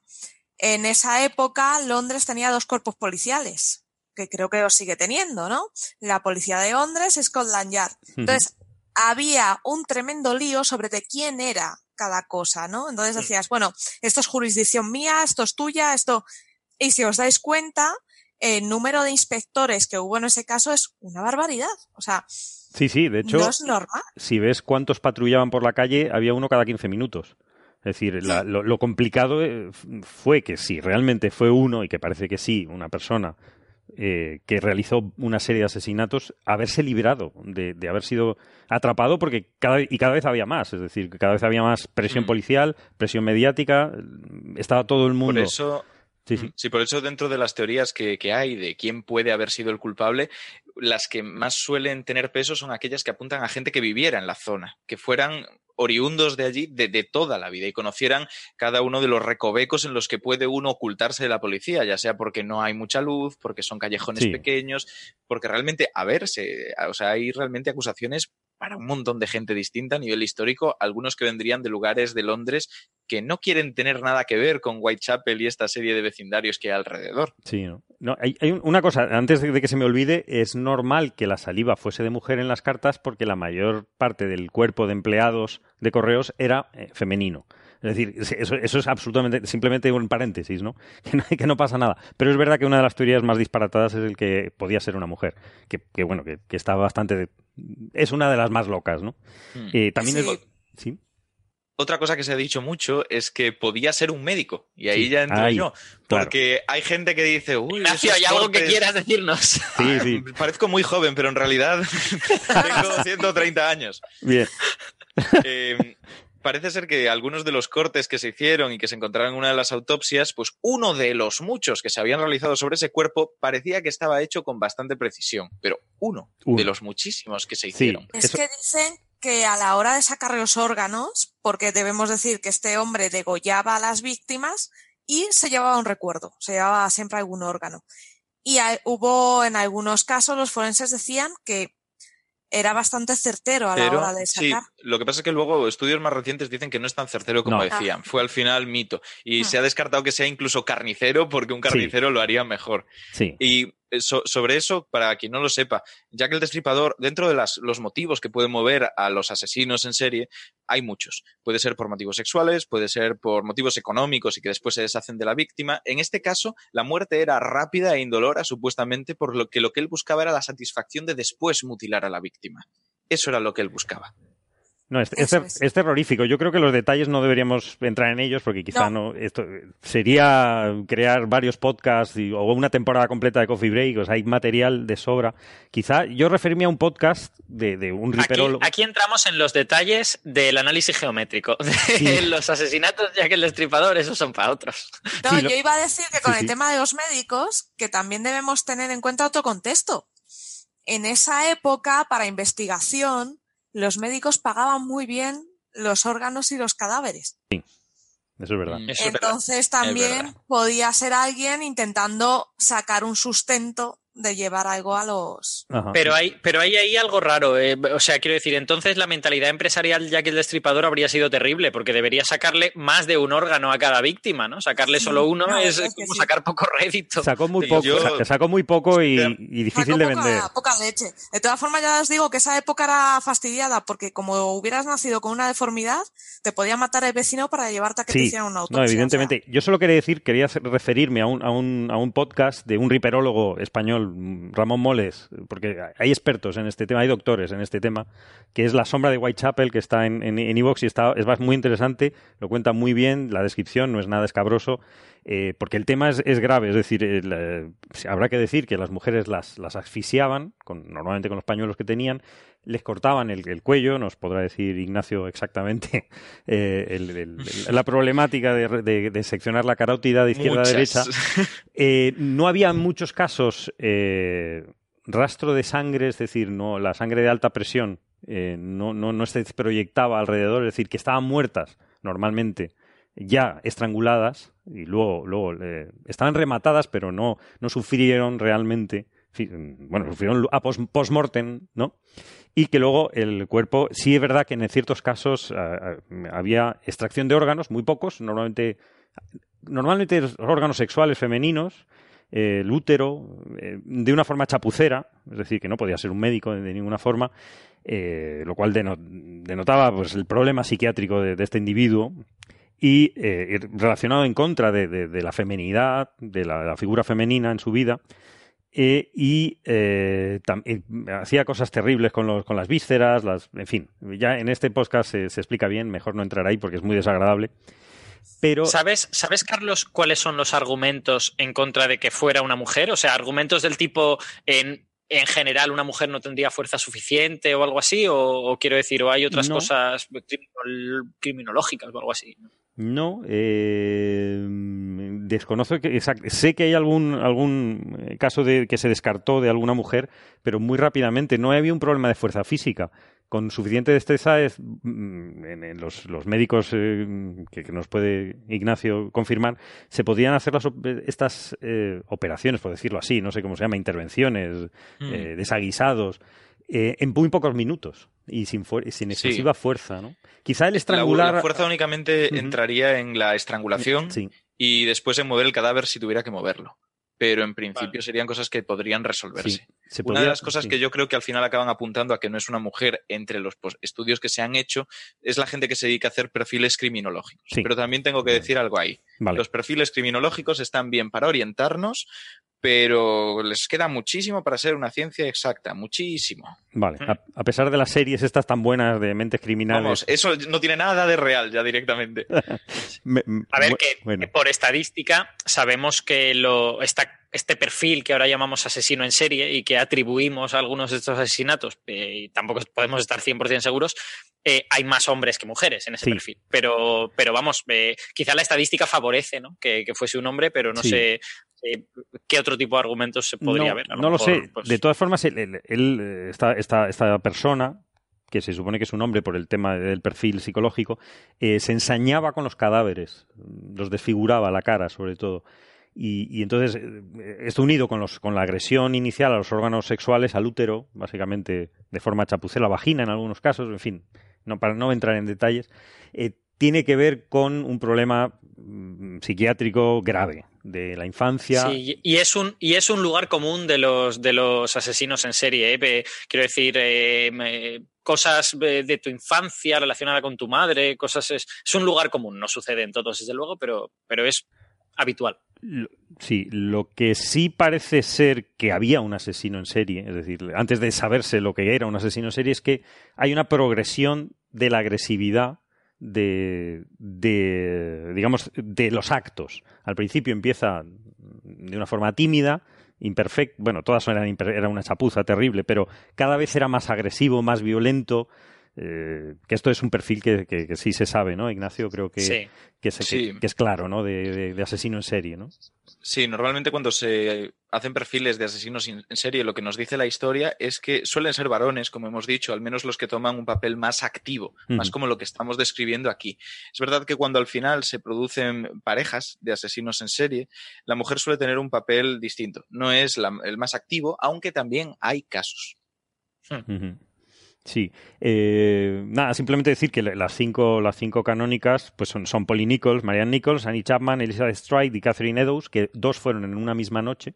En esa época, Londres tenía dos cuerpos policiales, que creo que los sigue teniendo, ¿no? La policía de Londres Scotland Yard. Entonces, había un tremendo lío sobre de quién era cada cosa, ¿no? Entonces decías, bueno, esto es jurisdicción mía, esto es tuya, esto... Y si os dais cuenta, el número de inspectores que hubo en ese caso es una barbaridad. O sea, Sí, sí, de hecho, no es normal. si ves cuántos patrullaban por la calle, había uno cada 15 minutos. Es decir, la- lo, lo complicado eh, fue que si realmente fue uno, y que parece que sí, una persona eh, que realizó una serie de asesinatos, haberse librado de, de haber sido atrapado, porque cada, y cada vez había más. Es decir, cada vez había más presión Mm. policial, presión mediática, estaba todo el Por mundo. eso, Sí, sí. Sí, por eso dentro de las teorías que, que hay de quién puede haber sido el culpable, las que más suelen tener peso son aquellas que apuntan a gente que viviera en la zona, que fueran oriundos de allí de, de toda la vida y conocieran cada uno de los recovecos en los que puede uno ocultarse de la policía, ya sea porque no hay mucha luz, porque son callejones Sí. pequeños, porque realmente, a ver, se- o sea, hay realmente acusaciones para un montón de gente distinta a nivel histórico, algunos que vendrían de lugares de Londres que no quieren tener nada que ver con Whitechapel y esta serie de vecindarios que hay alrededor. Sí, no. No, hay, hay un- una cosa, antes de, de que se me olvide, es normal que la saliva fuese de mujer en las cartas porque la mayor parte del cuerpo de empleados de correos era eh, femenino. Es decir, eso, eso es absolutamente, simplemente un paréntesis, ¿no? Que, ¿no? que no pasa nada. Pero es verdad que una de las teorías más disparatadas es el que podía ser una mujer. Que, que, bueno, que, que está bastante... de- es una de las más locas, ¿no? Hmm. Eh, también Sí. es- Sí. Otra cosa que se ha dicho mucho es que podía ser un médico. Y ahí Sí, ya entro yo. claro. Porque hay gente que dice, uy, Ignacio, ¿hay algo que quieras decirnos? Sí, sí. Parezco muy joven, pero en realidad tengo 130 años. Bien. Eh, parece ser que algunos de los cortes que se hicieron y que se encontraron en una de las autopsias, pues uno de los muchos que se habían realizado sobre ese cuerpo parecía que estaba hecho con bastante precisión, pero uno, Uno. de los muchísimos que se Sí. hicieron. Es Eso- que dicen que a la hora de sacar los órganos, porque debemos decir que este hombre degollaba a las víctimas y se llevaba un recuerdo, se llevaba siempre algún órgano. Y hay- hubo en algunos casos, los forenses decían que era bastante certero a la Pero hora de sí, sacar. lo que pasa es que luego estudios más recientes dicen que no es tan certero como No. decían. Fue al final mito. Y Ah. se ha descartado que sea incluso carnicero porque un carnicero lo haría mejor. Sí. Y so- sobre eso, para quien no lo sepa, ya que el destripador, dentro de los motivos que pueden mover a los asesinos en serie, hay muchos. Puede ser por motivos sexuales, puede ser por motivos económicos y que después se deshacen de la víctima. En este caso, la muerte era rápida e indolora, supuestamente, por lo que lo que él buscaba era la satisfacción de después mutilar a la víctima. Eso era lo que él buscaba. No, es, es es. es terrorífico. Yo creo que los detalles no deberíamos entrar en ellos porque quizá no, No. esto sería crear varios podcasts y- o una temporada completa de Coffee Break. O sea, hay material de sobra. Quizá yo referirme a un podcast de, de un Aquí, riperólogo. aquí entramos en los detalles del análisis geométrico. De Sí. los asesinatos, ya que el destripador, esos son para otros. No, Sí, lo- yo iba a decir que con Sí, el sí. tema de los médicos, que también debemos tener en cuenta otro contexto. En esa época, para investigación, los médicos pagaban muy bien los órganos y los cadáveres. Eso es verdad. Mm. Eso es verdad. Entonces también verdad. podía ser alguien intentando sacar un sustento de llevar algo a los. Pero hay, pero hay ahí algo raro. Eh. O sea, quiero decir, entonces la mentalidad empresarial ya que el destripador habría sido terrible, porque debería sacarle más de un órgano a cada víctima, ¿no? Sacarle solo uno es, como sacar poco rédito. Sacó muy poco, sacó muy poco y, difícil de vender. Poca leche. De todas formas, ya os digo que esa época era fastidiada, porque como hubieras nacido con una deformidad, te podía matar el vecino para llevarte a que te hicieran una autopsia. No, evidentemente. Yo solo quería decir, quería referirme a un, a un, a un podcast de un riperólogo español, Ramón Moles, porque hay expertos en este tema, hay doctores en este tema, que es La sombra de Whitechapel, que está en Evox en, y está, es muy interesante, lo cuenta muy bien, la descripción no es nada escabroso, eh, porque el tema es, grave, es decir, eh, habrá que decir que las mujeres las, las asfixiaban, con, normalmente con los pañuelos que tenían, les cortaban el, cuello, nos podrá decir Ignacio exactamente eh, la problemática de, seccionar la carótida de izquierda a derecha. Eh, no había muchos casos rastro de sangre, es decir, no la sangre de alta presión no, no, no se proyectaba alrededor, es decir, que estaban muertas normalmente ya estranguladas y luego, luego estaban rematadas, pero no, no sufrieron realmente bueno, sufrieron a post-mortem, ¿no? Y que luego el cuerpo, sí es verdad que en ciertos casos había extracción de órganos, muy pocos, normalmente, normalmente órganos sexuales femeninos, eh, el útero, eh, de una forma chapucera, es decir, que no podía ser un médico de, ninguna forma, eh, lo cual denotaba pues, el problema psiquiátrico de, este individuo y relacionado en contra de, la feminidad, de la, figura femenina en su vida, eh, y eh, eh, hacía cosas terribles con, los, con las vísceras, las, en fin, ya en este podcast se, explica bien, mejor no entrar ahí porque es muy desagradable. Pero... ¿Sabes, ¿Sabes, Carlos, cuáles son los argumentos en contra de que fuera una mujer? O sea, argumentos del tipo en, en general una mujer no tendría fuerza suficiente o algo así, o, quiero decir, o hay otras cosas criminológicas o algo así. No, eh, desconozco que sé que hay algún algún eh, caso de que se descartó de alguna mujer, pero muy rápidamente no había un problema de fuerza física. Con suficiente destreza, es, mm, en, los, los, médicos eh, que, nos puede Ignacio confirmar, se podían hacer las, estas operaciones, por decirlo así, no sé cómo se llama, intervenciones, mm. desaguisados, en muy pocos minutos y sin, sin excesiva fuerza, ¿no? Quizá el estrangular... La, fuerza únicamente entraría en la estrangulación y después en mover el cadáver si tuviera que moverlo. Pero en principio serían cosas que podrían resolverse. una de las cosas que yo creo que al final acaban apuntando a que no es una mujer entre los estudios que se han hecho es la gente que se dedica a hacer perfiles criminológicos. Pero también tengo que decir algo ahí. Los perfiles criminológicos están bien para orientarnos, pero les queda muchísimo para ser una ciencia exacta, muchísimo. Vale, a, pesar de las series estas tan buenas de mentes criminales. Vamos, eso no tiene nada de real ya directamente. a ver, que por estadística sabemos que lo, este perfil que ahora llamamos asesino en serie y que atribuimos a algunos de estos asesinatos, eh, y tampoco podemos estar 100% seguros, eh, hay más hombres que mujeres en ese perfil. Pero, pero vamos, eh, quizá la estadística favorece ¿no? que, fuese un hombre, pero no sé eh, qué otro tipo de argumentos se podría ver. no lo sé. Pues de todas formas, él, esta, esta, persona, que se supone que es un hombre por el tema del perfil psicológico, se ensañaba con los cadáveres, los desfiguraba la cara sobre todo. Y, entonces, esto unido con, los, con la agresión inicial a los órganos sexuales, al útero, básicamente de forma chapucera, vagina en algunos casos, en fin, no, para no entrar en detalles, eh, tiene que ver con un problema mm, psiquiátrico grave de la infancia. Sí, y es un, y es un lugar común de los, de los asesinos en serie. ¿eh? Quiero decir, eh, cosas de tu infancia relacionada con tu madre, cosas. Es, es, un lugar común, no sucede en todos, desde luego, pero, pero es habitual. Sí, lo que sí parece ser que había un asesino en serie, es decir, antes de saberse lo que era un asesino en serie, es que hay una progresión de la agresividad de, de digamos, de los actos. Al principio empieza de una forma tímida, imperfecta, bueno, todas eran, era una chapuza terrible, pero cada vez era más agresivo, más violento, eh, que esto es un perfil que, que, sí se sabe, ¿no? Ignacio, creo que, que, es, claro, ¿no? De, asesino en serie, ¿no? Sí, normalmente cuando se hacen perfiles de asesinos en serie, lo que nos dice la historia es que suelen ser varones, como hemos dicho, al menos los que toman un papel más activo, más como lo que estamos describiendo aquí. Es verdad que cuando al final se producen parejas de asesinos en serie, la mujer suele tener un papel distinto. No es el más activo, aunque también hay casos. Sí, eh, nada, simplemente decir que las cinco, las cinco canónicas pues son, son Polly Nichols, Marianne Nichols, Annie Chapman, Elizabeth Stride y Catherine Eddowes, que dos fueron en una misma noche.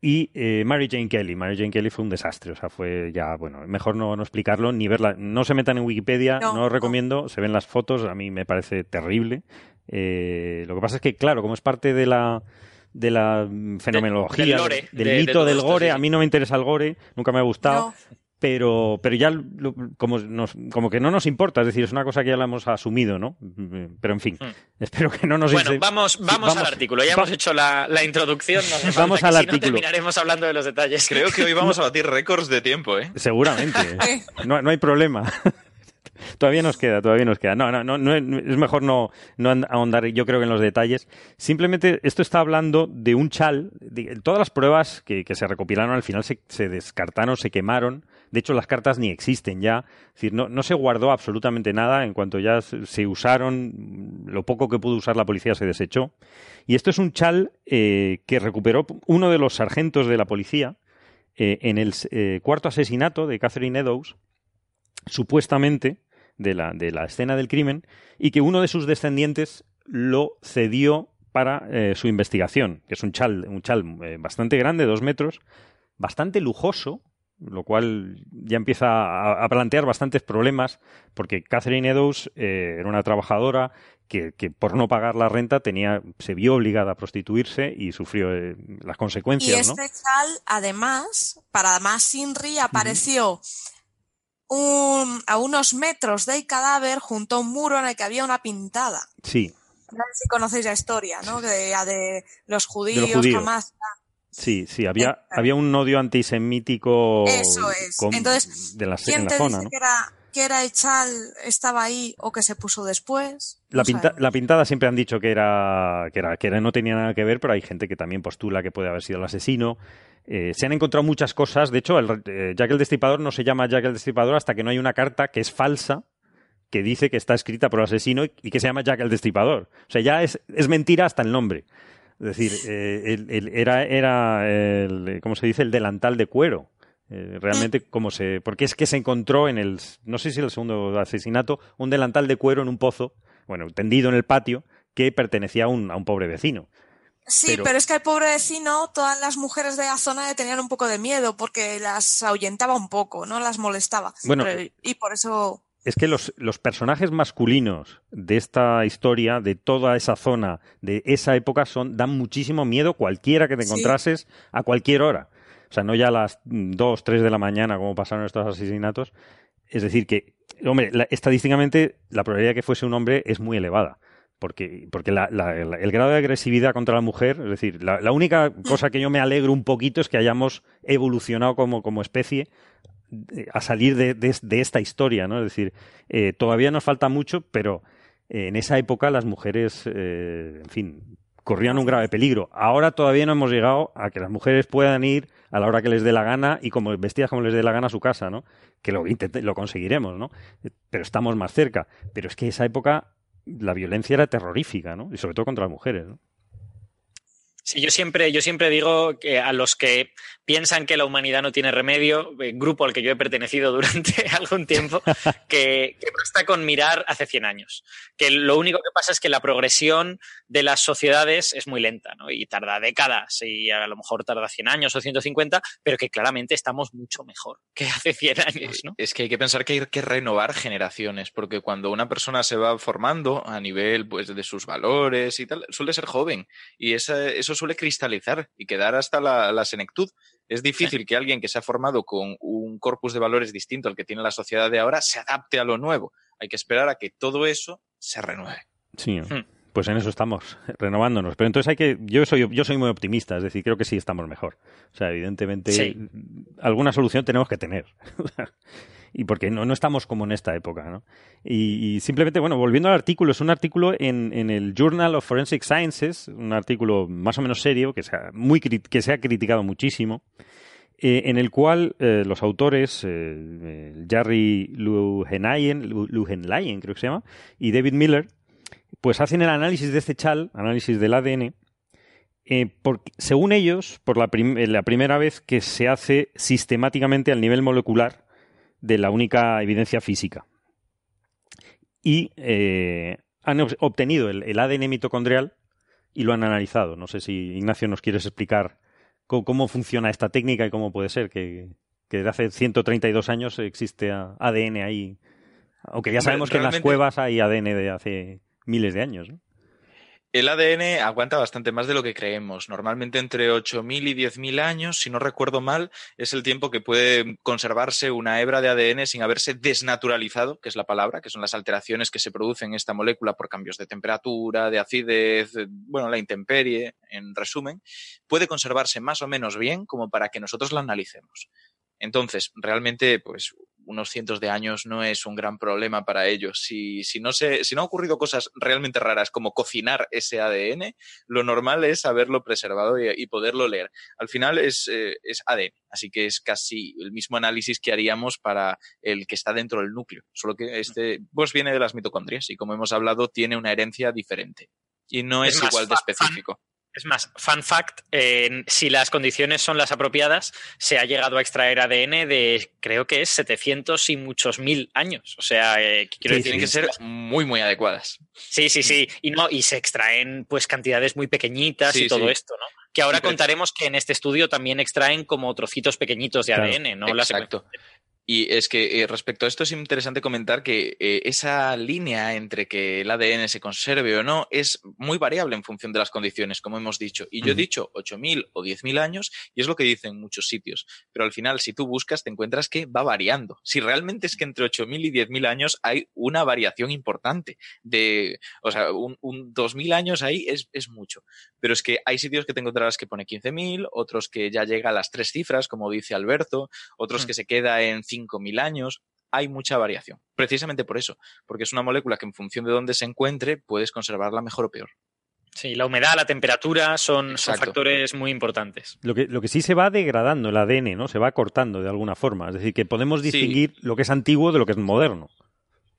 Y eh, Mary Jane Kelly. Mary Jane Kelly fue un desastre, o sea, fue ya, bueno, mejor no, no explicarlo ni verla. No se metan en Wikipedia, no, lo recomiendo, se ven las fotos, a mí me parece terrible. Eh, lo que pasa es que, claro, como es parte de la, de la fenomenología, del, mito del gore. A mí no me interesa el gore, nunca me ha gustado pero, pero ya como, como que no nos importa, es decir, es una cosa que ya la hemos asumido, ¿no? Pero en fin, hmm. espero que no nos... Bueno, vamos, vamos, al artículo, ya hemos hecho la, introducción, vamos al artículo. terminaremos hablando de los detalles. Creo que hoy vamos a batir récords de tiempo, ¿eh? Seguramente, no, no hay problema. todavía nos queda, todavía nos queda. No, no, no, es mejor no, no ahondar, yo creo que en los detalles. Simplemente esto está hablando de un chal. todas las pruebas que, se recopilaron al final se, se, descartaron, se quemaron. De hecho, las cartas ni existen ya. Es decir, no, se guardó absolutamente nada. En cuanto ya se usaron, lo poco que pudo usar la policía se desechó. Y esto es un chal eh, que recuperó uno de los sargentos de la policía eh, en el eh, cuarto asesinato de Catherine Eddowes, supuestamente de la, de la escena del crimen, y que uno de sus descendientes lo cedió para su investigación, que es un chal, un chal bastante grande, dos metros, bastante lujoso, lo cual ya empieza a, plantear bastantes problemas, porque Catherine Eddowes eh, era una trabajadora que, por no pagar la renta tenía, se vio obligada a prostituirse y sufrió eh, las consecuencias. Y este chal, además, para más Inri, apareció un, a unos metros del cadáver junto a un muro en el que había una pintada. Sí. No sé si conocéis la historia, ¿no? De, de los judíos, de jamás Sí, sí, había, había un odio antisemítico Eso es. Entonces, de la, ¿quién en la te zona, dice que, era, que era Echal, estaba ahí o que se puso después? La, la, pintada siempre han dicho que era, que era que era, no tenía nada que ver, pero hay gente que también postula que puede haber sido el asesino. Eh, se han encontrado muchas cosas. De hecho, el, eh, Jack el Destripador no se llama Jack el Destripador hasta que no hay una carta que es falsa que dice que está escrita por el asesino y que se llama Jack el Destripador. O sea, ya es, es mentira hasta el nombre. Es decir, eh, era, era el, ¿cómo se dice? El delantal de cuero. Eh, realmente, como se. Porque es que se encontró en el. No sé si el segundo asesinato, un delantal de cuero en un pozo, bueno, tendido en el patio, que pertenecía a un, a un pobre vecino. Sí, pero... es que el pobre vecino, todas las mujeres de la zona le tenían un poco de miedo porque las ahuyentaba un poco, no las molestaba. Bueno, y por eso es que los, los, personajes masculinos de esta historia, de toda esa zona, de esa época, son, dan muchísimo miedo cualquiera que te encontrases a cualquier hora. O sea, no ya a las 2, 3 de la mañana como pasaron estos asesinatos. Es decir, que, hombre, estadísticamente la probabilidad de que fuese un hombre es muy elevada. Porque, porque la, el grado de agresividad contra la mujer, es decir, la, única cosa que yo me alegro un poquito es que hayamos evolucionado como, como especie a salir de, esta historia, ¿no? Es decir, eh, todavía nos falta mucho, pero eh, en esa época las mujeres, eh, en fin, corrían un grave peligro. Ahora todavía no hemos llegado a que las mujeres puedan ir a la hora que les dé la gana y como vestidas como les dé la gana a su casa, ¿no? Que lo, lo conseguiremos, ¿no? Pero estamos más cerca. Pero es que esa época la violencia era terrorífica, ¿no? Y sobre todo contra las mujeres, ¿no? Sí, yo siempre, yo siempre digo que a los que piensan que la humanidad no tiene remedio, eh, grupo al que yo he pertenecido durante algún tiempo, que, que, basta con mirar hace 100 años. Que lo único que pasa es que la progresión de las sociedades es muy lenta, ¿no? Y tarda décadas, y a lo mejor tarda 100 años o 150, pero que claramente estamos mucho mejor que hace 100 años, ¿no? Es que hay que pensar que hay que renovar generaciones, porque cuando una persona se va formando a nivel pues, de sus valores y tal, suele ser joven, y esa, eso suele cristalizar y quedar hasta la, senectud. Es difícil que alguien que se ha formado con un corpus de valores distinto al que tiene la sociedad de ahora se adapte a lo nuevo. Hay que esperar a que todo eso se renueve. Sí. Hmm. Pues en eso estamos, renovándonos. Pero entonces hay que, yo soy, yo soy muy optimista, es decir, creo que sí estamos mejor. O sea, evidentemente alguna solución tenemos que tener. y porque no, no estamos como en esta época, ¿no? Y, simplemente, bueno, volviendo al artículo, es un artículo en, en, el Journal of Forensic Sciences, un artículo más o menos serio, que se ha, muy, que se ha criticado muchísimo, eh, en el cual eh, los autores, eh, Jerry Luhenlayen, creo que se llama, y David Miller, pues hacen el análisis de este chal, análisis del ADN, eh, según ellos, por la, la, primera vez que se hace sistemáticamente al nivel molecular de la única evidencia física. Y eh, han obtenido el, ADN mitocondrial y lo han analizado. No sé si, Ignacio, nos quieres explicar cómo, funciona esta técnica y cómo puede ser que, que desde hace 132 años existe ADN ahí. Aunque ya sabemos que en las cuevas hay ADN de hace miles de años. El ADN aguanta bastante más de lo que creemos. Normalmente entre 8.000 y 10.000 años, si no recuerdo mal, es el tiempo que puede conservarse una hebra de ADN sin haberse desnaturalizado, que es la palabra, que son las alteraciones que se producen en esta molécula por cambios de temperatura, de acidez, bueno, la intemperie, en resumen, puede conservarse más o menos bien como para que nosotros la analicemos. Entonces, realmente, pues unos cientos de años no es un gran problema para ellos. Si, si, no se, si no han ocurrido cosas realmente raras como cocinar ese ADN, lo normal es haberlo preservado y, poderlo leer. Al final es, eh, es ADN, así que es casi el mismo análisis que haríamos para el que está dentro del núcleo, solo que este pues viene de las mitocondrias y como hemos hablado tiene una herencia diferente y no es, igual de específico. Es más, fun fact, si las condiciones son las apropiadas, se ha llegado a extraer ADN de, creo que es 700 y muchos mil años. O sea, eh, quiero decir que ser muy, muy adecuadas. Sí, sí, sí. Y, no, y se extraen pues cantidades muy pequeñitas y todo esto, ¿no? Que ahora contaremos que en este estudio también extraen como trocitos pequeñitos de ADN, ¿no? Exacto. Y es que eh, respecto a esto es interesante comentar que eh, esa línea entre que el ADN se conserve o no es muy variable en función de las condiciones, como hemos dicho. Y yo he dicho 8.000 o 10.000 años y es lo que dicen muchos sitios. Pero al final, si tú buscas, te encuentras que va variando. Si realmente es que entre 8.000 y 10.000 años hay una variación importante. De, o sea, un, 2.000 años ahí es, es, mucho. Pero es que hay sitios que te encontrarás que pone 15.000, otros que ya llega a las tres cifras, como dice Alberto, otros mm. que se queda en 5.000 años, hay mucha variación. Precisamente por eso, porque es una molécula que en función de dónde se encuentre puedes conservarla mejor o peor. Sí, la humedad, la temperatura son, factores muy importantes. Lo que, lo que sí se va degradando el ADN, ¿no? Se va cortando de alguna forma. Es decir, que podemos distinguir lo que es antiguo de lo que es moderno.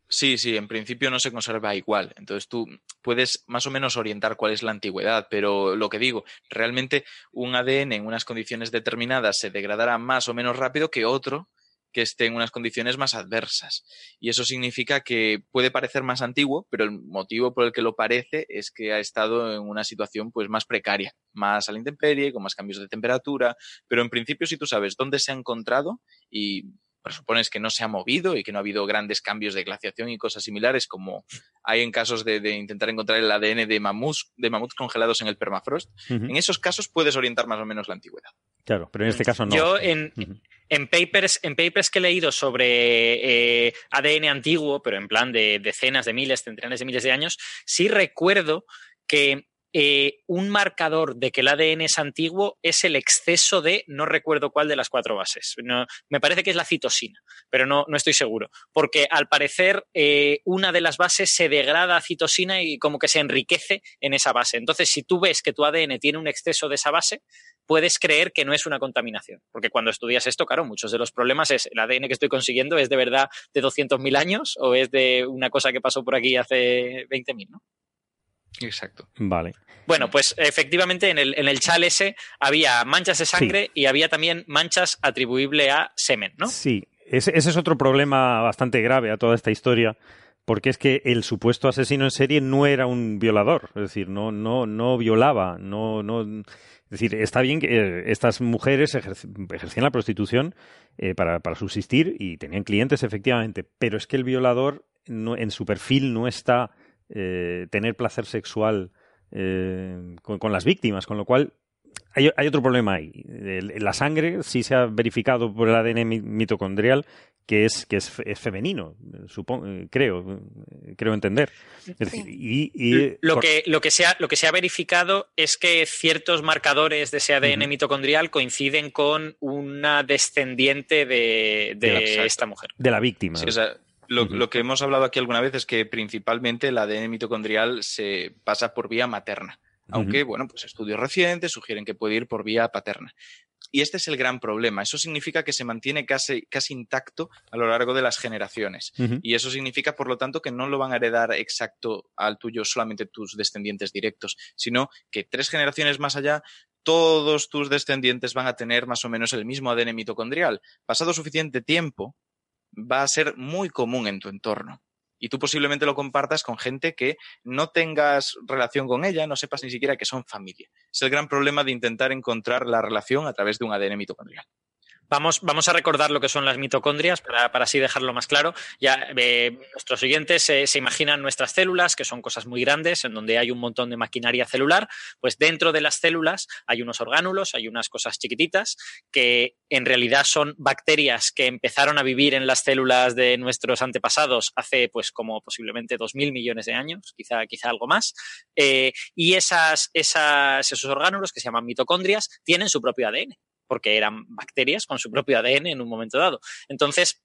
Sí, sí, en principio no se conserva igual. Entonces tú puedes más o menos orientar cuál es la antigüedad, pero lo que digo, realmente un ADN en unas condiciones determinadas se degradará más o menos rápido que otro que esté en unas condiciones más adversas. Y eso significa que puede parecer más antiguo, pero el motivo por el que lo parece es que ha estado en una situación pues más precaria, más a la intemperie, con más cambios de temperatura, pero en principio si tú sabes dónde se ha encontrado y presupones que no se ha movido y que no ha habido grandes cambios de glaciación y cosas similares como hay en casos de, intentar encontrar el ADN de mamuts, de mamuts congelados en el permafrost, en esos casos puedes orientar más o menos la antigüedad. Claro, pero en este caso no. Yo en, en papers, en papers que he leído sobre eh, ADN antiguo, pero en plan de decenas de miles, centenares de miles de años, sí recuerdo que eh, un marcador de que el ADN es antiguo es el exceso de, no recuerdo cuál de las cuatro bases. me parece que es la citosina, pero no, no estoy seguro. Porque al parecer eh, una de las bases se degrada a citosina y como que se enriquece en esa base. Entonces, si tú ves que tu ADN tiene un exceso de esa base, puedes creer que no es una contaminación. Porque cuando estudias esto, claro, muchos de los problemas es el ADN que estoy consiguiendo es de verdad de 200.000 años o es de una cosa que pasó por aquí hace 20.000, ¿no? Exacto. Vale. Bueno, pues efectivamente en el, en el chal ese había manchas de sangre y había también manchas atribuibles a semen, ¿no? Sí, ese, ese, es otro problema bastante grave a toda esta historia, porque es que el supuesto asesino en serie no era un violador, es decir, no, no, no violaba, no, no. Es decir, está bien que eh, estas mujeres ejercían la prostitución eh, para, para, subsistir y tenían clientes, efectivamente, pero es que el violador no, en su perfil no está eh, tener placer sexual con, las víctimas, con lo cual hay, otro problema ahí. la sangre sí se ha verificado por el ADN mitocondrial que es, que es, femenino, supongo, creo. creo entender. y, lo, que, lo, que se ha, lo que se ha verificado es que ciertos marcadores de ese ADN mitocondrial coinciden con una descendiente de, esta mujer. De la víctima. lo, que hemos hablado aquí alguna vez es que principalmente el ADN mitocondrial se pasa por vía materna. Aunque, bueno, pues estudios recientes sugieren que puede ir por vía paterna. Y este es el gran problema. Eso significa que se mantiene casi, casi intacto a lo largo de las generaciones. Y eso significa, por lo tanto, que no lo van a heredar exacto al tuyo solamente tus descendientes directos, sino que tres generaciones más allá todos tus descendientes van a tener más o menos el mismo ADN mitocondrial. Pasado suficiente tiempo, va a ser muy común en tu entorno y tú posiblemente lo compartas con gente que no tengas relación con ella, no sepas ni siquiera que son familia. Es el gran problema de intentar encontrar la relación a través de un ADN mitocondrial. Vamos, vamos a recordar lo que son las mitocondrias para, así dejarlo más claro. Ya eh, nuestros oyentes se imaginan nuestras células, que son cosas muy grandes, en donde hay un montón de maquinaria celular. Pues dentro de las células hay unos orgánulos, hay unas cosas chiquititas que en realidad son bacterias que empezaron a vivir en las células de nuestros antepasados hace, pues, como posiblemente dos mil millones de años, quizá, quizá algo más. Eh, y esas, esos orgánulos que se llaman mitocondrias tienen su propio ADN porque eran bacterias con su propio ADN en un momento dado. Entonces,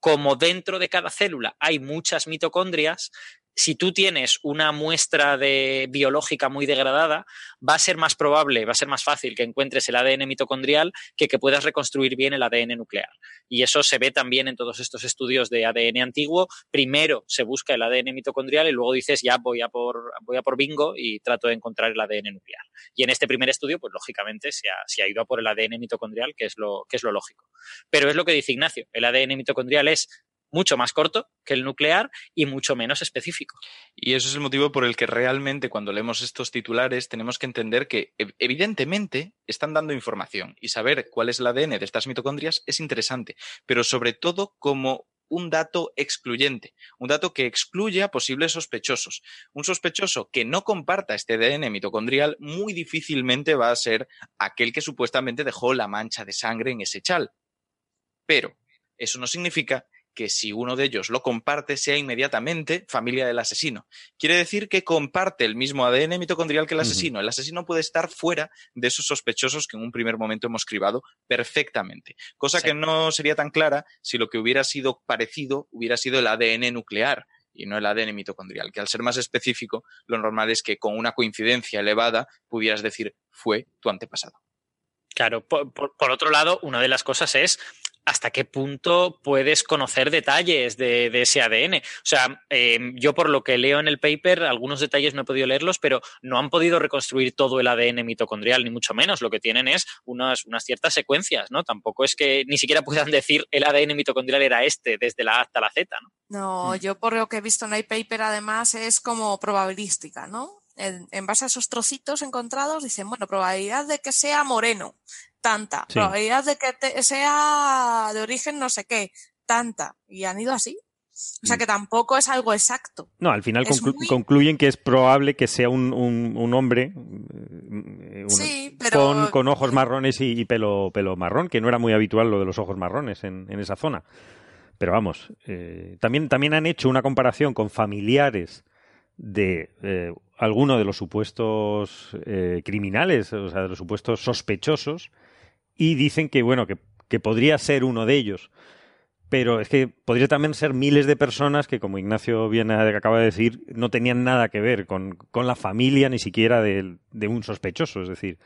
como dentro de cada célula hay muchas mitocondrias, si tú tienes una muestra de biológica muy degradada, va a ser más probable, va a ser más fácil que encuentres el ADN mitocondrial que que puedas reconstruir bien el ADN nuclear. Y eso se ve también en todos estos estudios de ADN antiguo. Primero se busca el ADN mitocondrial y luego dices, ya voy a por, voy a por bingo y trato de encontrar el ADN nuclear. Y en este primer estudio, pues lógicamente se ha, se ha ido a por el ADN mitocondrial, que es, lo, que es lo lógico. Pero es lo que dice Ignacio, el ADN mitocondrial es mucho más corto que el nuclear y mucho menos específico. Y eso es el motivo por el que realmente cuando leemos estos titulares tenemos que entender que evidentemente están dando información y saber cuál es el ADN de estas mitocondrias es interesante, pero sobre todo como un dato excluyente, un dato que excluye a posibles sospechosos. Un sospechoso que no comparta este ADN mitocondrial muy difícilmente va a ser aquel que supuestamente dejó la mancha de sangre en ese chal. Pero eso no significa que si uno de ellos lo comparte sea inmediatamente familia del asesino. Quiere decir que comparte el mismo ADN mitocondrial que el asesino. El asesino puede estar fuera de esos sospechosos que en un primer momento hemos cribado perfectamente. Cosa que no sería tan clara si lo que hubiera sido parecido hubiera sido el ADN nuclear y no el ADN mitocondrial, que al ser más específico, lo normal es que con una coincidencia elevada pudieras decir fue tu antepasado. Claro, por, por, otro lado, una de las cosas es hasta qué punto puedes conocer detalles de, ese ADN. O sea, em, yo por lo que leo en el paper, algunos detalles no he podido leerlos, pero no han podido reconstruir todo el ADN mitocondrial, ni mucho menos. Lo que tienen es unas, unas ciertas secuencias, ¿no? Tampoco es que ni siquiera puedan decir el ADN mitocondrial era este, desde la A hasta la Z, ¿no? No, mm. yo por lo que he visto en el paper, además, es como probabilística, ¿no? en, base a esos trocitos encontrados, dicen, bueno, probabilidad de que sea moreno, tanta. Probabilidad de que sea de origen no sé qué, tanta. Y han ido así. O sea mm. que tampoco es algo exacto. No, al final concluyen que es probable que sea un, un, hombre eh, con, ojos marrones y, pelo, pelo marrón, que no era muy habitual lo de los ojos marrones en, en esa zona. Pero vamos, eh, también, también han hecho una comparación con familiares de eh, alguno de los supuestos eh, criminales, o sea, de los supuestos sospechosos, y dicen que, bueno, que, podría ser uno de ellos. Pero es que podría también ser miles de personas que, como Ignacio bien acaba de decir, no tenían nada que ver con, la familia ni siquiera de, un sospechoso. Es decir,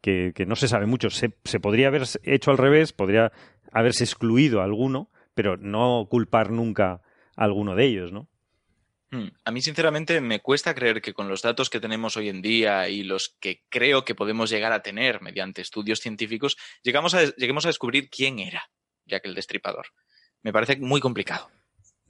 que, no se sabe mucho. Se, se, podría haber hecho al revés, podría haberse excluido a alguno, pero no culpar nunca a alguno de ellos, ¿no? Mm, a mí, sinceramente, me cuesta creer que con los datos que tenemos hoy en día y los que creo que podemos llegar a tener mediante estudios científicos, llegamos a, lleguemos a descubrir quién era Jack el Destripador. Me parece muy complicado.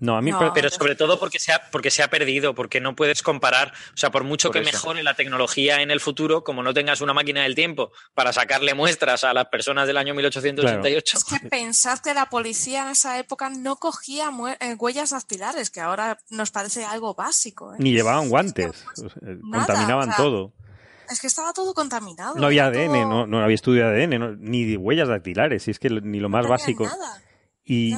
No, a mí pero sobre todo porque se, ha, porque se ha perdido, porque no puedes comparar, o sea, por mucho que mejore la tecnología en el futuro, como no tengas una máquina del tiempo para sacarle muestras a las personas del año 1888. Es que pensad que la policía en esa época no cogía eh, huellas dactilares, que ahora nos parece algo básico. ¿eh? Ni llevaban guantes, contaminaban todo. Es que estaba todo contaminado. No había ADN, no, había estudio de ADN, ni huellas dactilares, y es que ni lo más básico. Nada. Y,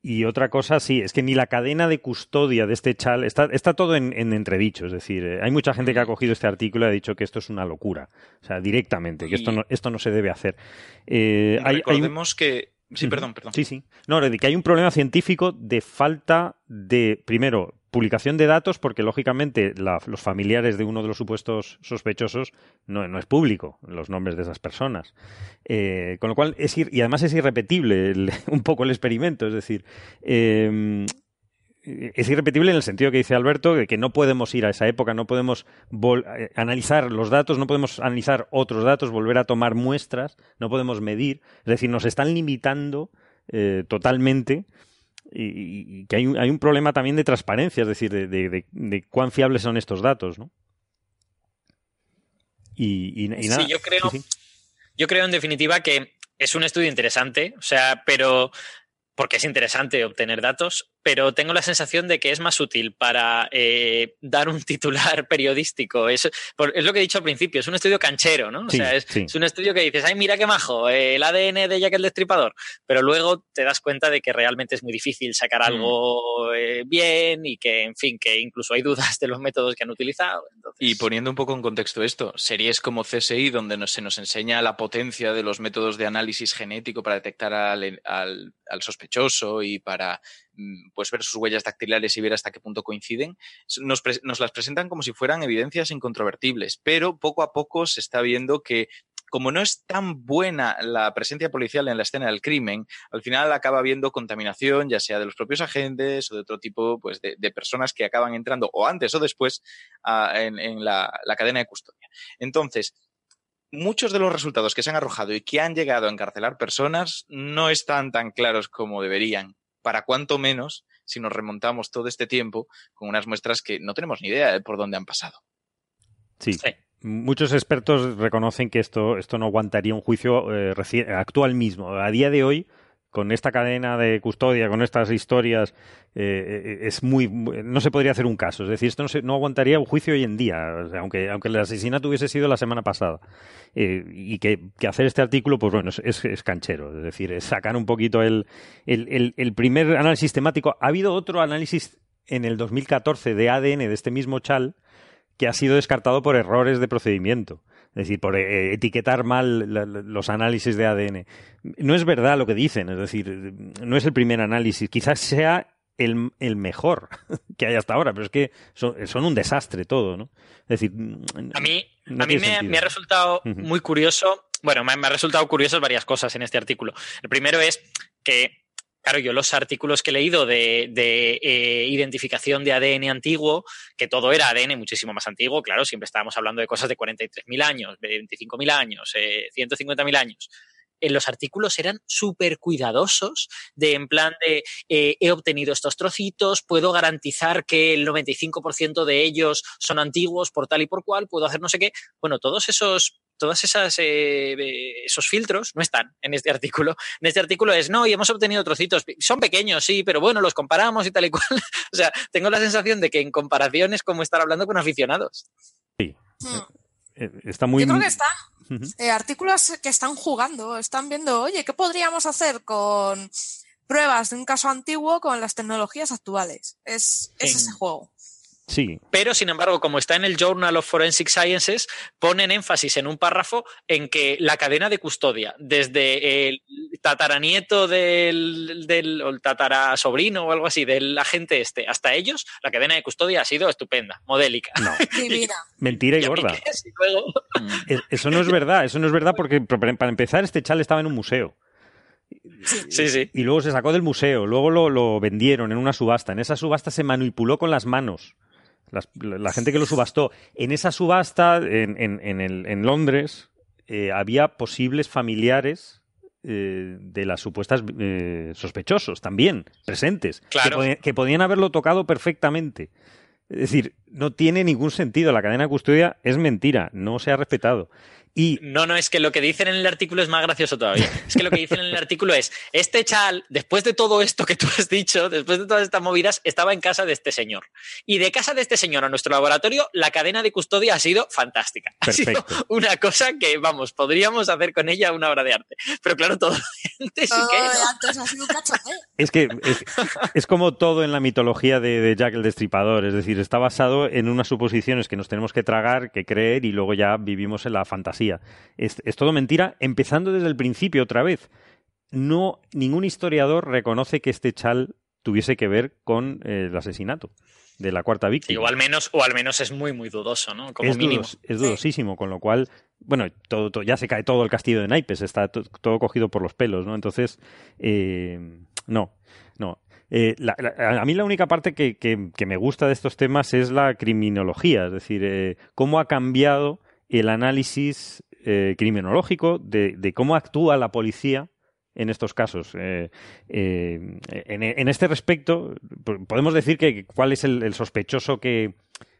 Y otra cosa, sí, es que ni la cadena de custodia de este chal está, está todo en, en entredicho. Es decir, eh, hay mucha gente que ha cogido este artículo y ha dicho que esto es una locura. O sea, directamente, que esto no, esto no se debe hacer. Eh, hay, recordemos que. Sí, perdón, perdón. Sí, sí. No, que hay un problema científico de falta de, primero, publicación de datos porque lógicamente los familiares de uno de los supuestos sospechosos no, es público los nombres de esas personas. Eh, con lo cual es y además es irrepetible un poco el experimento es decir em, es irrepetible en el sentido que dice Alberto de que no podemos ir a esa época no podemos eh, analizar los datos no podemos analizar otros datos volver a tomar muestras no podemos medir. Es decir nos están limitando eh, totalmente y, que hay un, hay un, problema también de transparencia, es decir, de, cuán fiables son estos datos, ¿no? Y, nada. Sí, yo creo, yo creo en definitiva que es un estudio interesante, o sea, pero porque es interesante obtener datos, pero tengo la sensación de que es más útil para eh, dar un titular periodístico. Es, es, lo que he dicho al principio, es un estudio canchero, ¿no? o sea, es, un estudio que dices, ay, mira qué majo, el ADN de Jack el Destripador, pero luego te das cuenta de que realmente es muy difícil sacar mm. algo eh, bien y que, en fin, que incluso hay dudas de los métodos que han utilizado. Y poniendo un poco en contexto esto, series como CSI, donde se nos enseña la potencia de los métodos de análisis genético para detectar al, al, al sospechoso y para pues ver sus huellas dactilares y ver hasta qué punto coinciden, nos, las presentan como si fueran evidencias incontrovertibles, pero poco a poco se está viendo que como no es tan buena la presencia policial en la escena del crimen, al final acaba habiendo contaminación, ya sea de los propios agentes o de otro tipo pues, de, personas que acaban entrando o antes o después en, la, la, cadena de custodia. Entonces, muchos de los resultados que se han arrojado y que han llegado a encarcelar personas no están tan claros como deberían para cuánto menos si nos remontamos todo este tiempo con unas muestras que no tenemos ni idea de por dónde han pasado. Sí. Muchos expertos reconocen que esto, esto no aguantaría un juicio eh, actual mismo. A día de hoy, con esta cadena de custodia, con estas historias, eh, eh, es muy, no se podría hacer un caso. Es decir, esto no, se, no aguantaría un juicio hoy en día, aunque, aunque el asesinato hubiese sido la semana pasada. Eh, y que, hacer este artículo, pues bueno, es, canchero. Es decir, sacar un poquito el, el, el, primer análisis temático. Ha habido otro análisis en el 2014 de ADN de este mismo chal que ha sido descartado por errores de procedimiento. Es decir, por eh, etiquetar mal los análisis de ADN. No es verdad lo que dicen, es decir, no es el primer análisis. Quizás sea el, el mejor que hay hasta ahora, pero es que son, un desastre todo, ¿no? Es decir, a mí, a mí me, ha resultado muy curioso, bueno, me, me ha resultado curiosas varias cosas en este artículo. El primero es que Claro, yo los artículos que he leído de, eh, identificación de ADN antiguo, que todo era ADN muchísimo más antiguo, claro, siempre estábamos hablando de cosas de 43.000 años, de 25.000 años, eh, 150.000 años. En los artículos eran súper cuidadosos, de en plan de eh, he obtenido estos trocitos, puedo garantizar que el 95% de ellos son antiguos por tal y por cual, puedo hacer no sé qué. Bueno, todos esos todas esas eh, esos filtros no están en este artículo. En este artículo es no, y hemos obtenido trocitos. Son pequeños, sí, pero bueno, los comparamos y tal y cual. o sea, tengo la sensación de que en comparación es como estar hablando con aficionados. Sí. Hmm. Eh, está muy. Yo creo que están eh, artículos que están jugando, están viendo, oye, ¿qué podríamos hacer con pruebas de un caso antiguo con las tecnologías actuales? Es, es ese juego. Sí. Pero, sin embargo, como está en el Journal of Forensic Sciences, ponen énfasis en un párrafo en que la cadena de custodia, desde el tataranieto del, del o el tatarasobrino o algo así del agente este hasta ellos, la cadena de custodia ha sido estupenda, modélica. No. Mentira y, gorda. Eso no es verdad, eso no es verdad porque, para empezar, este chal estaba en un museo. Sí, sí. Y luego se sacó del museo, luego lo, lo vendieron en una subasta. En esa subasta se manipuló con las manos la gente que lo subastó. En esa subasta, en, en, en Londres, eh, había posibles familiares eh, de las supuestas eh, sospechosos también presentes, que, podían haberlo tocado perfectamente. Es decir, no tiene ningún sentido. La cadena de custodia es mentira, no se ha respetado. Y... No, no, es que lo que dicen en el artículo es más gracioso todavía. Es que lo que dicen en el artículo es, este chal, después de todo esto que tú has dicho, después de todas estas movidas, estaba en casa de este señor. Y de casa de este señor a nuestro laboratorio, la cadena de custodia ha sido fantástica. Ha sido una cosa que, vamos, podríamos hacer con ella una obra de arte. Pero claro, todo antes sí que... Es que es, como todo en la mitología de, de Jack el Destripador. Es decir, está basado en unas suposiciones que nos tenemos que tragar, que creer y luego ya vivimos en la fantasía. Es, todo mentira, empezando desde el principio otra vez. No, ningún historiador reconoce que este chal tuviese que ver con eh, el asesinato de la cuarta víctima. o al menos, o al menos es muy, muy dudoso, ¿no? Como es, mínimo. es dudosísimo, con lo cual, bueno, todo, ya se cae todo el castillo de naipes, está todo cogido por los pelos, ¿no? Entonces, eh, no, no. Eh, a mí la única parte que, que, me gusta de estos temas es la criminología, es decir, cómo ha cambiado el análisis eh, criminológico de, cómo actúa la policía en estos casos. Eh, eh, en, este respecto, podemos decir que cuál es el, sospechoso que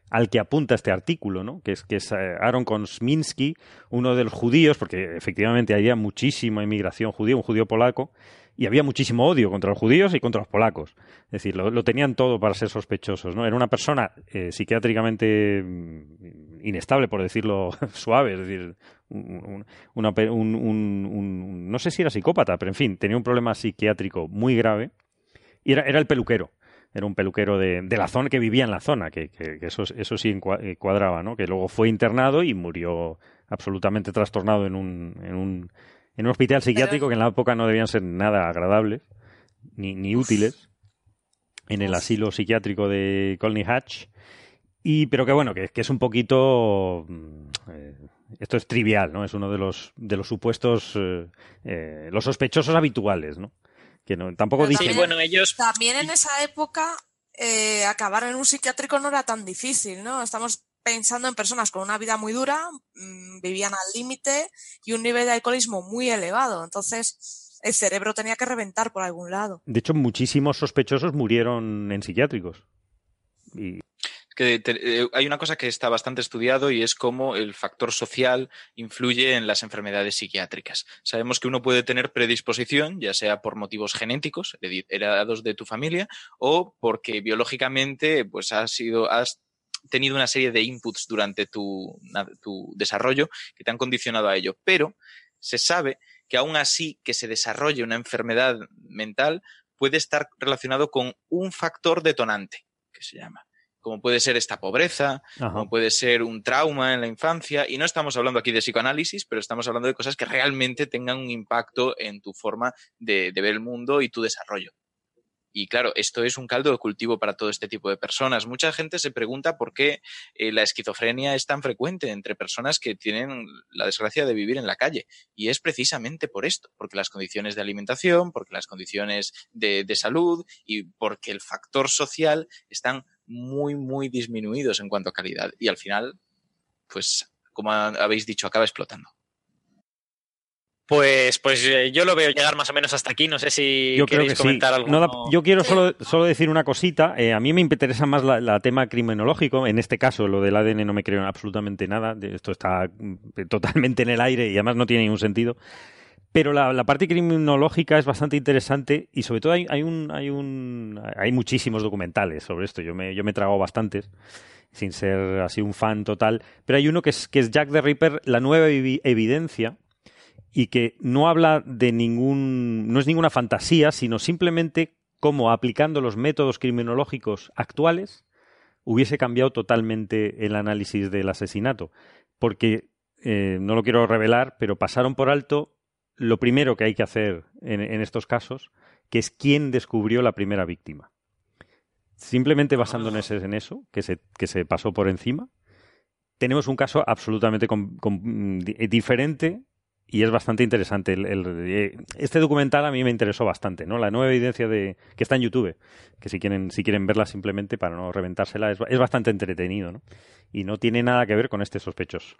al que apunta este artículo, ¿no? que es, que es Aaron Kosminski, uno de los judíos, porque efectivamente había muchísima inmigración judía, un judío polaco, y había muchísimo odio contra los judíos y contra los polacos. Es decir, lo, tenían todo para ser sospechosos. ¿no? Era una persona eh, psiquiátricamente mm, inestable, por decirlo suave. Es decir, un, no sé si era psicópata, pero en fin, tenía un problema psiquiátrico muy grave. Y era, el peluquero era un peluquero de, de, la zona que vivía en la zona, que, eso, sí eh, cuadraba, ¿no? Que luego fue internado y murió absolutamente trastornado en un, en un hospital psiquiátrico que en la época no debían ser nada agradables ni, ni útiles, en el asilo psiquiátrico de Colney Hatch. Y, pero que bueno, que, que es un poquito. Mm, eh, esto es trivial, ¿no? Es uno de los, de los supuestos. Eh, eh, los sospechosos habituales, ¿no? Que no, tampoco dice bueno, ellos. También en esa época acabar en un psiquiátrico no era tan difícil, ¿no? Estamos pensando en personas con una vida muy dura, mm, vivían al límite y un nivel de alcoholismo muy elevado. Entonces, el cerebro tenía que reventar por algún lado. De hecho, muchísimos sospechosos murieron en psiquiátricos. Y... Que eh, hay una cosa que está bastante estudiado y es cómo el factor social influye en las enfermedades psiquiátricas. Sabemos que uno puede tener predisposición, ya sea por motivos genéticos, heredados de tu familia, o porque biológicamente pues has sido, has tenido una serie de inputs durante tu, desarrollo que te han condicionado a ello. Pero se sabe que aún así que se desarrolle una enfermedad mental puede estar relacionado con un factor detonante, que se llama. Como puede ser esta pobreza, como puede ser un trauma en la infancia. Y no estamos hablando aquí de psicoanálisis, pero estamos hablando de cosas que realmente tengan un impacto en tu forma de ver el mundo y tu desarrollo. Y claro, esto es un caldo de cultivo para todo este tipo de personas. Mucha gente se pregunta por qué eh, la esquizofrenia es tan frecuente entre personas que tienen la desgracia de vivir en la calle. Y es precisamente por esto, porque las condiciones de alimentación, porque las condiciones de, de salud y porque el factor social están muy, muy disminuidos en cuanto a calidad. Y al final, pues, como habéis dicho, acaba explotando. Pues, pues eh, yo lo veo llegar más o menos hasta aquí. No sé si yo queréis comentar algo. yo quiero solo, solo, decir una cosita. Eh, a mí me interesa más la, tema criminológico. En este caso, lo del ADN no me creo absolutamente nada. Esto está mm, totalmente en el aire y además no tiene ningún sentido. Pero la, parte criminológica es bastante interesante y sobre todo hay, hay, un, hay, un, hay muchísimos documentales sobre esto. Yo me, yo me he tragado bastantes sin ser así un fan total. Pero hay uno que es, que es Jack the Ripper, la nueva evidencia y que no habla de ningún, no es ninguna fantasía, sino simplemente cómo aplicando los métodos criminológicos actuales hubiese cambiado totalmente el análisis del asesinato. Porque, eh, no lo quiero revelar, pero pasaron por alto lo primero que hay que hacer en, estos casos, que es quién descubrió la primera víctima. Simplemente basándonos en eso, que se, que se pasó por encima, tenemos un caso absolutamente diferente y es bastante interesante. El, eh, este documental a mí me interesó bastante, ¿no? La nueva evidencia de que está en YouTube, que si quieren si quieren verla simplemente para no reventársela es, es bastante entretenido, ¿no? Y no tiene nada que ver con este sospechoso.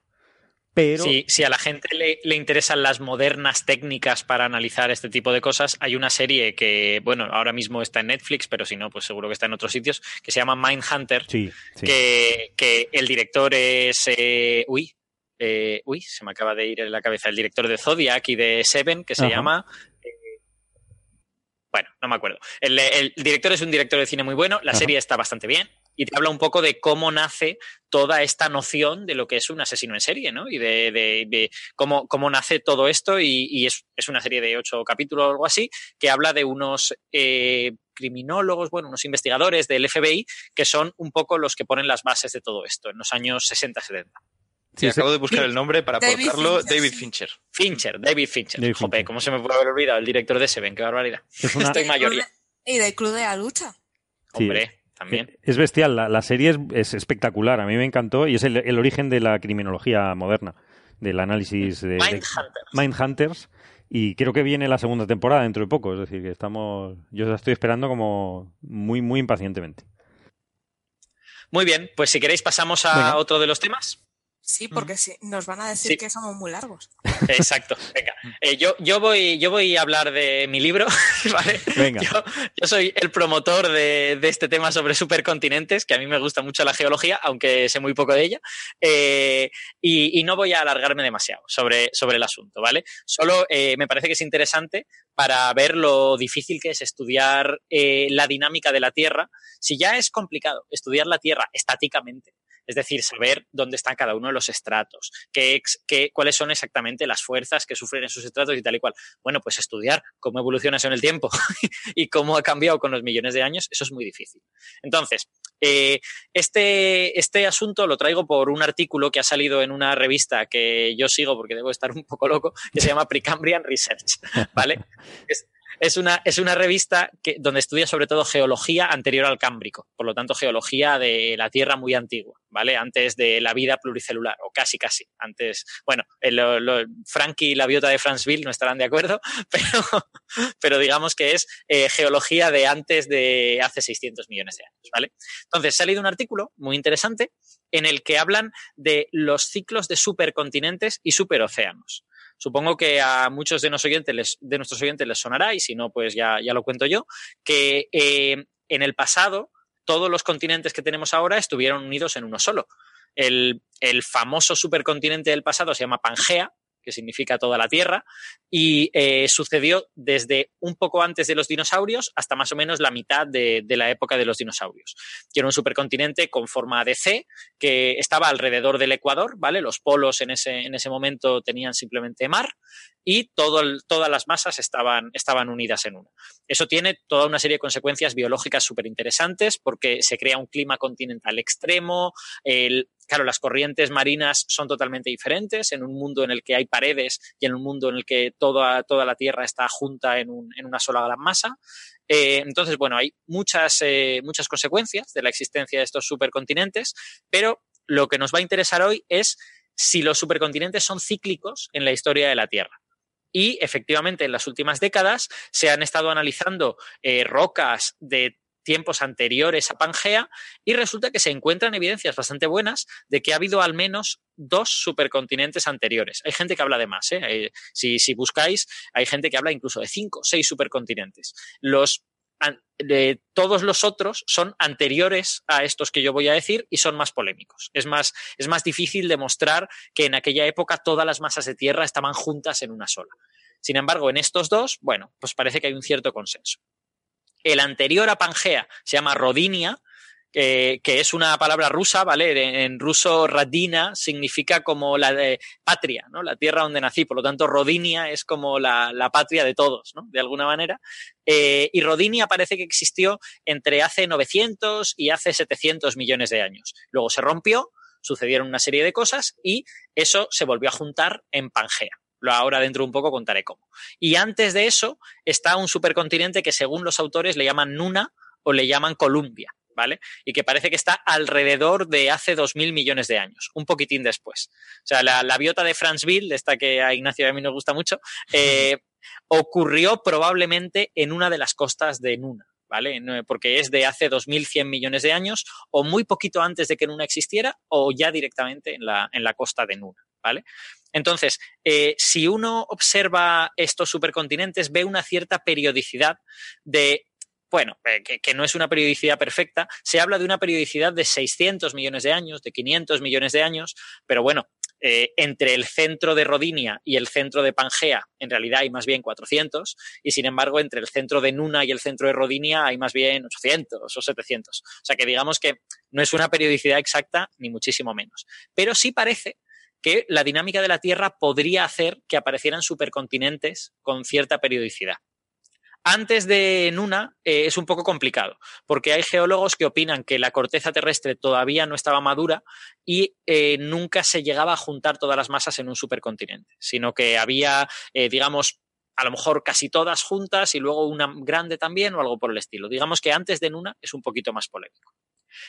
Pero... si a la gente le, le, interesan las modernas técnicas para analizar este tipo de cosas, hay una serie que, bueno, ahora mismo está en Netflix, pero si no, pues seguro que está en otros sitios, que se llama Mindhunter, sí, sí. Que, que, el director es... Eh, uy, eh, uy, se me acaba de ir en la cabeza, el director de Zodiac y de Seven, que se Ajá. llama... Eh, bueno, no me acuerdo. El, el, director es un director de cine muy bueno, la Ajá. serie está bastante bien, y te habla un poco de cómo nace toda esta noción de lo que es un asesino en serie, ¿no? Y de, de, de cómo, cómo, nace todo esto, y, y es, es, una serie de ocho capítulos o algo así, que habla de unos eh, criminólogos, bueno, unos investigadores del FBI, que son un poco los que ponen las bases de todo esto, en los años 60-70. Sí, acabo de buscar el nombre para David aportarlo. Fincher, David Fincher. Fincher, David Fincher. David Jope, ¿cómo se me puede haber olvidado el director de Seven? Qué barbaridad. Una... Estoy mayor ya. Y del Club de la Lucha. Sí. Hombre. También. Es bestial, la, la serie es, es, espectacular, a mí me encantó y es el, el, origen de la criminología moderna, del análisis de Mindhunters. Mindhunters. Y creo que viene la segunda temporada dentro de poco, es decir, que estamos, yo la estoy esperando como muy, muy impacientemente. Muy bien, pues si queréis pasamos a Venga. otro de los temas. Sí, porque sí, nos van a decir sí. que somos muy largos. Exacto. Venga. Eh, yo, yo, voy, yo voy a hablar de mi libro, ¿vale? Venga. Yo, yo soy el promotor de, de, este tema sobre supercontinentes, que a mí me gusta mucho la geología, aunque sé muy poco de ella. Eh, y, y, no voy a alargarme demasiado sobre, sobre el asunto, ¿vale? Solo eh, me parece que es interesante para ver lo difícil que es estudiar eh, la dinámica de la Tierra. Si ya es complicado estudiar la Tierra estáticamente, es decir, saber dónde están cada uno de los estratos, qué, qué, cuáles son exactamente las fuerzas que sufren esos estratos y tal y cual. Bueno, pues estudiar cómo evoluciona eso en el tiempo y cómo ha cambiado con los millones de años, eso es muy difícil. Entonces, eh, este, este asunto lo traigo por un artículo que ha salido en una revista que yo sigo porque debo estar un poco loco, que se llama Precambrian Research, ¿vale? Es una, es una revista que, donde estudia sobre todo geología anterior al Cámbrico, por lo tanto geología de la Tierra muy antigua, ¿vale? Antes de la vida pluricelular, o casi, casi. Antes, bueno, lo, lo, Frankie y la biota de Franceville no estarán de acuerdo, pero, pero digamos que es eh, geología de antes de hace 600 millones de años, ¿vale? Entonces, ha salido un artículo muy interesante en el que hablan de los ciclos de supercontinentes y superocéanos. Supongo que a muchos de, nuestros oyentes les, sonará, y si no, pues ya, ya lo cuento yo, que eh, en el pasado todos los continentes que tenemos ahora estuvieron unidos en uno solo. El, el famoso supercontinente del pasado se llama Pangea, que significa toda la Tierra, y eh, sucedió desde un poco antes de los dinosaurios hasta más o menos la mitad de, de, la época de los dinosaurios. Y era un supercontinente con forma de C que estaba alrededor del Ecuador, ¿vale? Los polos en ese, en ese momento tenían simplemente mar y todo el, todas las masas estaban, estaban unidas en uno. Eso tiene toda una serie de consecuencias biológicas súper interesantes porque se crea un clima continental extremo, el, claro, las corrientes marinas son totalmente diferentes en un mundo en el que hay paredes y en un mundo en el que toda, toda la Tierra está junta en, un, en una sola gran masa. Eh, entonces, bueno, hay muchas, eh, muchas consecuencias de la existencia de estos supercontinentes, pero lo que nos va a interesar hoy es si los supercontinentes son cíclicos en la historia de la Tierra. Y efectivamente, en las últimas décadas se han estado analizando eh, rocas de tiempos anteriores a Pangea y resulta que se encuentran evidencias bastante buenas de que ha habido al menos dos supercontinentes anteriores. Hay gente que habla de más, ¿eh? Eh, si, si, buscáis, hay gente que habla incluso de cinco, seis supercontinentes. Los de todos los otros son anteriores a estos que yo voy a decir y son más polémicos. Es más, es más difícil demostrar que en aquella época todas las masas de tierra estaban juntas en una sola. Sin embargo, en estos dos, bueno, pues parece que hay un cierto consenso. El anterior a Pangea se llama Rodinia, eh, que es una palabra rusa, ¿vale? En ruso, Radina significa como la de patria, ¿no? La tierra donde nací. Por lo tanto, Rodinia es como la, la patria de todos, ¿no? De alguna manera. Eh, y Rodinia parece que existió entre hace 900 y hace 700 millones de años. Luego se rompió, sucedieron una serie de cosas y eso se volvió a juntar en Pangea. Ahora dentro de un poco contaré cómo. Y antes de eso está un supercontinente que según los autores le llaman Nuna o le llaman Columbia. ¿Vale? Y que parece que está alrededor de hace 2.000 millones de años, un poquitín después. O sea, la, la biota de Franceville, esta que a Ignacio y a mí nos gusta mucho, eh, ocurrió probablemente en una de las costas de Nuna. ¿Vale? Porque es de hace 2.100 millones de años, o muy poquito antes de que Nuna existiera, o ya directamente en la, en la costa de Nuna. ¿vale? Entonces, eh, si uno observa estos supercontinentes, ve una cierta periodicidad de bueno, eh, que, no es una periodicidad perfecta, se habla de una periodicidad de 600 millones de años, de 500 millones de años, pero bueno, eh, entre el centro de Rodinia y el centro de Pangea, en realidad hay más bien 400, y sin embargo, entre el centro de Nuna y el centro de Rodinia hay más bien 800 o 700. O sea que digamos que no es una periodicidad exacta, ni muchísimo menos. Pero sí parece que la dinámica de la Tierra podría hacer que aparecieran supercontinentes con cierta periodicidad. Antes de Nuna eh, es un poco complicado, porque hay geólogos que opinan que la corteza terrestre todavía no estaba madura y eh, nunca se llegaba a juntar todas las masas en un supercontinente, sino que había, eh, digamos, a lo mejor casi todas juntas y luego una grande también o algo por el estilo. Digamos que antes de Nuna es un poquito más polémico.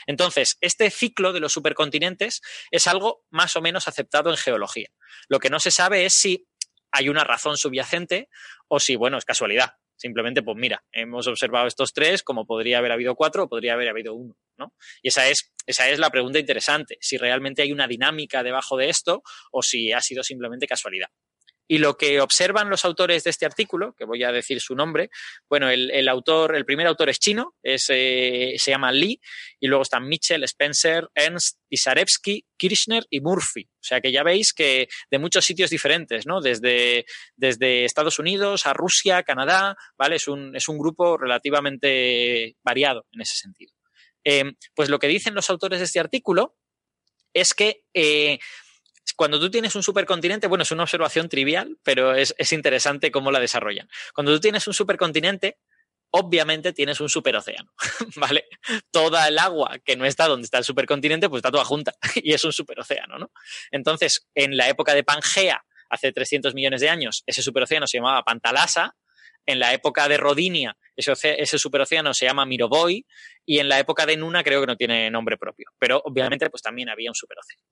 Entonces, este ciclo de los supercontinentes es algo más o menos aceptado en geología. Lo que no se sabe es si hay una razón subyacente o si, bueno, es casualidad. Simplemente, pues mira, hemos observado estos tres, como podría haber habido cuatro o podría haber habido uno, ¿no? Y esa es, esa es la pregunta interesante, si realmente hay una dinámica debajo de esto o si ha sido simplemente casualidad. Y lo que observan los autores de este artículo, que voy a decir su nombre, bueno, el, autor, el primer autor es chino, eh, se llama Lee, y luego están Mitchell, Spencer, Ernst, Isarevsky, Kirchner y Murphy. O sea que ya veis que de muchos sitios diferentes, ¿no? Desde, desde Estados Unidos a Rusia, Canadá, ¿vale? Es un, es un grupo relativamente variado en ese sentido. Eh, pues lo que dicen los autores de este artículo es que eh, cuando tú tienes un supercontinente, bueno, es una observación trivial, pero es, interesante cómo la desarrollan. Cuando tú tienes un supercontinente, obviamente tienes un superocéano, ¿vale? Toda el agua que no está donde está el supercontinente, pues está toda junta y es un superocéano, ¿no? Entonces, en la época de Pangea, hace 300 millones de años, ese superocéano se llamaba Pantalasa, en la época de Rodinia, ese, superocéano se llama Miroboy, y en la época de Nuna creo que no tiene nombre propio, pero obviamente pues también había un superocéano.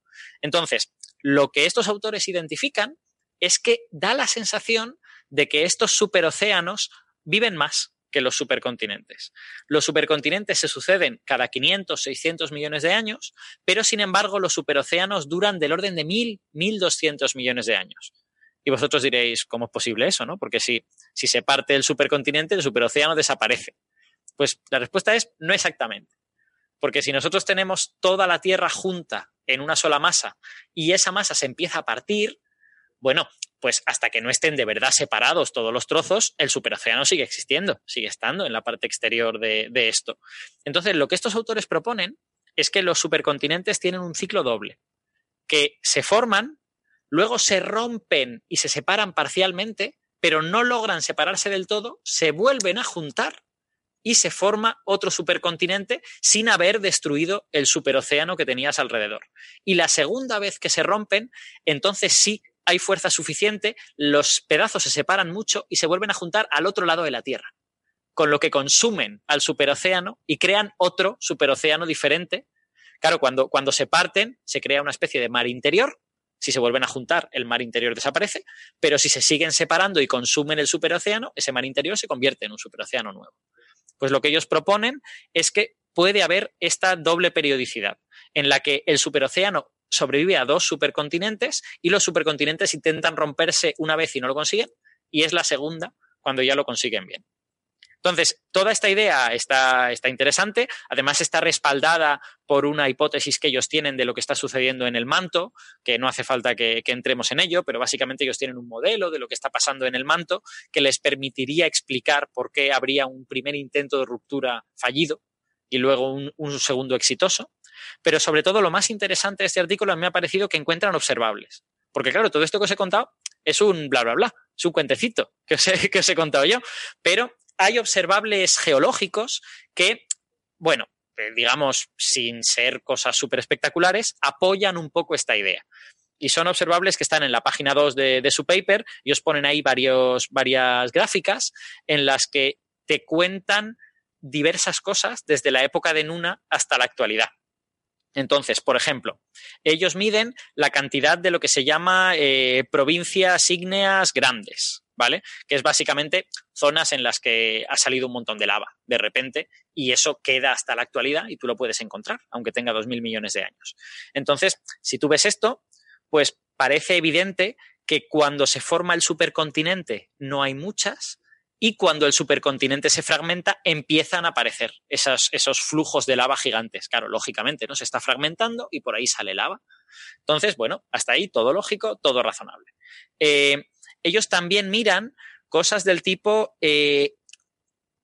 Entonces, lo que estos autores identifican es que da la sensación de que estos superocéanos viven más que los supercontinentes. Los supercontinentes se suceden cada 500, 600 millones de años, pero sin embargo los superocéanos duran del orden de 1000, 1200 millones de años. Y vosotros diréis, ¿cómo es posible eso? ¿no? Porque si, si se parte el supercontinente, el superocéano desaparece. Pues la respuesta es no exactamente. Porque si nosotros tenemos toda la Tierra junta en una sola masa y esa masa se empieza a partir, bueno, pues hasta que no estén de verdad separados todos los trozos, el superocéano sigue existiendo, sigue estando en la parte exterior de, de esto. Entonces, lo que estos autores proponen es que los supercontinentes tienen un ciclo doble, que se forman luego se rompen y se separan parcialmente, pero no logran separarse del todo, se vuelven a juntar y se forma otro supercontinente sin haber destruido el superocéano que tenías alrededor. Y la segunda vez que se rompen, entonces sí hay fuerza suficiente, los pedazos se separan mucho y se vuelven a juntar al otro lado de la Tierra, con lo que consumen al superocéano y crean otro superocéano diferente. Claro, cuando, cuando se parten, se crea una especie de mar interior si se vuelven a juntar, el mar interior desaparece, pero si se siguen separando y consumen el superocéano, ese mar interior se convierte en un superocéano nuevo. Pues lo que ellos proponen es que puede haber esta doble periodicidad, en la que el superocéano sobrevive a dos supercontinentes y los supercontinentes intentan romperse una vez y no lo consiguen, y es la segunda cuando ya lo consiguen bien. Entonces, toda esta idea está, está, interesante, además está respaldada por una hipótesis que ellos tienen de lo que está sucediendo en el manto, que no hace falta que, entremos en ello, pero básicamente ellos tienen un modelo de lo que está pasando en el manto que les permitiría explicar por qué habría un primer intento de ruptura fallido y luego un, un segundo exitoso. Pero sobre todo lo más interesante de este artículo me ha parecido que encuentran observables. Porque claro, todo esto que os he contado es un bla, bla, bla, es un cuentecito que os he, que os he contado yo, pero hay observables geológicos que, bueno, eh, digamos, sin ser cosas súper espectaculares, apoyan un poco esta idea. Y son observables que están en la página 2 de, su paper y os ponen ahí varias gráficas en las que te cuentan diversas cosas desde la época de Nuna hasta la actualidad. Entonces, por ejemplo, ellos miden la cantidad de lo que se llama eh, provincias ígneas grandes. ¿Vale? Que es básicamente zonas en las que ha salido un montón de lava de repente y eso queda hasta la actualidad y tú lo puedes encontrar, aunque tenga 2.000 millones de años. Entonces, si tú ves esto, pues parece evidente que cuando se forma el supercontinente no hay muchas y cuando el supercontinente se fragmenta empiezan a aparecer esos, esos flujos de lava gigantes. Claro, lógicamente, ¿no? Se está fragmentando y por ahí sale lava. Entonces, bueno, hasta ahí todo lógico, todo razonable. Eh, ellos también miran cosas del tipo eh,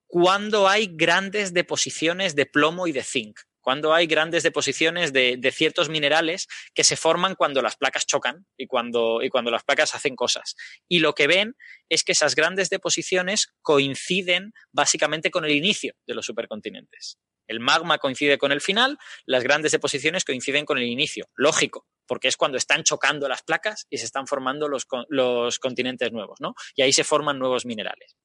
cuando hay grandes deposiciones de plomo y de zinc cuando hay grandes deposiciones de, ciertos minerales que se forman cuando las placas chocan y cuando, y cuando las placas hacen cosas. Y lo que ven es que esas grandes deposiciones coinciden básicamente con el inicio de los supercontinentes. El magma coincide con el final, las grandes deposiciones coinciden con el inicio. Lógico, porque es cuando están chocando las placas y se están formando los, los continentes nuevos, ¿no? Y ahí se forman nuevos minerales.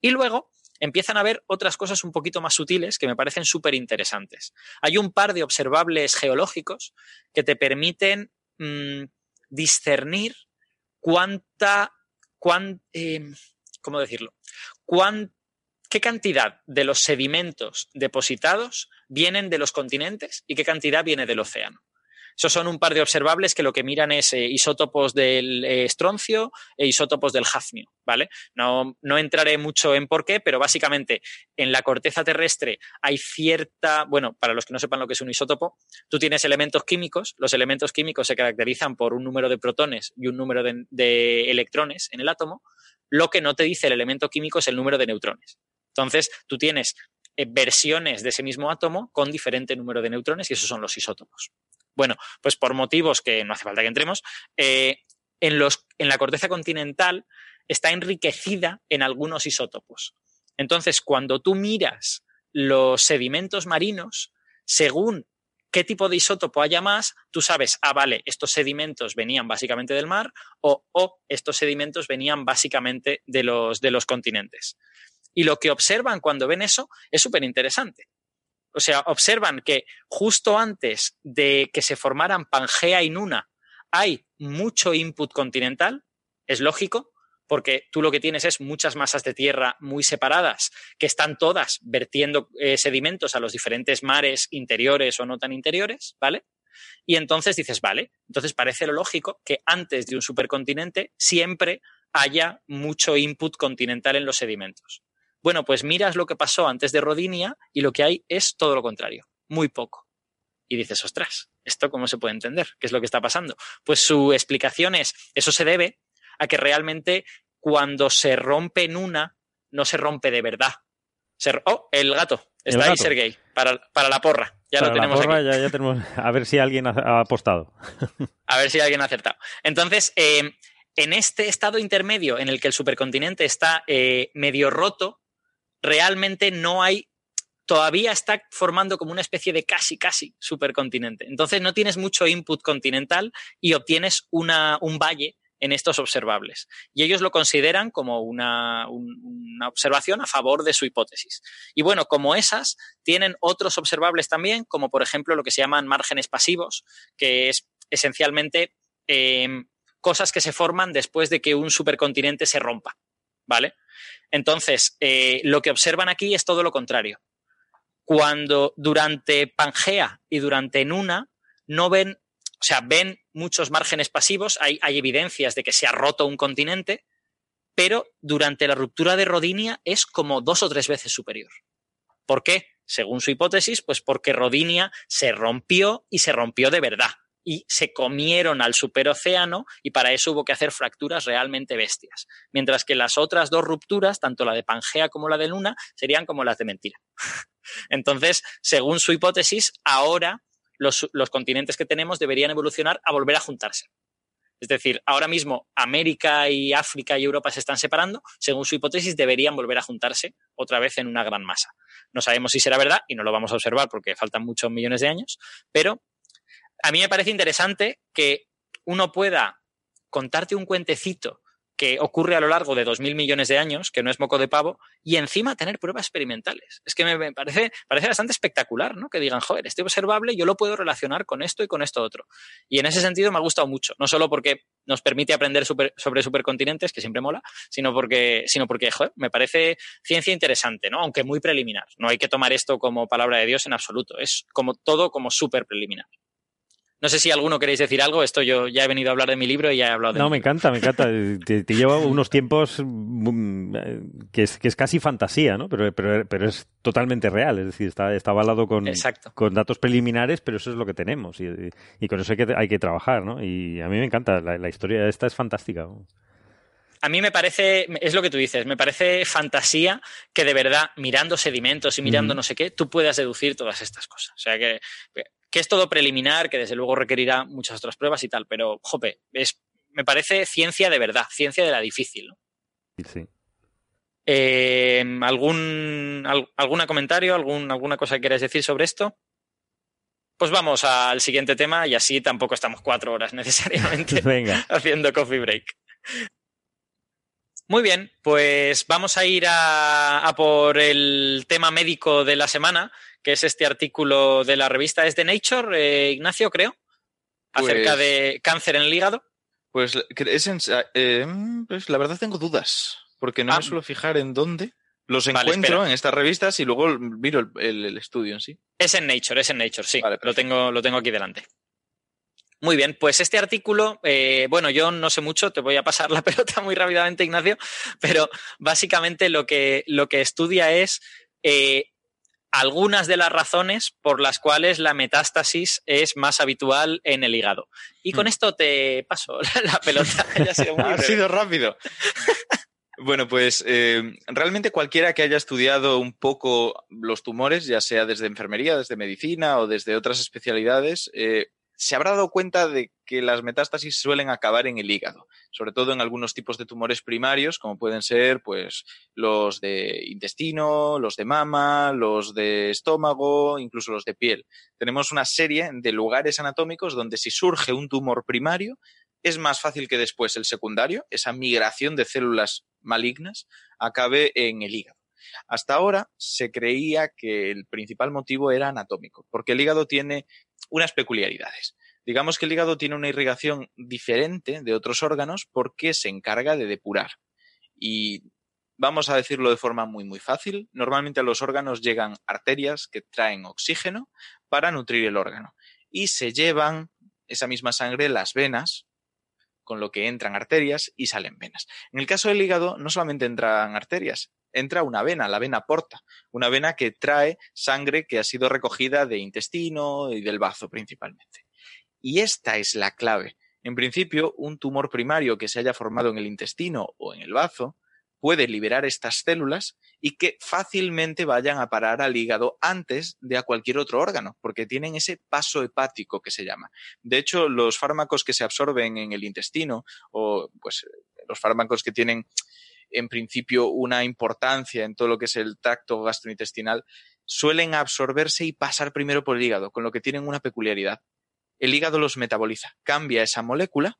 Y luego, empiezan a ver otras cosas un poquito más sutiles que me parecen súper interesantes. Hay un par de observables geológicos que te permiten mm, discernir cuánta, em, ¿cómo decirlo? ¿Qué cantidad de los sedimentos depositados vienen de los continentes y qué cantidad viene del océano? Esos son un par de observables que lo que miran es eh, isótopos del eh, estroncio e isótopos del hafnio, ¿vale? No, entraré mucho en por qué, pero básicamente en la corteza terrestre hay cierta, bueno, para los que no sepan lo que es un isótopo, tú tienes elementos químicos, los elementos químicos se caracterizan por un número de protones y un número de electrones en el átomo, lo que no te dice el elemento químico es el número de neutrones. Entonces, tú tienes eh, versiones de ese mismo átomo con diferente número de neutrones y esos son los isótopos. Bueno, pues por motivos que no hace falta que entremos, eh, en, los, en la corteza continental está enriquecida en algunos isótopos. Entonces, cuando tú miras los sedimentos marinos, según qué tipo de isótopo haya más, tú sabes, ah, vale, estos sedimentos venían básicamente del mar o, estos sedimentos venían básicamente de los, de los continentes. Y lo que observan cuando ven eso es súper interesante o sea, observan que justo antes de que se formaran Pangea y Nuna hay mucho input continental, es lógico, porque tú lo que tienes es muchas masas de tierra muy separadas, que están todas vertiendo eh, sedimentos a los diferentes mares interiores o no tan interiores, ¿vale? Y entonces dices, vale, entonces parece lo lógico que antes de un supercontinente siempre haya mucho input continental en los sedimentos. Bueno, pues miras lo que pasó antes de Rodinia y lo que hay es todo lo contrario, muy poco. Y dices, ostras, ¿esto cómo se puede entender? ¿Qué es lo que está pasando? Pues su explicación es, eso se debe a que realmente cuando se rompe en una, no se rompe de verdad. oh, el gato. Está ahí Sergey, para, para la porra. Ya lo tenemos aquí. Ya, tenemos, a ver si alguien ha, apostado. a ver si alguien ha acertado. Entonces, eh, en este estado intermedio en el que el supercontinente está eh, medio roto, realmente no hay todavía está formando como una especie de casi, casi supercontinente. Entonces no tienes mucho input continental y obtienes una, un valle en estos observables. Y ellos lo consideran como una, una, observación a favor de su hipótesis. Y bueno, como esas, tienen otros observables también, como por ejemplo lo que se llaman márgenes pasivos, que es esencialmente em, cosas que se forman después de que un supercontinente se rompa. ¿Vale? Entonces, eh, lo que observan aquí es todo lo contrario. Cuando durante Pangea y durante Nuna no ven, o sea, ven muchos márgenes pasivos, hay, hay evidencias de que se ha roto un continente, pero durante la ruptura de Rodinia es como dos o tres veces superior. ¿Por qué? Según su hipótesis, pues porque Rodinia se rompió y se rompió de verdad y se comieron al superocéano y para eso hubo que hacer fracturas realmente bestias. Mientras que las otras dos rupturas, tanto la de Pangea como la de Luna, serían como las de mentira. Entonces, según su hipótesis, ahora los, continentes que tenemos deberían evolucionar a volver a juntarse. Es decir, ahora mismo América y África y Europa se están separando, según su hipótesis deberían volver a juntarse otra vez en una gran masa. No sabemos si será verdad y no lo vamos a observar porque faltan muchos millones de años, pero a mí me parece interesante que uno pueda contarte un cuentecito que ocurre a lo largo de dos mil millones de años, que no es moco de pavo, y encima tener pruebas experimentales. Es que me, parece, parece bastante espectacular, ¿no? Que digan, joder, este observable yo lo puedo relacionar con esto y con esto otro. Y en ese sentido me ha gustado mucho, no solo porque nos permite aprender sobre supercontinentes, que siempre mola, sino porque, sino porque me parece ciencia interesante, ¿no? Aunque muy preliminar. No hay que tomar esto como palabra de Dios en absoluto, es como todo como súper preliminar. No sé si alguno queréis decir algo. Esto yo ya he venido a hablar de mi libro y ya he hablado de No, mi me encanta, me encanta. Te, te lleva unos tiempos mm, que es, que es casi fantasía, ¿no? Pero, pero, pero es totalmente real. Es decir, está, está avalado con, Exacto. con datos preliminares, pero eso es lo que tenemos. Y, y con eso hay que, hay que trabajar, ¿no? Y a mí me encanta. La, la historia esta es fantástica. A mí me parece, es lo que tú dices, me parece fantasía que de verdad, mirando sedimentos y mirando no sé qué, tú puedas deducir todas estas cosas. O sea que, que es todo preliminar, que desde luego requerirá muchas otras pruebas y tal, pero, jope, es, me parece ciencia de verdad, ciencia de la difícil. ¿no? Sí. Eh, ¿algún, al- ¿Alguna comentario, algún, alguna cosa que quieras decir sobre esto? Pues vamos al siguiente tema y así tampoco estamos cuatro horas necesariamente Venga. haciendo coffee break. Muy bien, pues vamos a ir a, a por el tema médico de la semana, que es este artículo de la revista es de Nature, eh, Ignacio, creo, acerca Pues- de cáncer en el hígado. Pues, es en- eh, pues la verdad tengo dudas, porque no Ah. me suelo fijar en dónde. Los Vale, encuentro espera. en estas revistas y luego miro el, el- el estudio en sí. Es en Nature, es en Nature, sí. Vale, lo, tengo, lo tengo aquí delante. Muy bien, pues este artículo, eh, bueno, yo no sé mucho, te voy a pasar la pelota muy rápidamente, Ignacio, pero básicamente lo que, lo que estudia es eh, algunas de las razones por las cuales la metástasis es más habitual en el hígado. Y con Hmm. esto te paso la, pelota. Ya ha sido muy Ha sido rápido. Bueno, pues eh, realmente cualquiera que haya estudiado un poco los tumores, ya sea desde enfermería, desde medicina o desde otras especialidades, eh, se habrá dado cuenta de que las metástasis suelen acabar en el hígado, sobre todo en algunos tipos de tumores primarios, como pueden ser pues los de intestino, los de mama, los de estómago, incluso los de piel. Tenemos una serie de lugares anatómicos donde si surge un tumor primario, es más fácil que después el secundario, esa migración de células malignas, acabe en el hígado. Hasta ahora se creía que el principal motivo era anatómico, porque el hígado tiene unas peculiaridades. Digamos que el hígado tiene una irrigación diferente de otros órganos porque se encarga de depurar. Y vamos a decirlo de forma muy muy fácil, normalmente a los órganos llegan arterias que traen oxígeno para nutrir el órgano y se llevan esa misma sangre las venas con lo que entran arterias y salen venas. En el caso del hígado no solamente entran arterias, entra una vena, la vena porta, una vena que trae sangre que ha sido recogida de intestino y del bazo principalmente. Y esta es la clave. En principio, un tumor primario que se haya formado en el intestino o en el bazo puede liberar estas células y que fácilmente vayan a parar al hígado antes de a cualquier otro órgano, porque tienen ese paso hepático que se llama. De hecho, los fármacos que se absorben en el intestino o pues los fármacos que tienen en principio una importancia en todo lo que es el tracto gastrointestinal suelen absorberse y pasar primero por el hígado, con lo que tienen una peculiaridad. El hígado los metaboliza, cambia esa molécula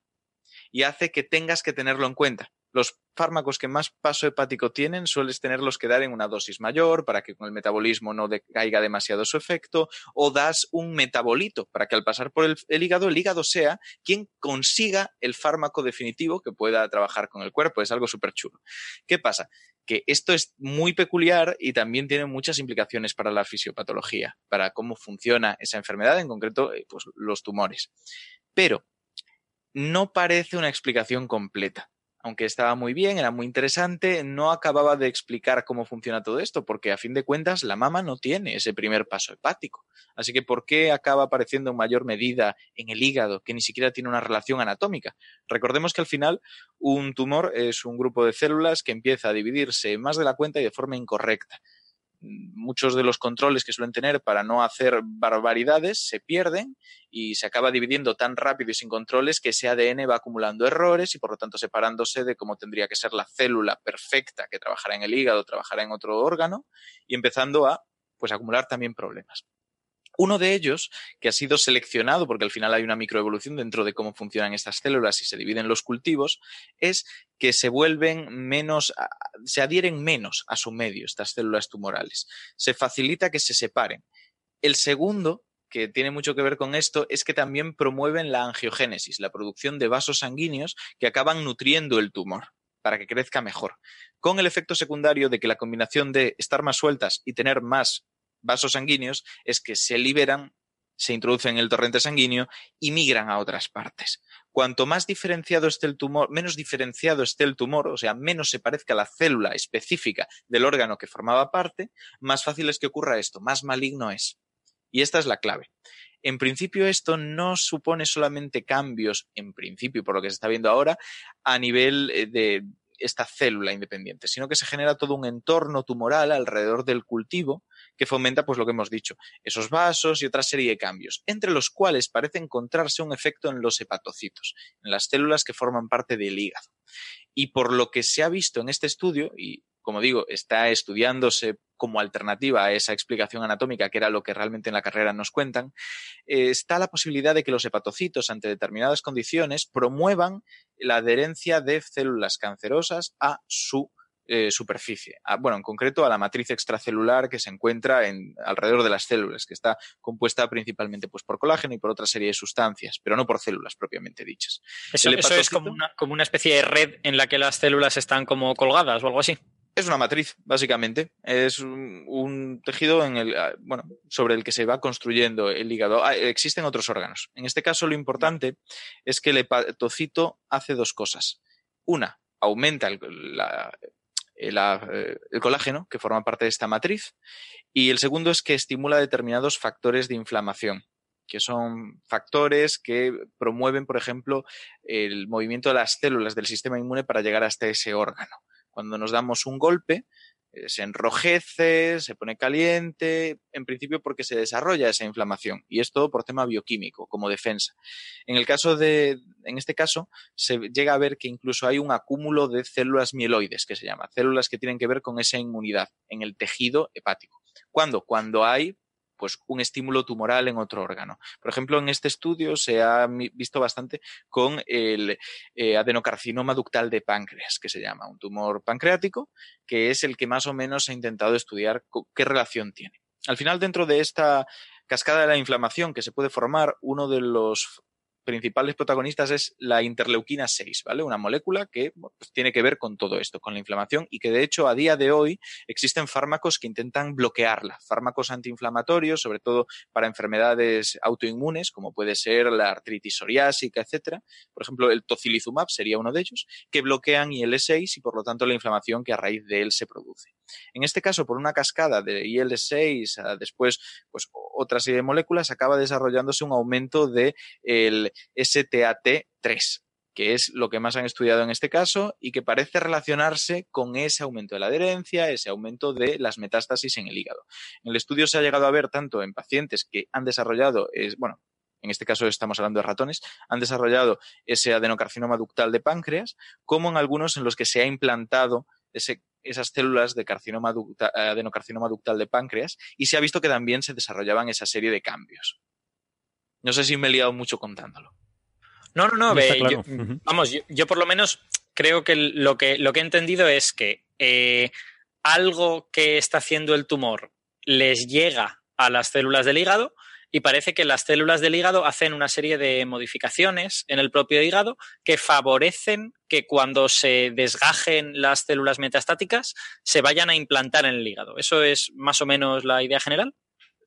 y hace que tengas que tenerlo en cuenta. Los fármacos que más paso hepático tienen sueles tenerlos que dar en una dosis mayor para que con el metabolismo no decaiga demasiado su efecto o das un metabolito para que al pasar por el, el, hígado el hígado sea quien consiga el fármaco definitivo que pueda trabajar con el cuerpo. Es algo súper chulo. ¿Qué pasa? Que esto es muy peculiar y también tiene muchas implicaciones para la fisiopatología, para cómo funciona esa enfermedad, en concreto pues, los tumores. Pero no parece una explicación completa aunque estaba muy bien, era muy interesante, no acababa de explicar cómo funciona todo esto, porque a fin de cuentas la mama no tiene ese primer paso hepático. Así que, ¿por qué acaba apareciendo en mayor medida en el hígado, que ni siquiera tiene una relación anatómica? Recordemos que al final un tumor es un grupo de células que empieza a dividirse más de la cuenta y de forma incorrecta muchos de los controles que suelen tener para no hacer barbaridades se pierden y se acaba dividiendo tan rápido y sin controles que ese ADN va acumulando errores y por lo tanto separándose de cómo tendría que ser la célula perfecta que trabajará en el hígado, trabajará en otro órgano y empezando a pues acumular también problemas. Uno de ellos, que ha sido seleccionado, porque al final hay una microevolución dentro de cómo funcionan estas células y se dividen los cultivos, es que se vuelven menos, se adhieren menos a su medio, estas células tumorales. Se facilita que se separen. El segundo, que tiene mucho que ver con esto, es que también promueven la angiogénesis, la producción de vasos sanguíneos que acaban nutriendo el tumor para que crezca mejor, con el efecto secundario de que la combinación de estar más sueltas y tener más vasos sanguíneos es que se liberan se introducen en el torrente sanguíneo y migran a otras partes. Cuanto más diferenciado esté el tumor, menos diferenciado esté el tumor, o sea, menos se parezca a la célula específica del órgano que formaba parte, más fácil es que ocurra esto, más maligno es. Y esta es la clave. En principio, esto no supone solamente cambios, en principio, por lo que se está viendo ahora, a nivel eh, de esta célula independiente, sino que se genera todo un entorno tumoral alrededor del cultivo que fomenta, pues lo que hemos dicho, esos vasos y otra serie de cambios, entre los cuales parece encontrarse un efecto en los hepatocitos, en las células que forman parte del hígado. Y por lo que se ha visto en este estudio, y como digo, está estudiándose como alternativa a esa explicación anatómica, que era lo que realmente en la carrera nos cuentan, eh, está la posibilidad de que los hepatocitos, ante determinadas condiciones, promuevan la adherencia de células cancerosas a su eh, superficie. bueno, en concreto a la matriz extracelular que se encuentra en, alrededor de las células, que está compuesta principalmente pues, por colágeno y por otra serie de sustancias, pero no por células propiamente dichas. Eso, es como una, como una especie de red en la que las células están como colgadas o algo así. Es una matriz, básicamente. Es un, tejido en el, ah, bueno, sobre el que se va construyendo el hígado. Ah, existen otros órganos. En este caso, lo importante es que el hepatocito hace dos cosas. Una, aumenta el, eh, el colágeno, que forma parte de esta matriz. Y el segundo es que estimula determinados factores de inflamación que son factores que promueven, por ejemplo, el movimiento de las células del sistema inmune para llegar hasta ese órgano. Cuando nos damos un golpe, eh, se enrojece, se pone caliente, en principio porque se desarrolla esa inflamación y es todo por tema bioquímico, como defensa. En el caso de, en este caso, se llega a ver que incluso hay un acúmulo de células mieloides, que se llama, células que tienen que ver con esa inmunidad en el tejido hepático. ¿Cuándo? Cuando hay pues un estímulo tumoral en otro órgano. Por ejemplo, en este estudio se ha visto bastante con el eh, adenocarcinoma ductal de páncreas, que se llama un tumor pancreático, que es el que más o menos ha intentado estudiar qué relación tiene. Al final, dentro de esta cascada de la inflamación que se puede formar, uno de los principales protagonistas es la interleuquina 6, ¿vale? Una molécula que pues, tiene que ver con todo esto, con la inflamación y que de hecho a día de hoy existen fármacos que intentan bloquearla, fármacos antiinflamatorios, sobre todo para enfermedades autoinmunes, como puede ser la artritis psoriásica, etcétera. Por ejemplo, el tocilizumab sería uno de ellos, que bloquean IL-6 y por lo tanto la inflamación que a raíz de él se produce. En este caso, por una cascada de IL-6, después, pues otra serie de moléculas, acaba desarrollándose un aumento de el STAT3 que es lo que más han estudiado en este caso y que parece relacionarse con ese aumento de la adherencia, ese aumento de las metástasis en el hígado. En el estudio se ha llegado a ver tanto en pacientes que han desarrollado, bueno, en este caso estamos hablando de ratones, han desarrollado ese adenocarcinoma ductal de páncreas, como en algunos en los que se ha implantado ese esas células de carcinoma adenocarcinoma ductal de páncreas y se ha visto que también se desarrollaban esa serie de cambios. No sé si me he liado mucho contándolo. No, no, no. vamos, yo, por lo menos creo que lo que, lo que he entendido es que eh, algo que está haciendo el tumor les llega a las células del hígado y parece que las células del hígado hacen una serie de modificaciones en el propio hígado que favorecen que cuando se desgajen las células metastáticas se vayan a implantar en el hígado. ¿Eso es más o menos la idea general?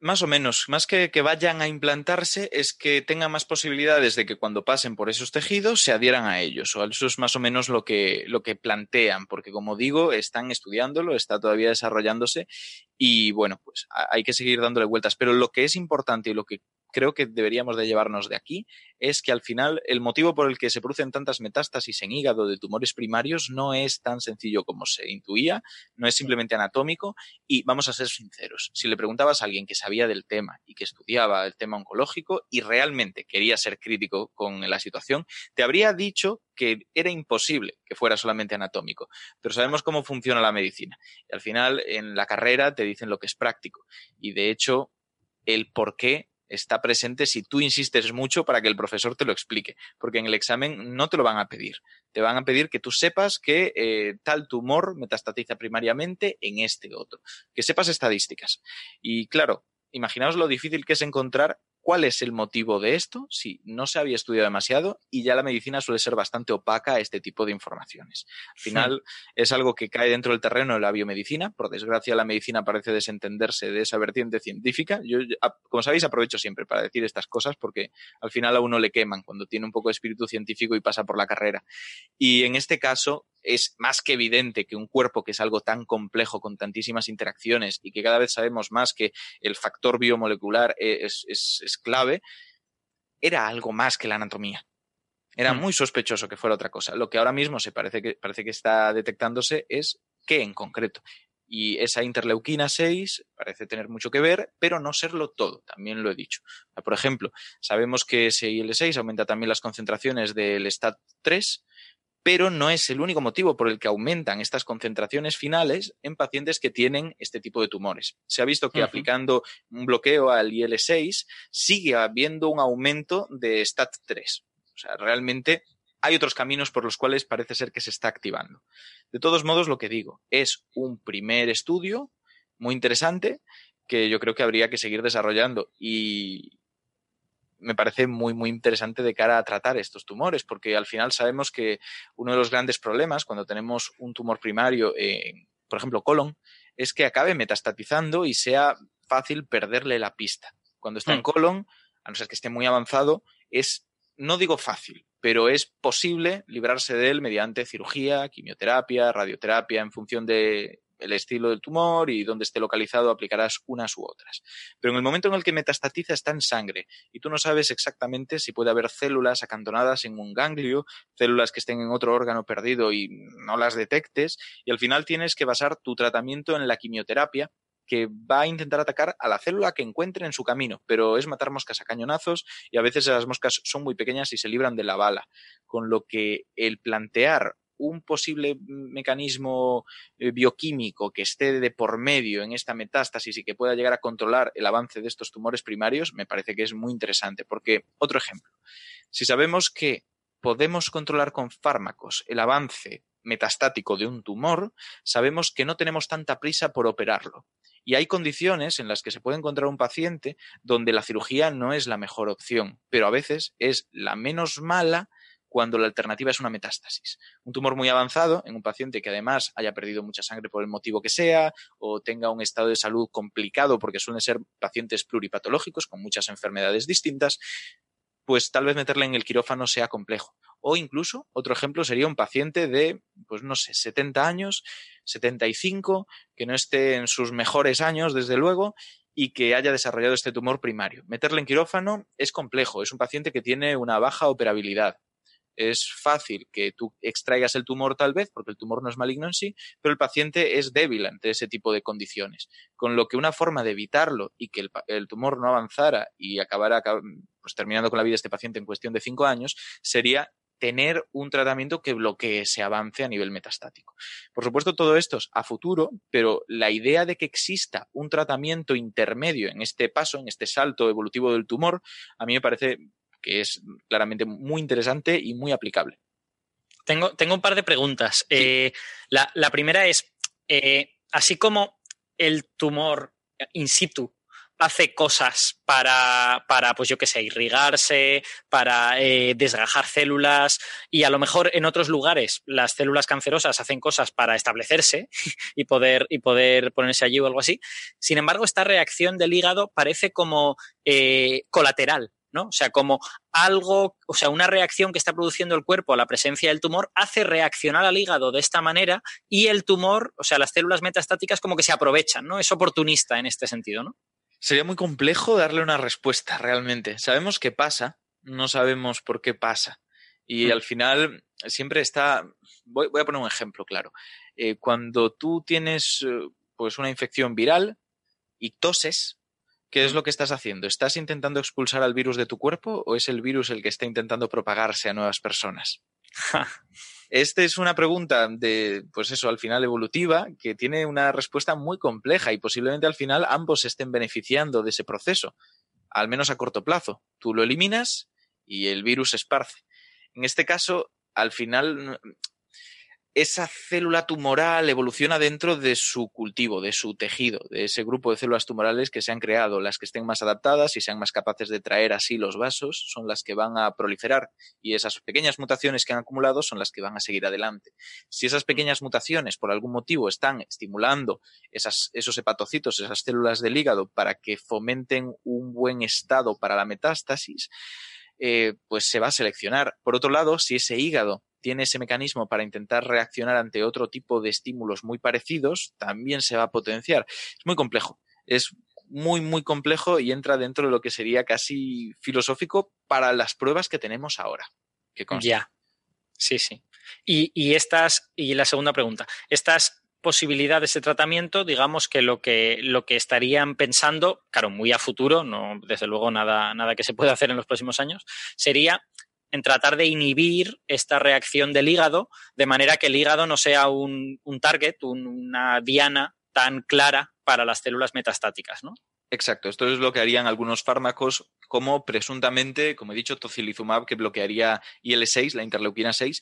Más o menos, más que que vayan a implantarse, es que tengan más posibilidades de que cuando pasen por esos tejidos se adhieran a ellos. O eso es más o menos lo que, lo que plantean, porque como digo, están estudiándolo, está todavía desarrollándose y bueno, pues hay que seguir dándole vueltas. Pero lo que es importante y lo que creo que deberíamos de llevarnos de aquí es que al final el motivo por el que se producen tantas metástasis en hígado de tumores primarios no es tan sencillo como se intuía, no es simplemente anatómico y vamos a ser sinceros, si le preguntabas a alguien que sabía del tema y que estudiaba el tema oncológico y realmente quería ser crítico con la situación, te habría dicho que era imposible que fuera solamente anatómico, pero sabemos cómo funciona la medicina. Y al final en la carrera te dicen lo que es práctico y de hecho el por qué está presente si tú insistes mucho para que el profesor te lo explique, porque en el examen no te lo van a pedir. Te van a pedir que tú sepas que eh, tal tumor metastatiza primariamente en este otro, que sepas estadísticas. Y claro, imaginaos lo difícil que es encontrar cuál es el motivo de esto, si no se había estudiado demasiado y ya la medicina suele ser bastante opaca a este tipo de informaciones. Al final es algo que cae dentro del terreno de la biomedicina. Por desgracia, la medicina parece desentenderse de esa vertiente científica. Yo, como sabéis, aprovecho siempre para decir estas cosas porque al final a uno le queman cuando tiene un poco de espíritu científico y pasa por la carrera. Y en este caso, es más que evidente que un cuerpo que es algo tan complejo, con tantísimas interacciones y que cada vez sabemos más que el factor biomolecular es, clave, era algo más que la anatomía. Era hmm. muy sospechoso que fuera otra cosa. Lo que ahora mismo se parece que, parece que está detectándose es qué en concreto. Y esa interleuquina 6 parece tener mucho que ver, pero no serlo todo, también lo he dicho. Por ejemplo, sabemos que ese IL6 aumenta también las concentraciones del STAT3, pero no es el único motivo por el que aumentan estas concentraciones finales en pacientes que tienen este tipo de tumores. Se ha visto que aplicando un bloqueo al IL-6 sigue habiendo un aumento de STAT3. O sea, realmente hay otros caminos por los cuales parece ser que se está activando. De todos modos, lo que digo, es un primer estudio muy interesante que yo creo que habría que seguir desarrollando y, me parece muy, muy interesante de cara a tratar estos tumores, porque al final sabemos que uno de los grandes problemas cuando tenemos un tumor primario, en, por ejemplo, colon, es que acabe metastatizando y sea fácil perderle la pista. Cuando está en hmm. colon, a no ser que esté muy avanzado, es, no digo fácil, pero es posible librarse de él mediante cirugía, quimioterapia, radioterapia, en función de el estilo del tumor y dónde esté localizado aplicarás unas u otras. Pero en el momento en el que metastatiza está en sangre y tú no sabes exactamente si puede haber células acantonadas en un ganglio, células que estén en otro órgano perdido y no las detectes y al final tienes que basar tu tratamiento en la quimioterapia que va a intentar atacar a la célula que encuentre en su camino, pero es matar moscas a cañonazos y a veces las moscas son muy pequeñas y se libran de la bala, con lo que el plantear un posible mecanismo eh, bioquímico que esté de por medio en esta metástasis y que pueda llegar a controlar el avance de estos tumores primarios, me parece que es muy interesante. Porque, otro ejemplo, si sabemos que podemos controlar con fármacos el avance metastático de un tumor, sabemos que no tenemos tanta prisa por operarlo. Y hay condiciones en las que se puede encontrar un paciente donde la cirugía no es la mejor opción, pero a veces es la menos mala cuando la alternativa es una metástasis. Un tumor muy avanzado en un paciente que además haya perdido mucha sangre por el motivo que sea o tenga un estado de salud complicado porque suelen ser pacientes pluripatológicos con muchas enfermedades distintas, pues tal vez meterle en el quirófano sea complejo. O incluso, otro ejemplo sería un paciente de, pues no sé, 70 años, 75, que no esté en sus mejores años, desde luego, y que haya desarrollado este tumor primario. Meterle en quirófano es complejo, es un paciente que tiene una baja operabilidad, es fácil que tú extraigas el tumor tal vez, porque el tumor no es maligno en sí, pero el paciente es débil ante ese tipo de condiciones. Con lo que una forma de evitarlo y que el, tumor no avanzara y acabara pues, terminando con la vida de este paciente en cuestión de cinco años sería tener un tratamiento que bloquee ese avance a nivel metastático. Por supuesto, todo esto es a futuro, pero la idea de que exista un tratamiento intermedio en este paso, en este salto evolutivo del tumor, a mí me parece que es claramente muy interesante y muy aplicable. Tengo, tengo un par de preguntas. Eh, la, primera es, eh, así como el tumor in situ hace cosas para, para pues yo qué sé, irrigarse, para eh, desgajar células y a lo mejor en otros lugares las células cancerosas hacen cosas para establecerse y poder, y poder ponerse allí o algo así. Sin embargo, esta reacción del hígado parece como colateral ¿no? O sea, como algo, o sea, una reacción que está produciendo el cuerpo a la presencia del tumor hace reaccionar al hígado de esta manera y el tumor, o sea, las células metastáticas como que se aprovechan, ¿no? Es oportunista en este sentido, ¿no? Sería muy complejo darle una respuesta realmente. Sabemos qué pasa, no sabemos por qué pasa. Y hmm. al final siempre está. Voy, a poner un ejemplo claro. Eh, cuando tú tienes eh, pues una infección viral y toses, ¿Qué es lo que estás haciendo? ¿Estás intentando expulsar al virus de tu cuerpo o es el virus el que está intentando propagarse a nuevas personas? Esta es una pregunta de, pues eso, al final evolutiva, que tiene una respuesta muy compleja y posiblemente al final ambos estén beneficiando de ese proceso, al menos a corto plazo. Tú lo eliminas y el virus se esparce. En este caso, al final, esa célula tumoral evoluciona dentro de su cultivo, de su tejido, de ese grupo de células tumorales que se han creado. Las que estén más adaptadas y sean más capaces de traer así los vasos son las que van a proliferar y esas pequeñas mutaciones que han acumulado son las que van a seguir adelante. Si esas pequeñas mutaciones por algún motivo están estimulando esas, esos hepatocitos, esas células del hígado para que fomenten un buen estado para la metástasis, eh, pues se va a seleccionar. Por otro lado, si ese hígado tiene ese mecanismo para intentar reaccionar ante otro tipo de estímulos muy parecidos, también se va a potenciar. Es muy complejo. Es muy, muy complejo y entra dentro de lo que sería casi filosófico para las pruebas que tenemos ahora. Que ya. Sí, sí. Y, y estas, y la segunda pregunta, estas posibilidades de tratamiento, digamos que lo que lo que estarían pensando, claro, muy a futuro, no desde luego nada nada que se pueda hacer en los próximos años, sería en tratar de inhibir esta reacción del hígado de manera que el hígado no sea un, target, una diana tan clara para las células metastáticas, ¿no? Exacto, esto es lo que harían algunos fármacos como presuntamente, como he dicho, tocilizumab que bloquearía IL-6, la interleuquina 6,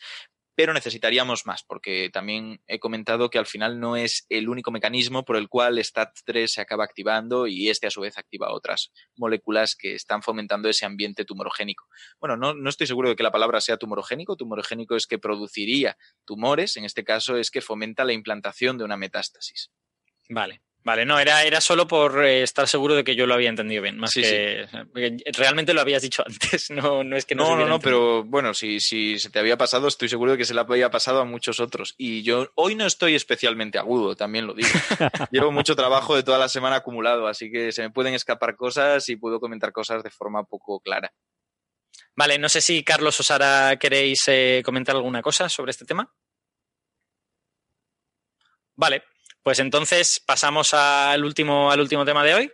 pero necesitaríamos más, porque también he comentado que al final no es el único mecanismo por el cual STAT3 se acaba activando y este a su vez activa otras moléculas que están fomentando ese ambiente tumorogénico. Bueno, no, no estoy seguro de que la palabra sea tumorogénico. Tumorogénico es que produciría tumores, en este caso es que fomenta la implantación de una metástasis. Vale. Vale, no, era, era solo por eh, estar seguro de que yo lo había entendido bien, más que realmente lo habías dicho antes, no, no es que no No, no, no, pero bueno, si, si se te había pasado, estoy seguro de que se le había pasado a muchos otros. Y yo hoy no estoy especialmente agudo, también lo digo. Llevo mucho trabajo de toda la semana acumulado, así que se me pueden escapar cosas y puedo comentar cosas de forma poco clara. Vale, no sé si Carlos o Sara queréis eh, comentar alguna cosa sobre este tema. Vale, pues entonces pasamos al último, al último tema de hoy,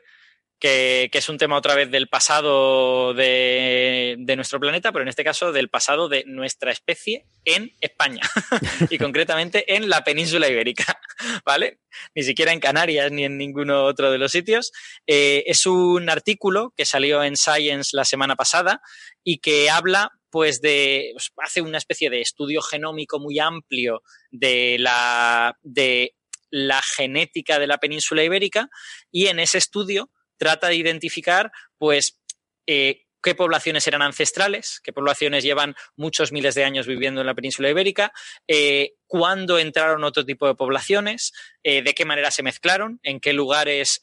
que, es un tema otra vez del pasado de, nuestro planeta, pero en este caso del pasado de nuestra especie en España y concretamente en la península ibérica, ¿vale? Ni siquiera en Canarias ni en ninguno otro de los sitios. Eh, es un artículo que salió en Science la semana pasada y que habla pues de hace una especie de estudio genómico muy amplio de la de la genética de la península ibérica y en ese estudio trata de identificar, pues, eh, qué poblaciones eran ancestrales, qué poblaciones llevan muchos miles de años viviendo en la península ibérica, eh, cuándo entraron otro tipo de poblaciones, eh, de qué manera se mezclaron, en qué lugares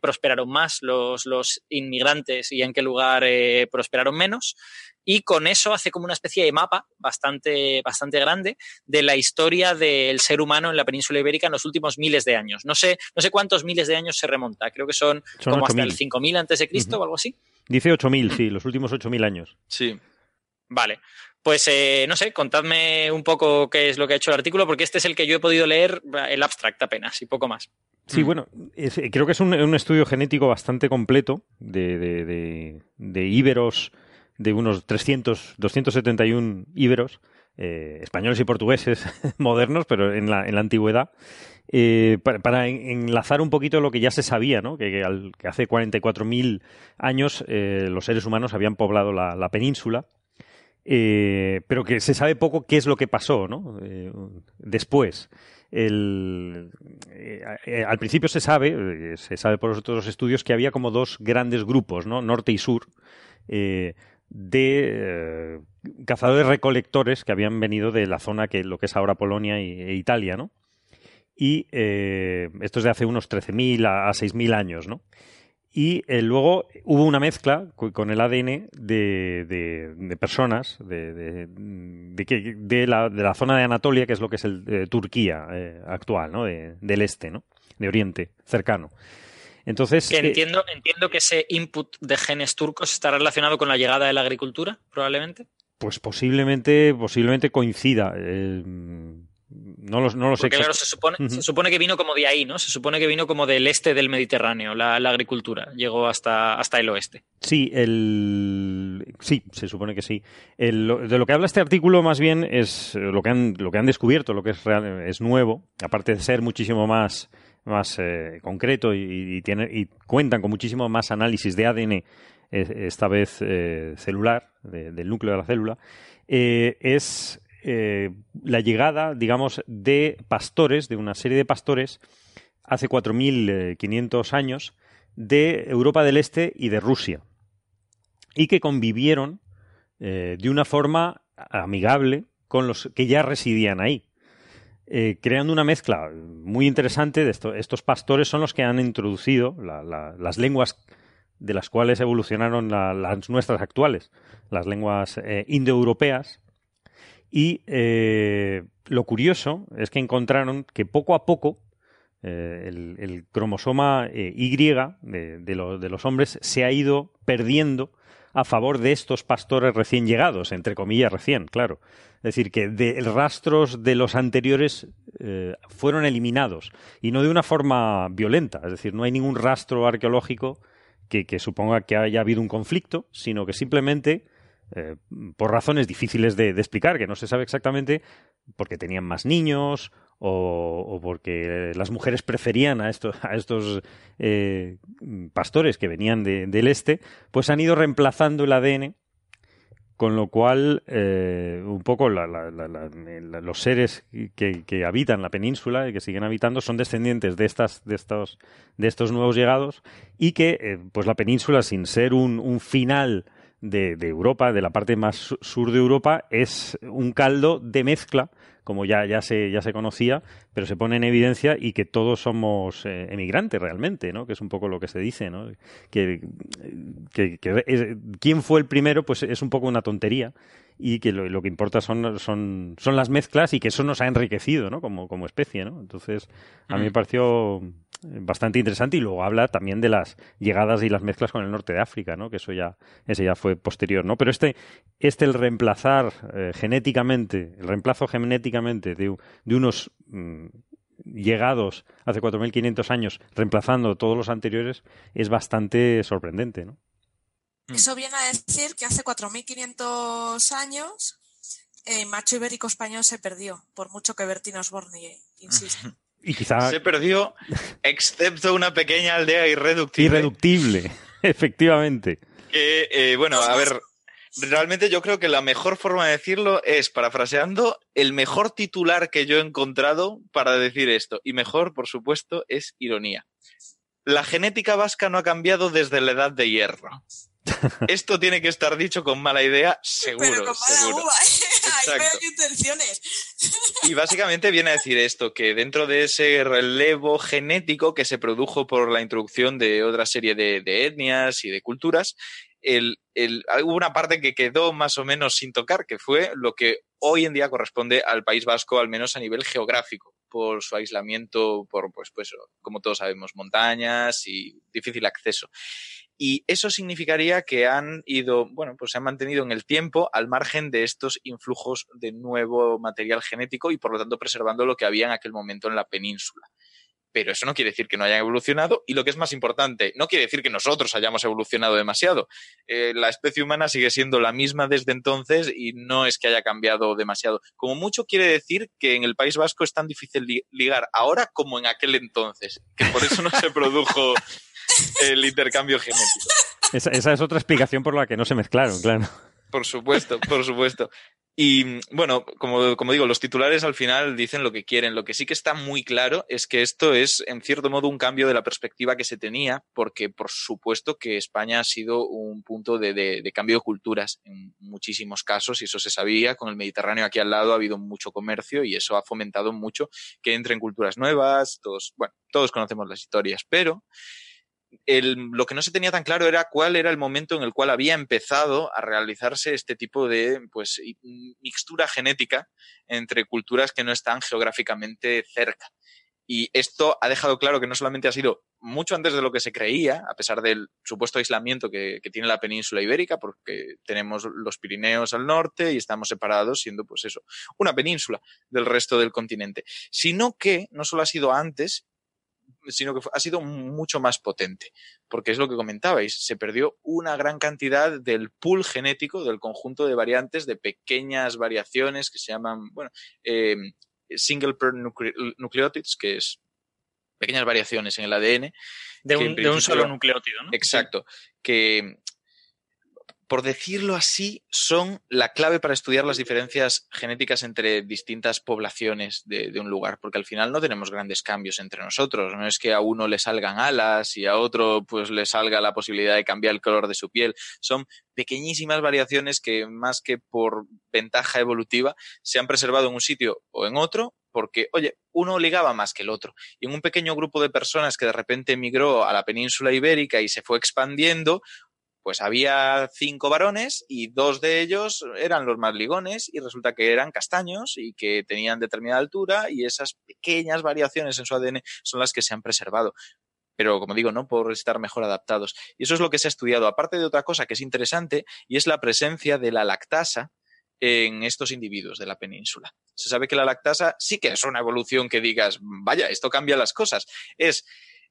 prosperaron más los, los, inmigrantes y en qué lugar prosperaron menos y con eso hace como una especie de mapa bastante, bastante grande de la historia del ser humano en la península ibérica en los últimos miles de años. No sé, no sé cuántos miles de años se remonta, creo que son, como hasta el 5000 antes de Cristo o algo así. Dice 8000, sí, los últimos 8000 años. Sí. Vale. Pues eh, no sé, contadme un poco qué es lo que ha hecho el artículo, porque este es el que yo he podido leer, el abstract apenas y poco más. Sí, mm. bueno, creo que es un, estudio genético bastante completo de, de, de, de íberos de unos 300, 271 íberos, eh, españoles y portugueses modernos, pero en la, en la antigüedad, eh, para, enlazar un poquito lo que ya se sabía, ¿no? que, que, hace 44.000 años eh, los seres humanos habían poblado la, península, pero que se sabe poco qué es lo que pasó ¿no? después. El, al principio se sabe, se sabe por otros estudios, que había como dos grandes grupos, ¿no? norte y sur, de eh, cazadores recolectores que habían venido de la zona que lo que es ahora Polonia e Italia, ¿no? Y eh, esto es de hace unos 13.000 a, 6.000 años, ¿no? Y eh, luego hubo una mezcla con el ADN de, de, personas de, de, la, de la zona de Anatolia, que es lo que es el, Turquía actual, ¿no? del este, ¿no? De Oriente, cercano. Entonces, que eh, entiendo, entiendo que ese input de genes turcos está relacionado con la llegada de la agricultura, probablemente. Pues posiblemente, posiblemente coincida. Eh, no lo, no lo sé. claro, se supone, se supone que vino como de ahí, ¿no? Se supone que vino como del este del Mediterráneo, la, agricultura. Llegó hasta, hasta el oeste. Sí, el... sí, se supone que sí. de lo que habla este artículo más bien es lo que han, lo que han descubierto, lo que es, real, es nuevo, aparte de ser muchísimo más más eh, concreto y, cuentan con muchísimo más análisis de ADN, eh, esta vez eh, celular, del núcleo de la célula, es la llegada, digamos, de pastores, de una serie de pastores, hace 4.500 años, de Europa del Este y de Rusia, y que convivieron de una forma amigable con los que ya residían ahí. Eh, creando una mezcla muy interesante de esto. Estos pastores son los que han introducido las lenguas de las cuales evolucionaron las nuestras actuales, las lenguas eh, indoeuropeas. Y eh, lo curioso es que encontraron que poco a poco el, cromosoma Y de los hombres se ha ido perdiendo a favor de estos pastores recién llegados, entre comillas recién, claro. Es decir, que de rastros de los anteriores eh, fueron eliminados y no de una forma violenta. Es decir, no hay ningún rastro arqueológico que, suponga que haya habido un conflicto, sino que simplemente, eh, por razones difíciles de, explicar, que no se sabe exactamente, porque tenían más niños o, porque las mujeres preferían a estos, eh, pastores que venían del este, pues han ido reemplazando el ADN con lo cual eh, un poco los seres que, habitan la península y que siguen habitando son descendientes de estos nuevos llegados y que eh, pues la península sin ser un final de, Europa de la parte más sur de Europa es un caldo de mezcla como ya, ya, se, ya se conocía, pero se pone en evidencia y que todos somos eh, emigrantes realmente, ¿no? que es un poco lo que se dice. ¿no? Que, que, quién fue el primero, pues es un poco una tontería y que lo, que importa son, son, son las mezclas y que eso nos ha enriquecido ¿no? como, como especie. ¿no? Entonces, a mí me pareció bastante interesante y luego habla también de las llegadas y las mezclas con el norte de África, ¿no? que eso ya, ese ya fue posterior. ¿no? Pero este, este el reemplazar eh, genéticamente, el reemplazo genéticamente de, de unos mm, llegados hace 4.500 años reemplazando todos los anteriores es bastante sorprendente. ¿no? Eso viene a decir que hace 4.500 años el macho ibérico español se perdió, por mucho que Bertino Osborne insiste. Y quizá... Se perdió, excepto una pequeña aldea irreductible. Irreductible, efectivamente. Que, eh, bueno, a ver, realmente yo creo que la mejor forma de decirlo es, parafraseando, el mejor titular que yo he encontrado para decir esto. Y mejor, por supuesto, es ironía. La genética vasca no ha cambiado desde la edad de hierro. Esto tiene que estar dicho con mala idea, seguro. Pero con mala seguro. uva, ¿eh? hay intenciones. Y básicamente viene a decir esto, que dentro de ese relevo genético que se produjo por la introducción de otra serie de, etnias y de culturas, el, hubo una parte que quedó más o menos sin tocar, que fue lo que hoy en día corresponde al País Vasco, al menos a nivel geográfico, por su aislamiento, por, pues, pues como todos sabemos, montañas y difícil acceso y eso significaría que han ido, bueno, pues se han mantenido en el tiempo al margen de estos influjos de nuevo material genético y por lo tanto preservando lo que había en aquel momento en la península. Pero eso no quiere decir que no hayan evolucionado y lo que es más importante, no quiere decir que nosotros hayamos evolucionado demasiado. Eh, la especie humana sigue siendo la misma desde entonces y no es que haya cambiado demasiado. Como mucho quiere decir que en el País Vasco es tan difícil ligar ahora como en aquel entonces, que por eso no se produjo el intercambio genético. Esa, es otra explicación por la que no se mezclaron, claro. Por supuesto, por supuesto. Y bueno, como, como, digo, los titulares al final dicen lo que quieren. Lo que sí que está muy claro es que esto es, en cierto modo, un cambio de la perspectiva que se tenía, porque por supuesto que España ha sido un punto de, de, cambio de culturas en muchísimos casos, y eso se sabía. Con el Mediterráneo aquí al lado ha habido mucho comercio y eso ha fomentado mucho que entren culturas nuevas. Todos, bueno, todos conocemos las historias, pero lo que no se tenía tan claro era cuál era el momento en el cual había empezado a realizarse este tipo de pues, mixtura genética entre culturas que no están geográficamente cerca. Y esto ha dejado claro que no solamente ha sido mucho antes de lo que se creía, a pesar del supuesto aislamiento que, que, tiene la península ibérica, porque tenemos los Pirineos al norte y estamos separados, siendo pues eso, una península del resto del continente, sino que no solo ha sido antes, sino que ha sido mucho más potente, porque es lo que comentabais, se perdió una gran cantidad del pool genético, del conjunto de variantes, de pequeñas variaciones que se llaman, bueno, em, single per nucleotides, que es pequeñas variaciones en el ADN. De un, solo nucleótido, ¿no? Exacto, que por decirlo así, son la clave para estudiar las diferencias genéticas entre distintas poblaciones de, un lugar, porque al final no tenemos grandes cambios entre nosotros. No es que a uno le salgan alas y a otro pues le salga la posibilidad de cambiar el color de su piel. Son pequeñísimas variaciones que más que por ventaja evolutiva se han preservado en un sitio o en otro porque, oye, uno ligaba más que el otro. Y en un pequeño grupo de personas que de repente emigró a la península ibérica y se fue expandiendo, pues había cinco varones y dos de ellos eran los más ligones y resulta que eran castaños y que tenían determinada altura y esas pequeñas variaciones en su ADN son las que se han preservado. Pero, como digo, no por estar mejor adaptados. Y eso es lo que se ha estudiado, aparte de otra cosa que es interesante, y es la presencia de la lactasa en estos individuos de la península. Se sabe que la lactasa sí que es una evolución que digas, vaya, esto cambia las cosas. Es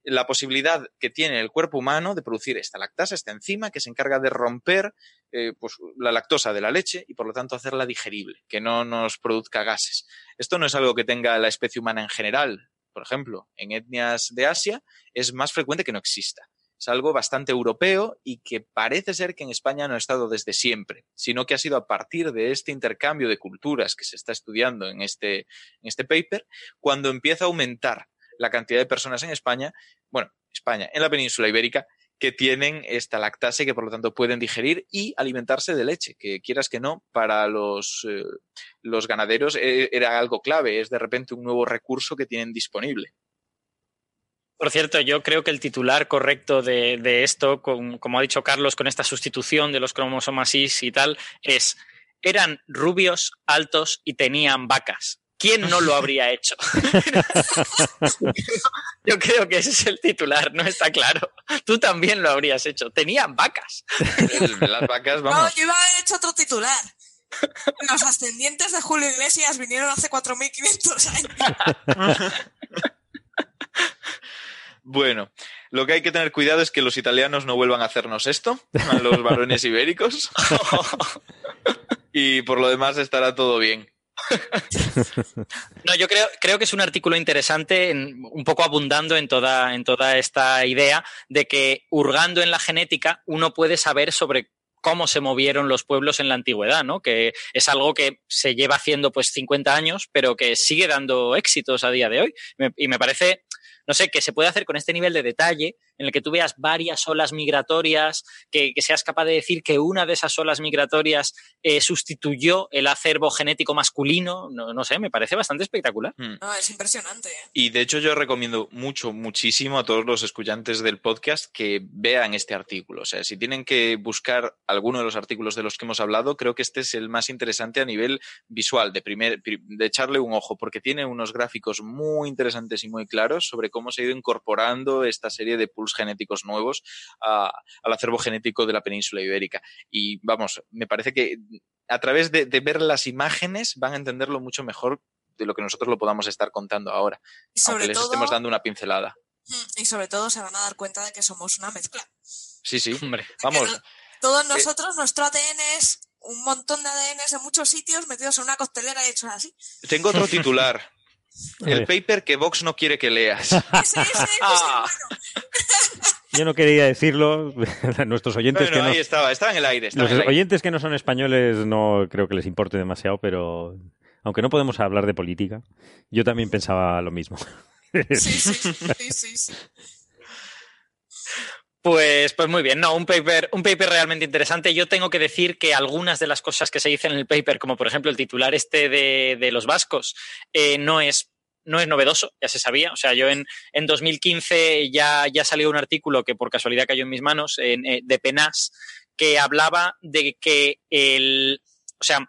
la posibilidad que tiene el cuerpo humano de producir esta lactasa, esta enzima que se encarga de romper eh, pues, la lactosa de la leche y por lo tanto hacerla digerible, que no nos produzca gases. Esto no es algo que tenga la especie humana en general. Por ejemplo, en etnias de Asia es más frecuente que no exista. Es algo bastante europeo y que parece ser que en España no ha estado desde siempre, sino que ha sido a partir de este intercambio de culturas que se está estudiando en este, en este paper, cuando empieza a aumentar la cantidad de personas en España, bueno, España, en la península ibérica, que tienen esta lactase que por lo tanto pueden digerir y alimentarse de leche, que quieras que no, para los, eh, los ganaderos eh, era algo clave, es de repente un nuevo recurso que tienen disponible. Por cierto, yo creo que el titular correcto de, esto, como ha dicho Carlos, con esta sustitución de los cromosomas Y y tal, es eran rubios, altos y tenían vacas. ¿Quién no lo habría hecho? Yo creo que ese es el titular, no está claro. Tú también lo habrías hecho. Tenían vacas. Las vacas, vamos. No, yo iba a haber hecho otro titular. Los ascendientes de Julio Iglesias vinieron hace 4.500 años. Bueno, lo que hay que tener cuidado es que los italianos no vuelvan a hacernos esto, a los varones ibéricos. y por lo demás estará todo bien. No, yo creo, creo que es un artículo interesante, un poco abundando en toda, en toda esta idea de que hurgando en la genética uno puede saber sobre cómo se movieron los pueblos en la antigüedad, ¿no? Que es algo que se lleva haciendo pues 50 años, pero que sigue dando éxitos a día de hoy. y me parece no sé, que se puede hacer con este nivel de detalle en el que tú veas varias olas migratorias, que, seas capaz de decir que una de esas olas migratorias eh, sustituyó el acervo genético masculino, no, sé, me parece bastante espectacular. Hmm. No, es impresionante. ¿eh? Y de hecho yo recomiendo mucho, muchísimo a todos los escuchantes del podcast que vean este artículo. O sea, si tienen que buscar alguno de los artículos de los que hemos hablado, creo que este es el más interesante a nivel visual, de, primer, de echarle un ojo, porque tiene unos gráficos muy interesantes y muy claros sobre cómo se ha ido incorporando esta serie de pools genéticos nuevos al acervo genético de la península ibérica. Y vamos, me parece que a través de, ver las imágenes van a entenderlo mucho mejor de lo que nosotros lo podamos estar contando ahora, aunque les estemos dando una pincelada. Y sobre todo se van a dar cuenta de que somos una mezcla. Sí, sí, hombre, vamos. todos eh, nosotros, nuestro ADN es un montón de ADN en muchos sitios metidos en una costelera y hechos así. Tengo otro titular. El paper que Vox no quiere que leas. Yo no quería decirlo. Nuestros oyentes que no. Ahí estaba, estaba en el aire. Los oyentes que no son españoles no creo que les importe demasiado, pero aunque no podemos hablar de política, yo también pensaba lo mismo. Sí, sí, sí, sí. Pues, pues muy bien, no, un paper, un paper realmente interesante. Yo tengo que decir que algunas de las cosas que se dicen en el paper, como por ejemplo el titular este de, los vascos, eh, no es no es novedoso, ya se sabía. O sea, yo en, en 2015 ya, ya salió un artículo que por casualidad cayó en mis manos, en, eh, de Penas, que hablaba de que el. O sea,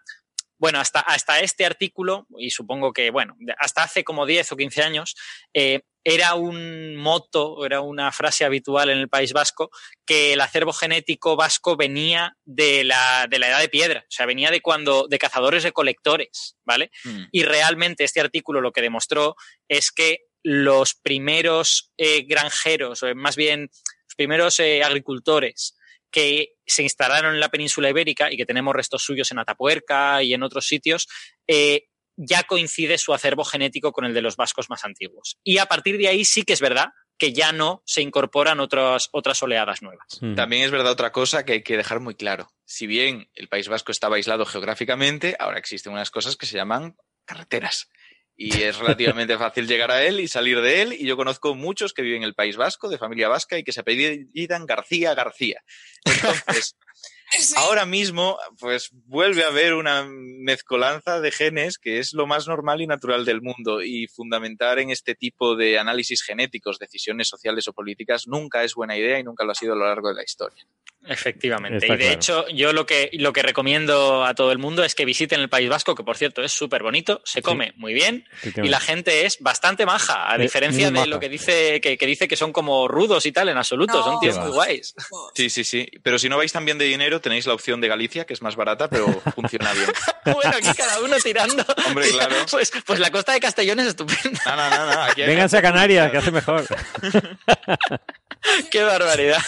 bueno, hasta, hasta este artículo, y supongo que, bueno, hasta hace como 10 o 15 años, eh, era un moto, era una frase habitual en el País Vasco, que el acervo genético vasco venía de la, de la edad de piedra, o sea, venía de cuando, de cazadores recolectores, ¿vale? Mm. Y realmente este artículo lo que demostró es que los primeros eh, granjeros, o más bien los primeros eh, agricultores que se instalaron en la península ibérica y que tenemos restos suyos en Atapuerca y en otros sitios, eh, ya coincide su acervo genético con el de los vascos más antiguos. Y a partir de ahí sí que es verdad que ya no se incorporan otras, otras oleadas nuevas. También es verdad otra cosa que hay que dejar muy claro. Si bien el País Vasco estaba aislado geográficamente, ahora existen unas cosas que se llaman carreteras. Y es relativamente fácil llegar a él y salir de él. Y yo conozco muchos que viven en el País Vasco, de familia vasca, y que se apellidan García García. Entonces, Ahora mismo, pues vuelve a haber una mezcolanza de genes que es lo más normal y natural del mundo y fundamentar en este tipo de análisis genéticos decisiones sociales o políticas nunca es buena idea y nunca lo ha sido a lo largo de la historia. Efectivamente. y de hecho, yo lo que, lo que recomiendo a todo el mundo es que visiten el País Vasco, que por cierto es súper bonito, se come muy bien y la gente es bastante maja, a eh, diferencia de lo que dice que, dice que son como rudos y tal, en absoluto, son tíos muy guays. Sí, sí, sí. Pero si no vais también de dinero, tenéis la opción de Galicia, que es más barata, pero funciona bien. bueno, aquí cada uno tirando. Hombre, claro. Pues, pues la costa de Castellón es estupenda. No, no, no, no. Vénganse a Canarias, que hace mejor. Qué barbaridad.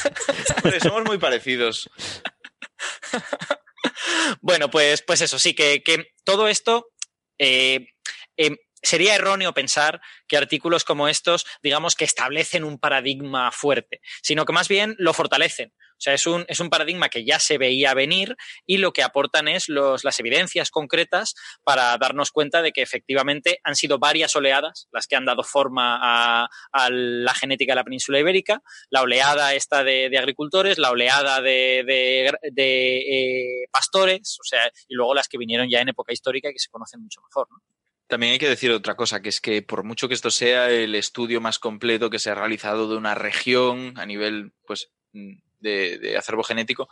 somos muy parecidos. bueno, pues, pues eso, sí, que, todo esto eh, em, sería erróneo pensar que artículos como estos, digamos, que establecen un paradigma fuerte, sino que más bien lo fortalecen. O sea, es un, es un paradigma que ya se veía venir y lo que aportan es los, las evidencias concretas para darnos cuenta de que efectivamente han sido varias oleadas las que han dado forma a, la genética de la península ibérica, la oleada esta de, agricultores, la oleada de, de, eh, pastores, o sea, y luego las que vinieron ya en época histórica y que se conocen mucho mejor. También hay que decir otra cosa, que es que por mucho que esto sea el estudio más completo que se ha realizado de una región a nivel, pues, de, acervo genético,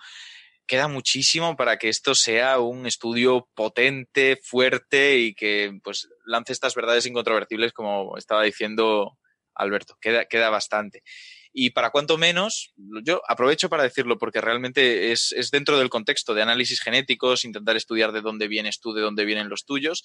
queda muchísimo para que esto sea un estudio potente, fuerte y que pues lance estas verdades incontrovertibles como estaba diciendo Alberto. Queda, queda bastante. Y para cuanto menos, yo aprovecho para decirlo porque realmente es, es, dentro del contexto de análisis genéticos, intentar estudiar de dónde vienes tú, de dónde vienen los tuyos,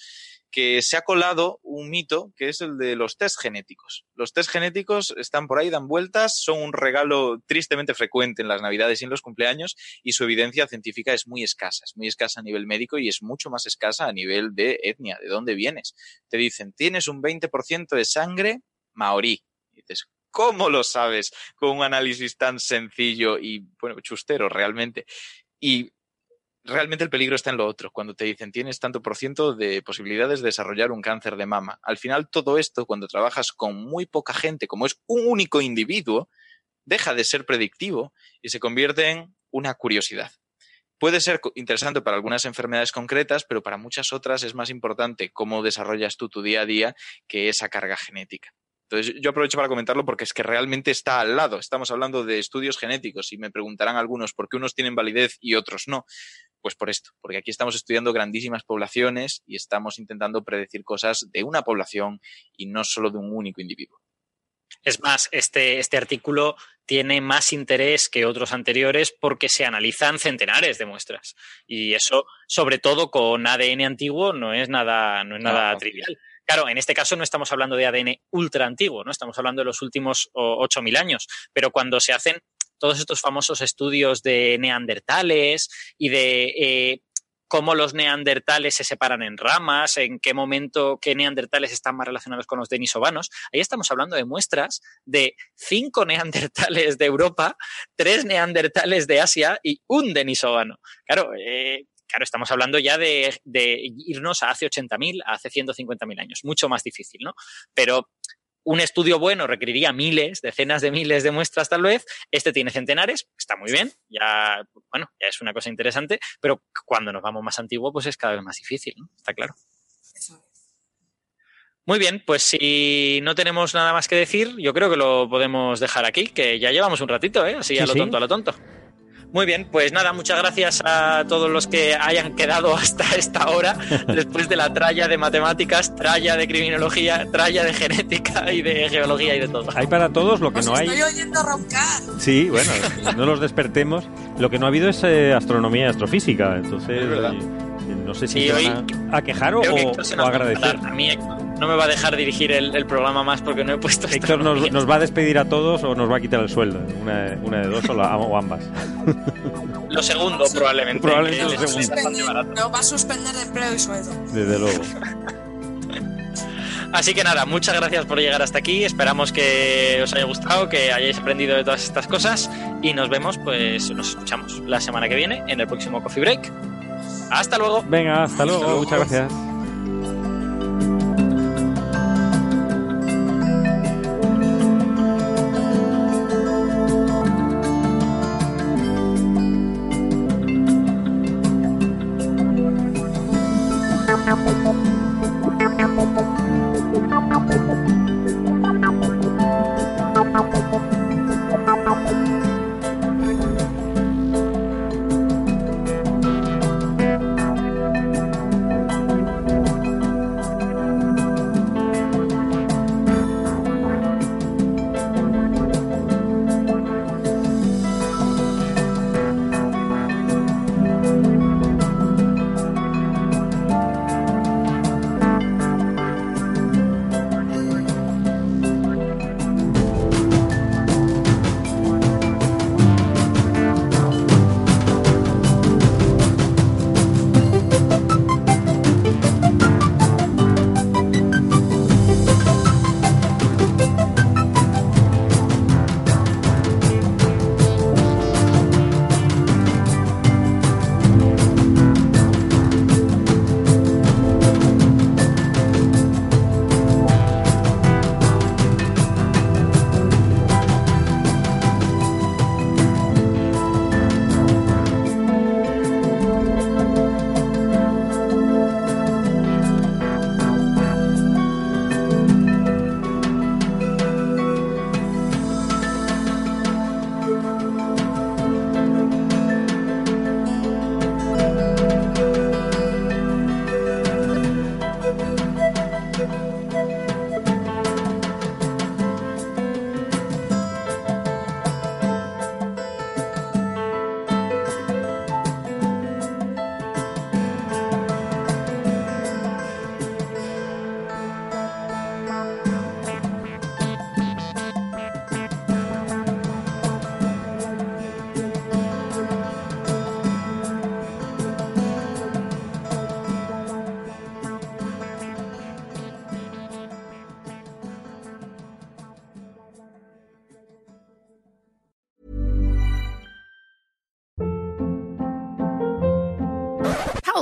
que se ha colado un mito que es el de los test genéticos. Los test genéticos están por ahí, dan vueltas, son un regalo tristemente frecuente en las navidades y en los cumpleaños y su evidencia científica es muy escasa, es muy escasa a nivel médico y es mucho más escasa a nivel de etnia, de dónde vienes. Te dicen, tienes un 20% de sangre maorí. Y dices, ¿Cómo lo sabes con un análisis tan sencillo y, bueno, chustero realmente? Y realmente el peligro está en lo otro, cuando te dicen tienes tanto por ciento de posibilidades de desarrollar un cáncer de mama. Al final todo esto, cuando trabajas con muy poca gente, como es un único individuo, deja de ser predictivo y se convierte en una curiosidad. Puede ser interesante para algunas enfermedades concretas, pero para muchas otras es más importante cómo desarrollas tú tu día a día que esa carga genética. Entonces, yo aprovecho para comentarlo porque es que realmente está al lado. Estamos hablando de estudios genéticos y me preguntarán algunos por qué unos tienen validez y otros no. Pues por esto, porque aquí estamos estudiando grandísimas poblaciones y estamos intentando predecir cosas de una población y no solo de un único individuo. Es más, este, este artículo tiene más interés que otros anteriores porque se analizan centenares de muestras. Y eso, sobre todo con ADN antiguo, no es nada, no es nada trivial. Claro, en este caso no estamos hablando de ADN ultra antiguo, no estamos hablando de los últimos 8.000 años, pero cuando se hacen todos estos famosos estudios de neandertales y de eh, cómo los neandertales se separan en ramas, en qué momento qué neandertales están más relacionados con los denisovanos. Ahí estamos hablando de muestras de cinco neandertales de Europa, tres neandertales de Asia y un denisovano. Claro, eh, claro, estamos hablando ya de, irnos a hace 80.000, a hace 150.000 años, mucho más difícil, ¿no? Pero un estudio bueno requeriría miles, decenas de miles de muestras tal vez. Este tiene centenares, está muy bien, ya, bueno, ya es una cosa interesante, pero cuando nos vamos más antiguo, pues es cada vez más difícil, ¿no? Está claro. Muy bien, pues si no tenemos nada más que decir, yo creo que lo podemos dejar aquí, que ya llevamos un ratito, ¿eh? Así a lo tonto, a lo tonto. Muy bien, pues nada, muchas gracias a todos los que hayan quedado hasta esta hora, después de la tralla de matemáticas, tralla de criminología, tralla de genética y de geología y de todo. Hay para todos lo que no hay. Estoy oyendo roncar. Sí, bueno, no los despertemos. Lo que no ha habido es eh, astronomía y astrofísica, entonces no sé si hoy, a quejar o, o agradecer. A mí no me va a dejar dirigir el, programa más porque no he puesto. Héctor nos, nos, va a despedir a todos o nos va a quitar el sueldo. Una, una de dos o, o, ambas. Lo segundo, probablemente. Probablemente lo segundo. No va a suspender empleo y sueldo. Desde luego. Así que nada, muchas gracias por llegar hasta aquí. Esperamos que os haya gustado, que hayáis aprendido de todas estas cosas y nos vemos, pues nos escuchamos la semana que viene en el próximo Coffee Break. Hasta luego. Venga, hasta luego. Muchas gracias.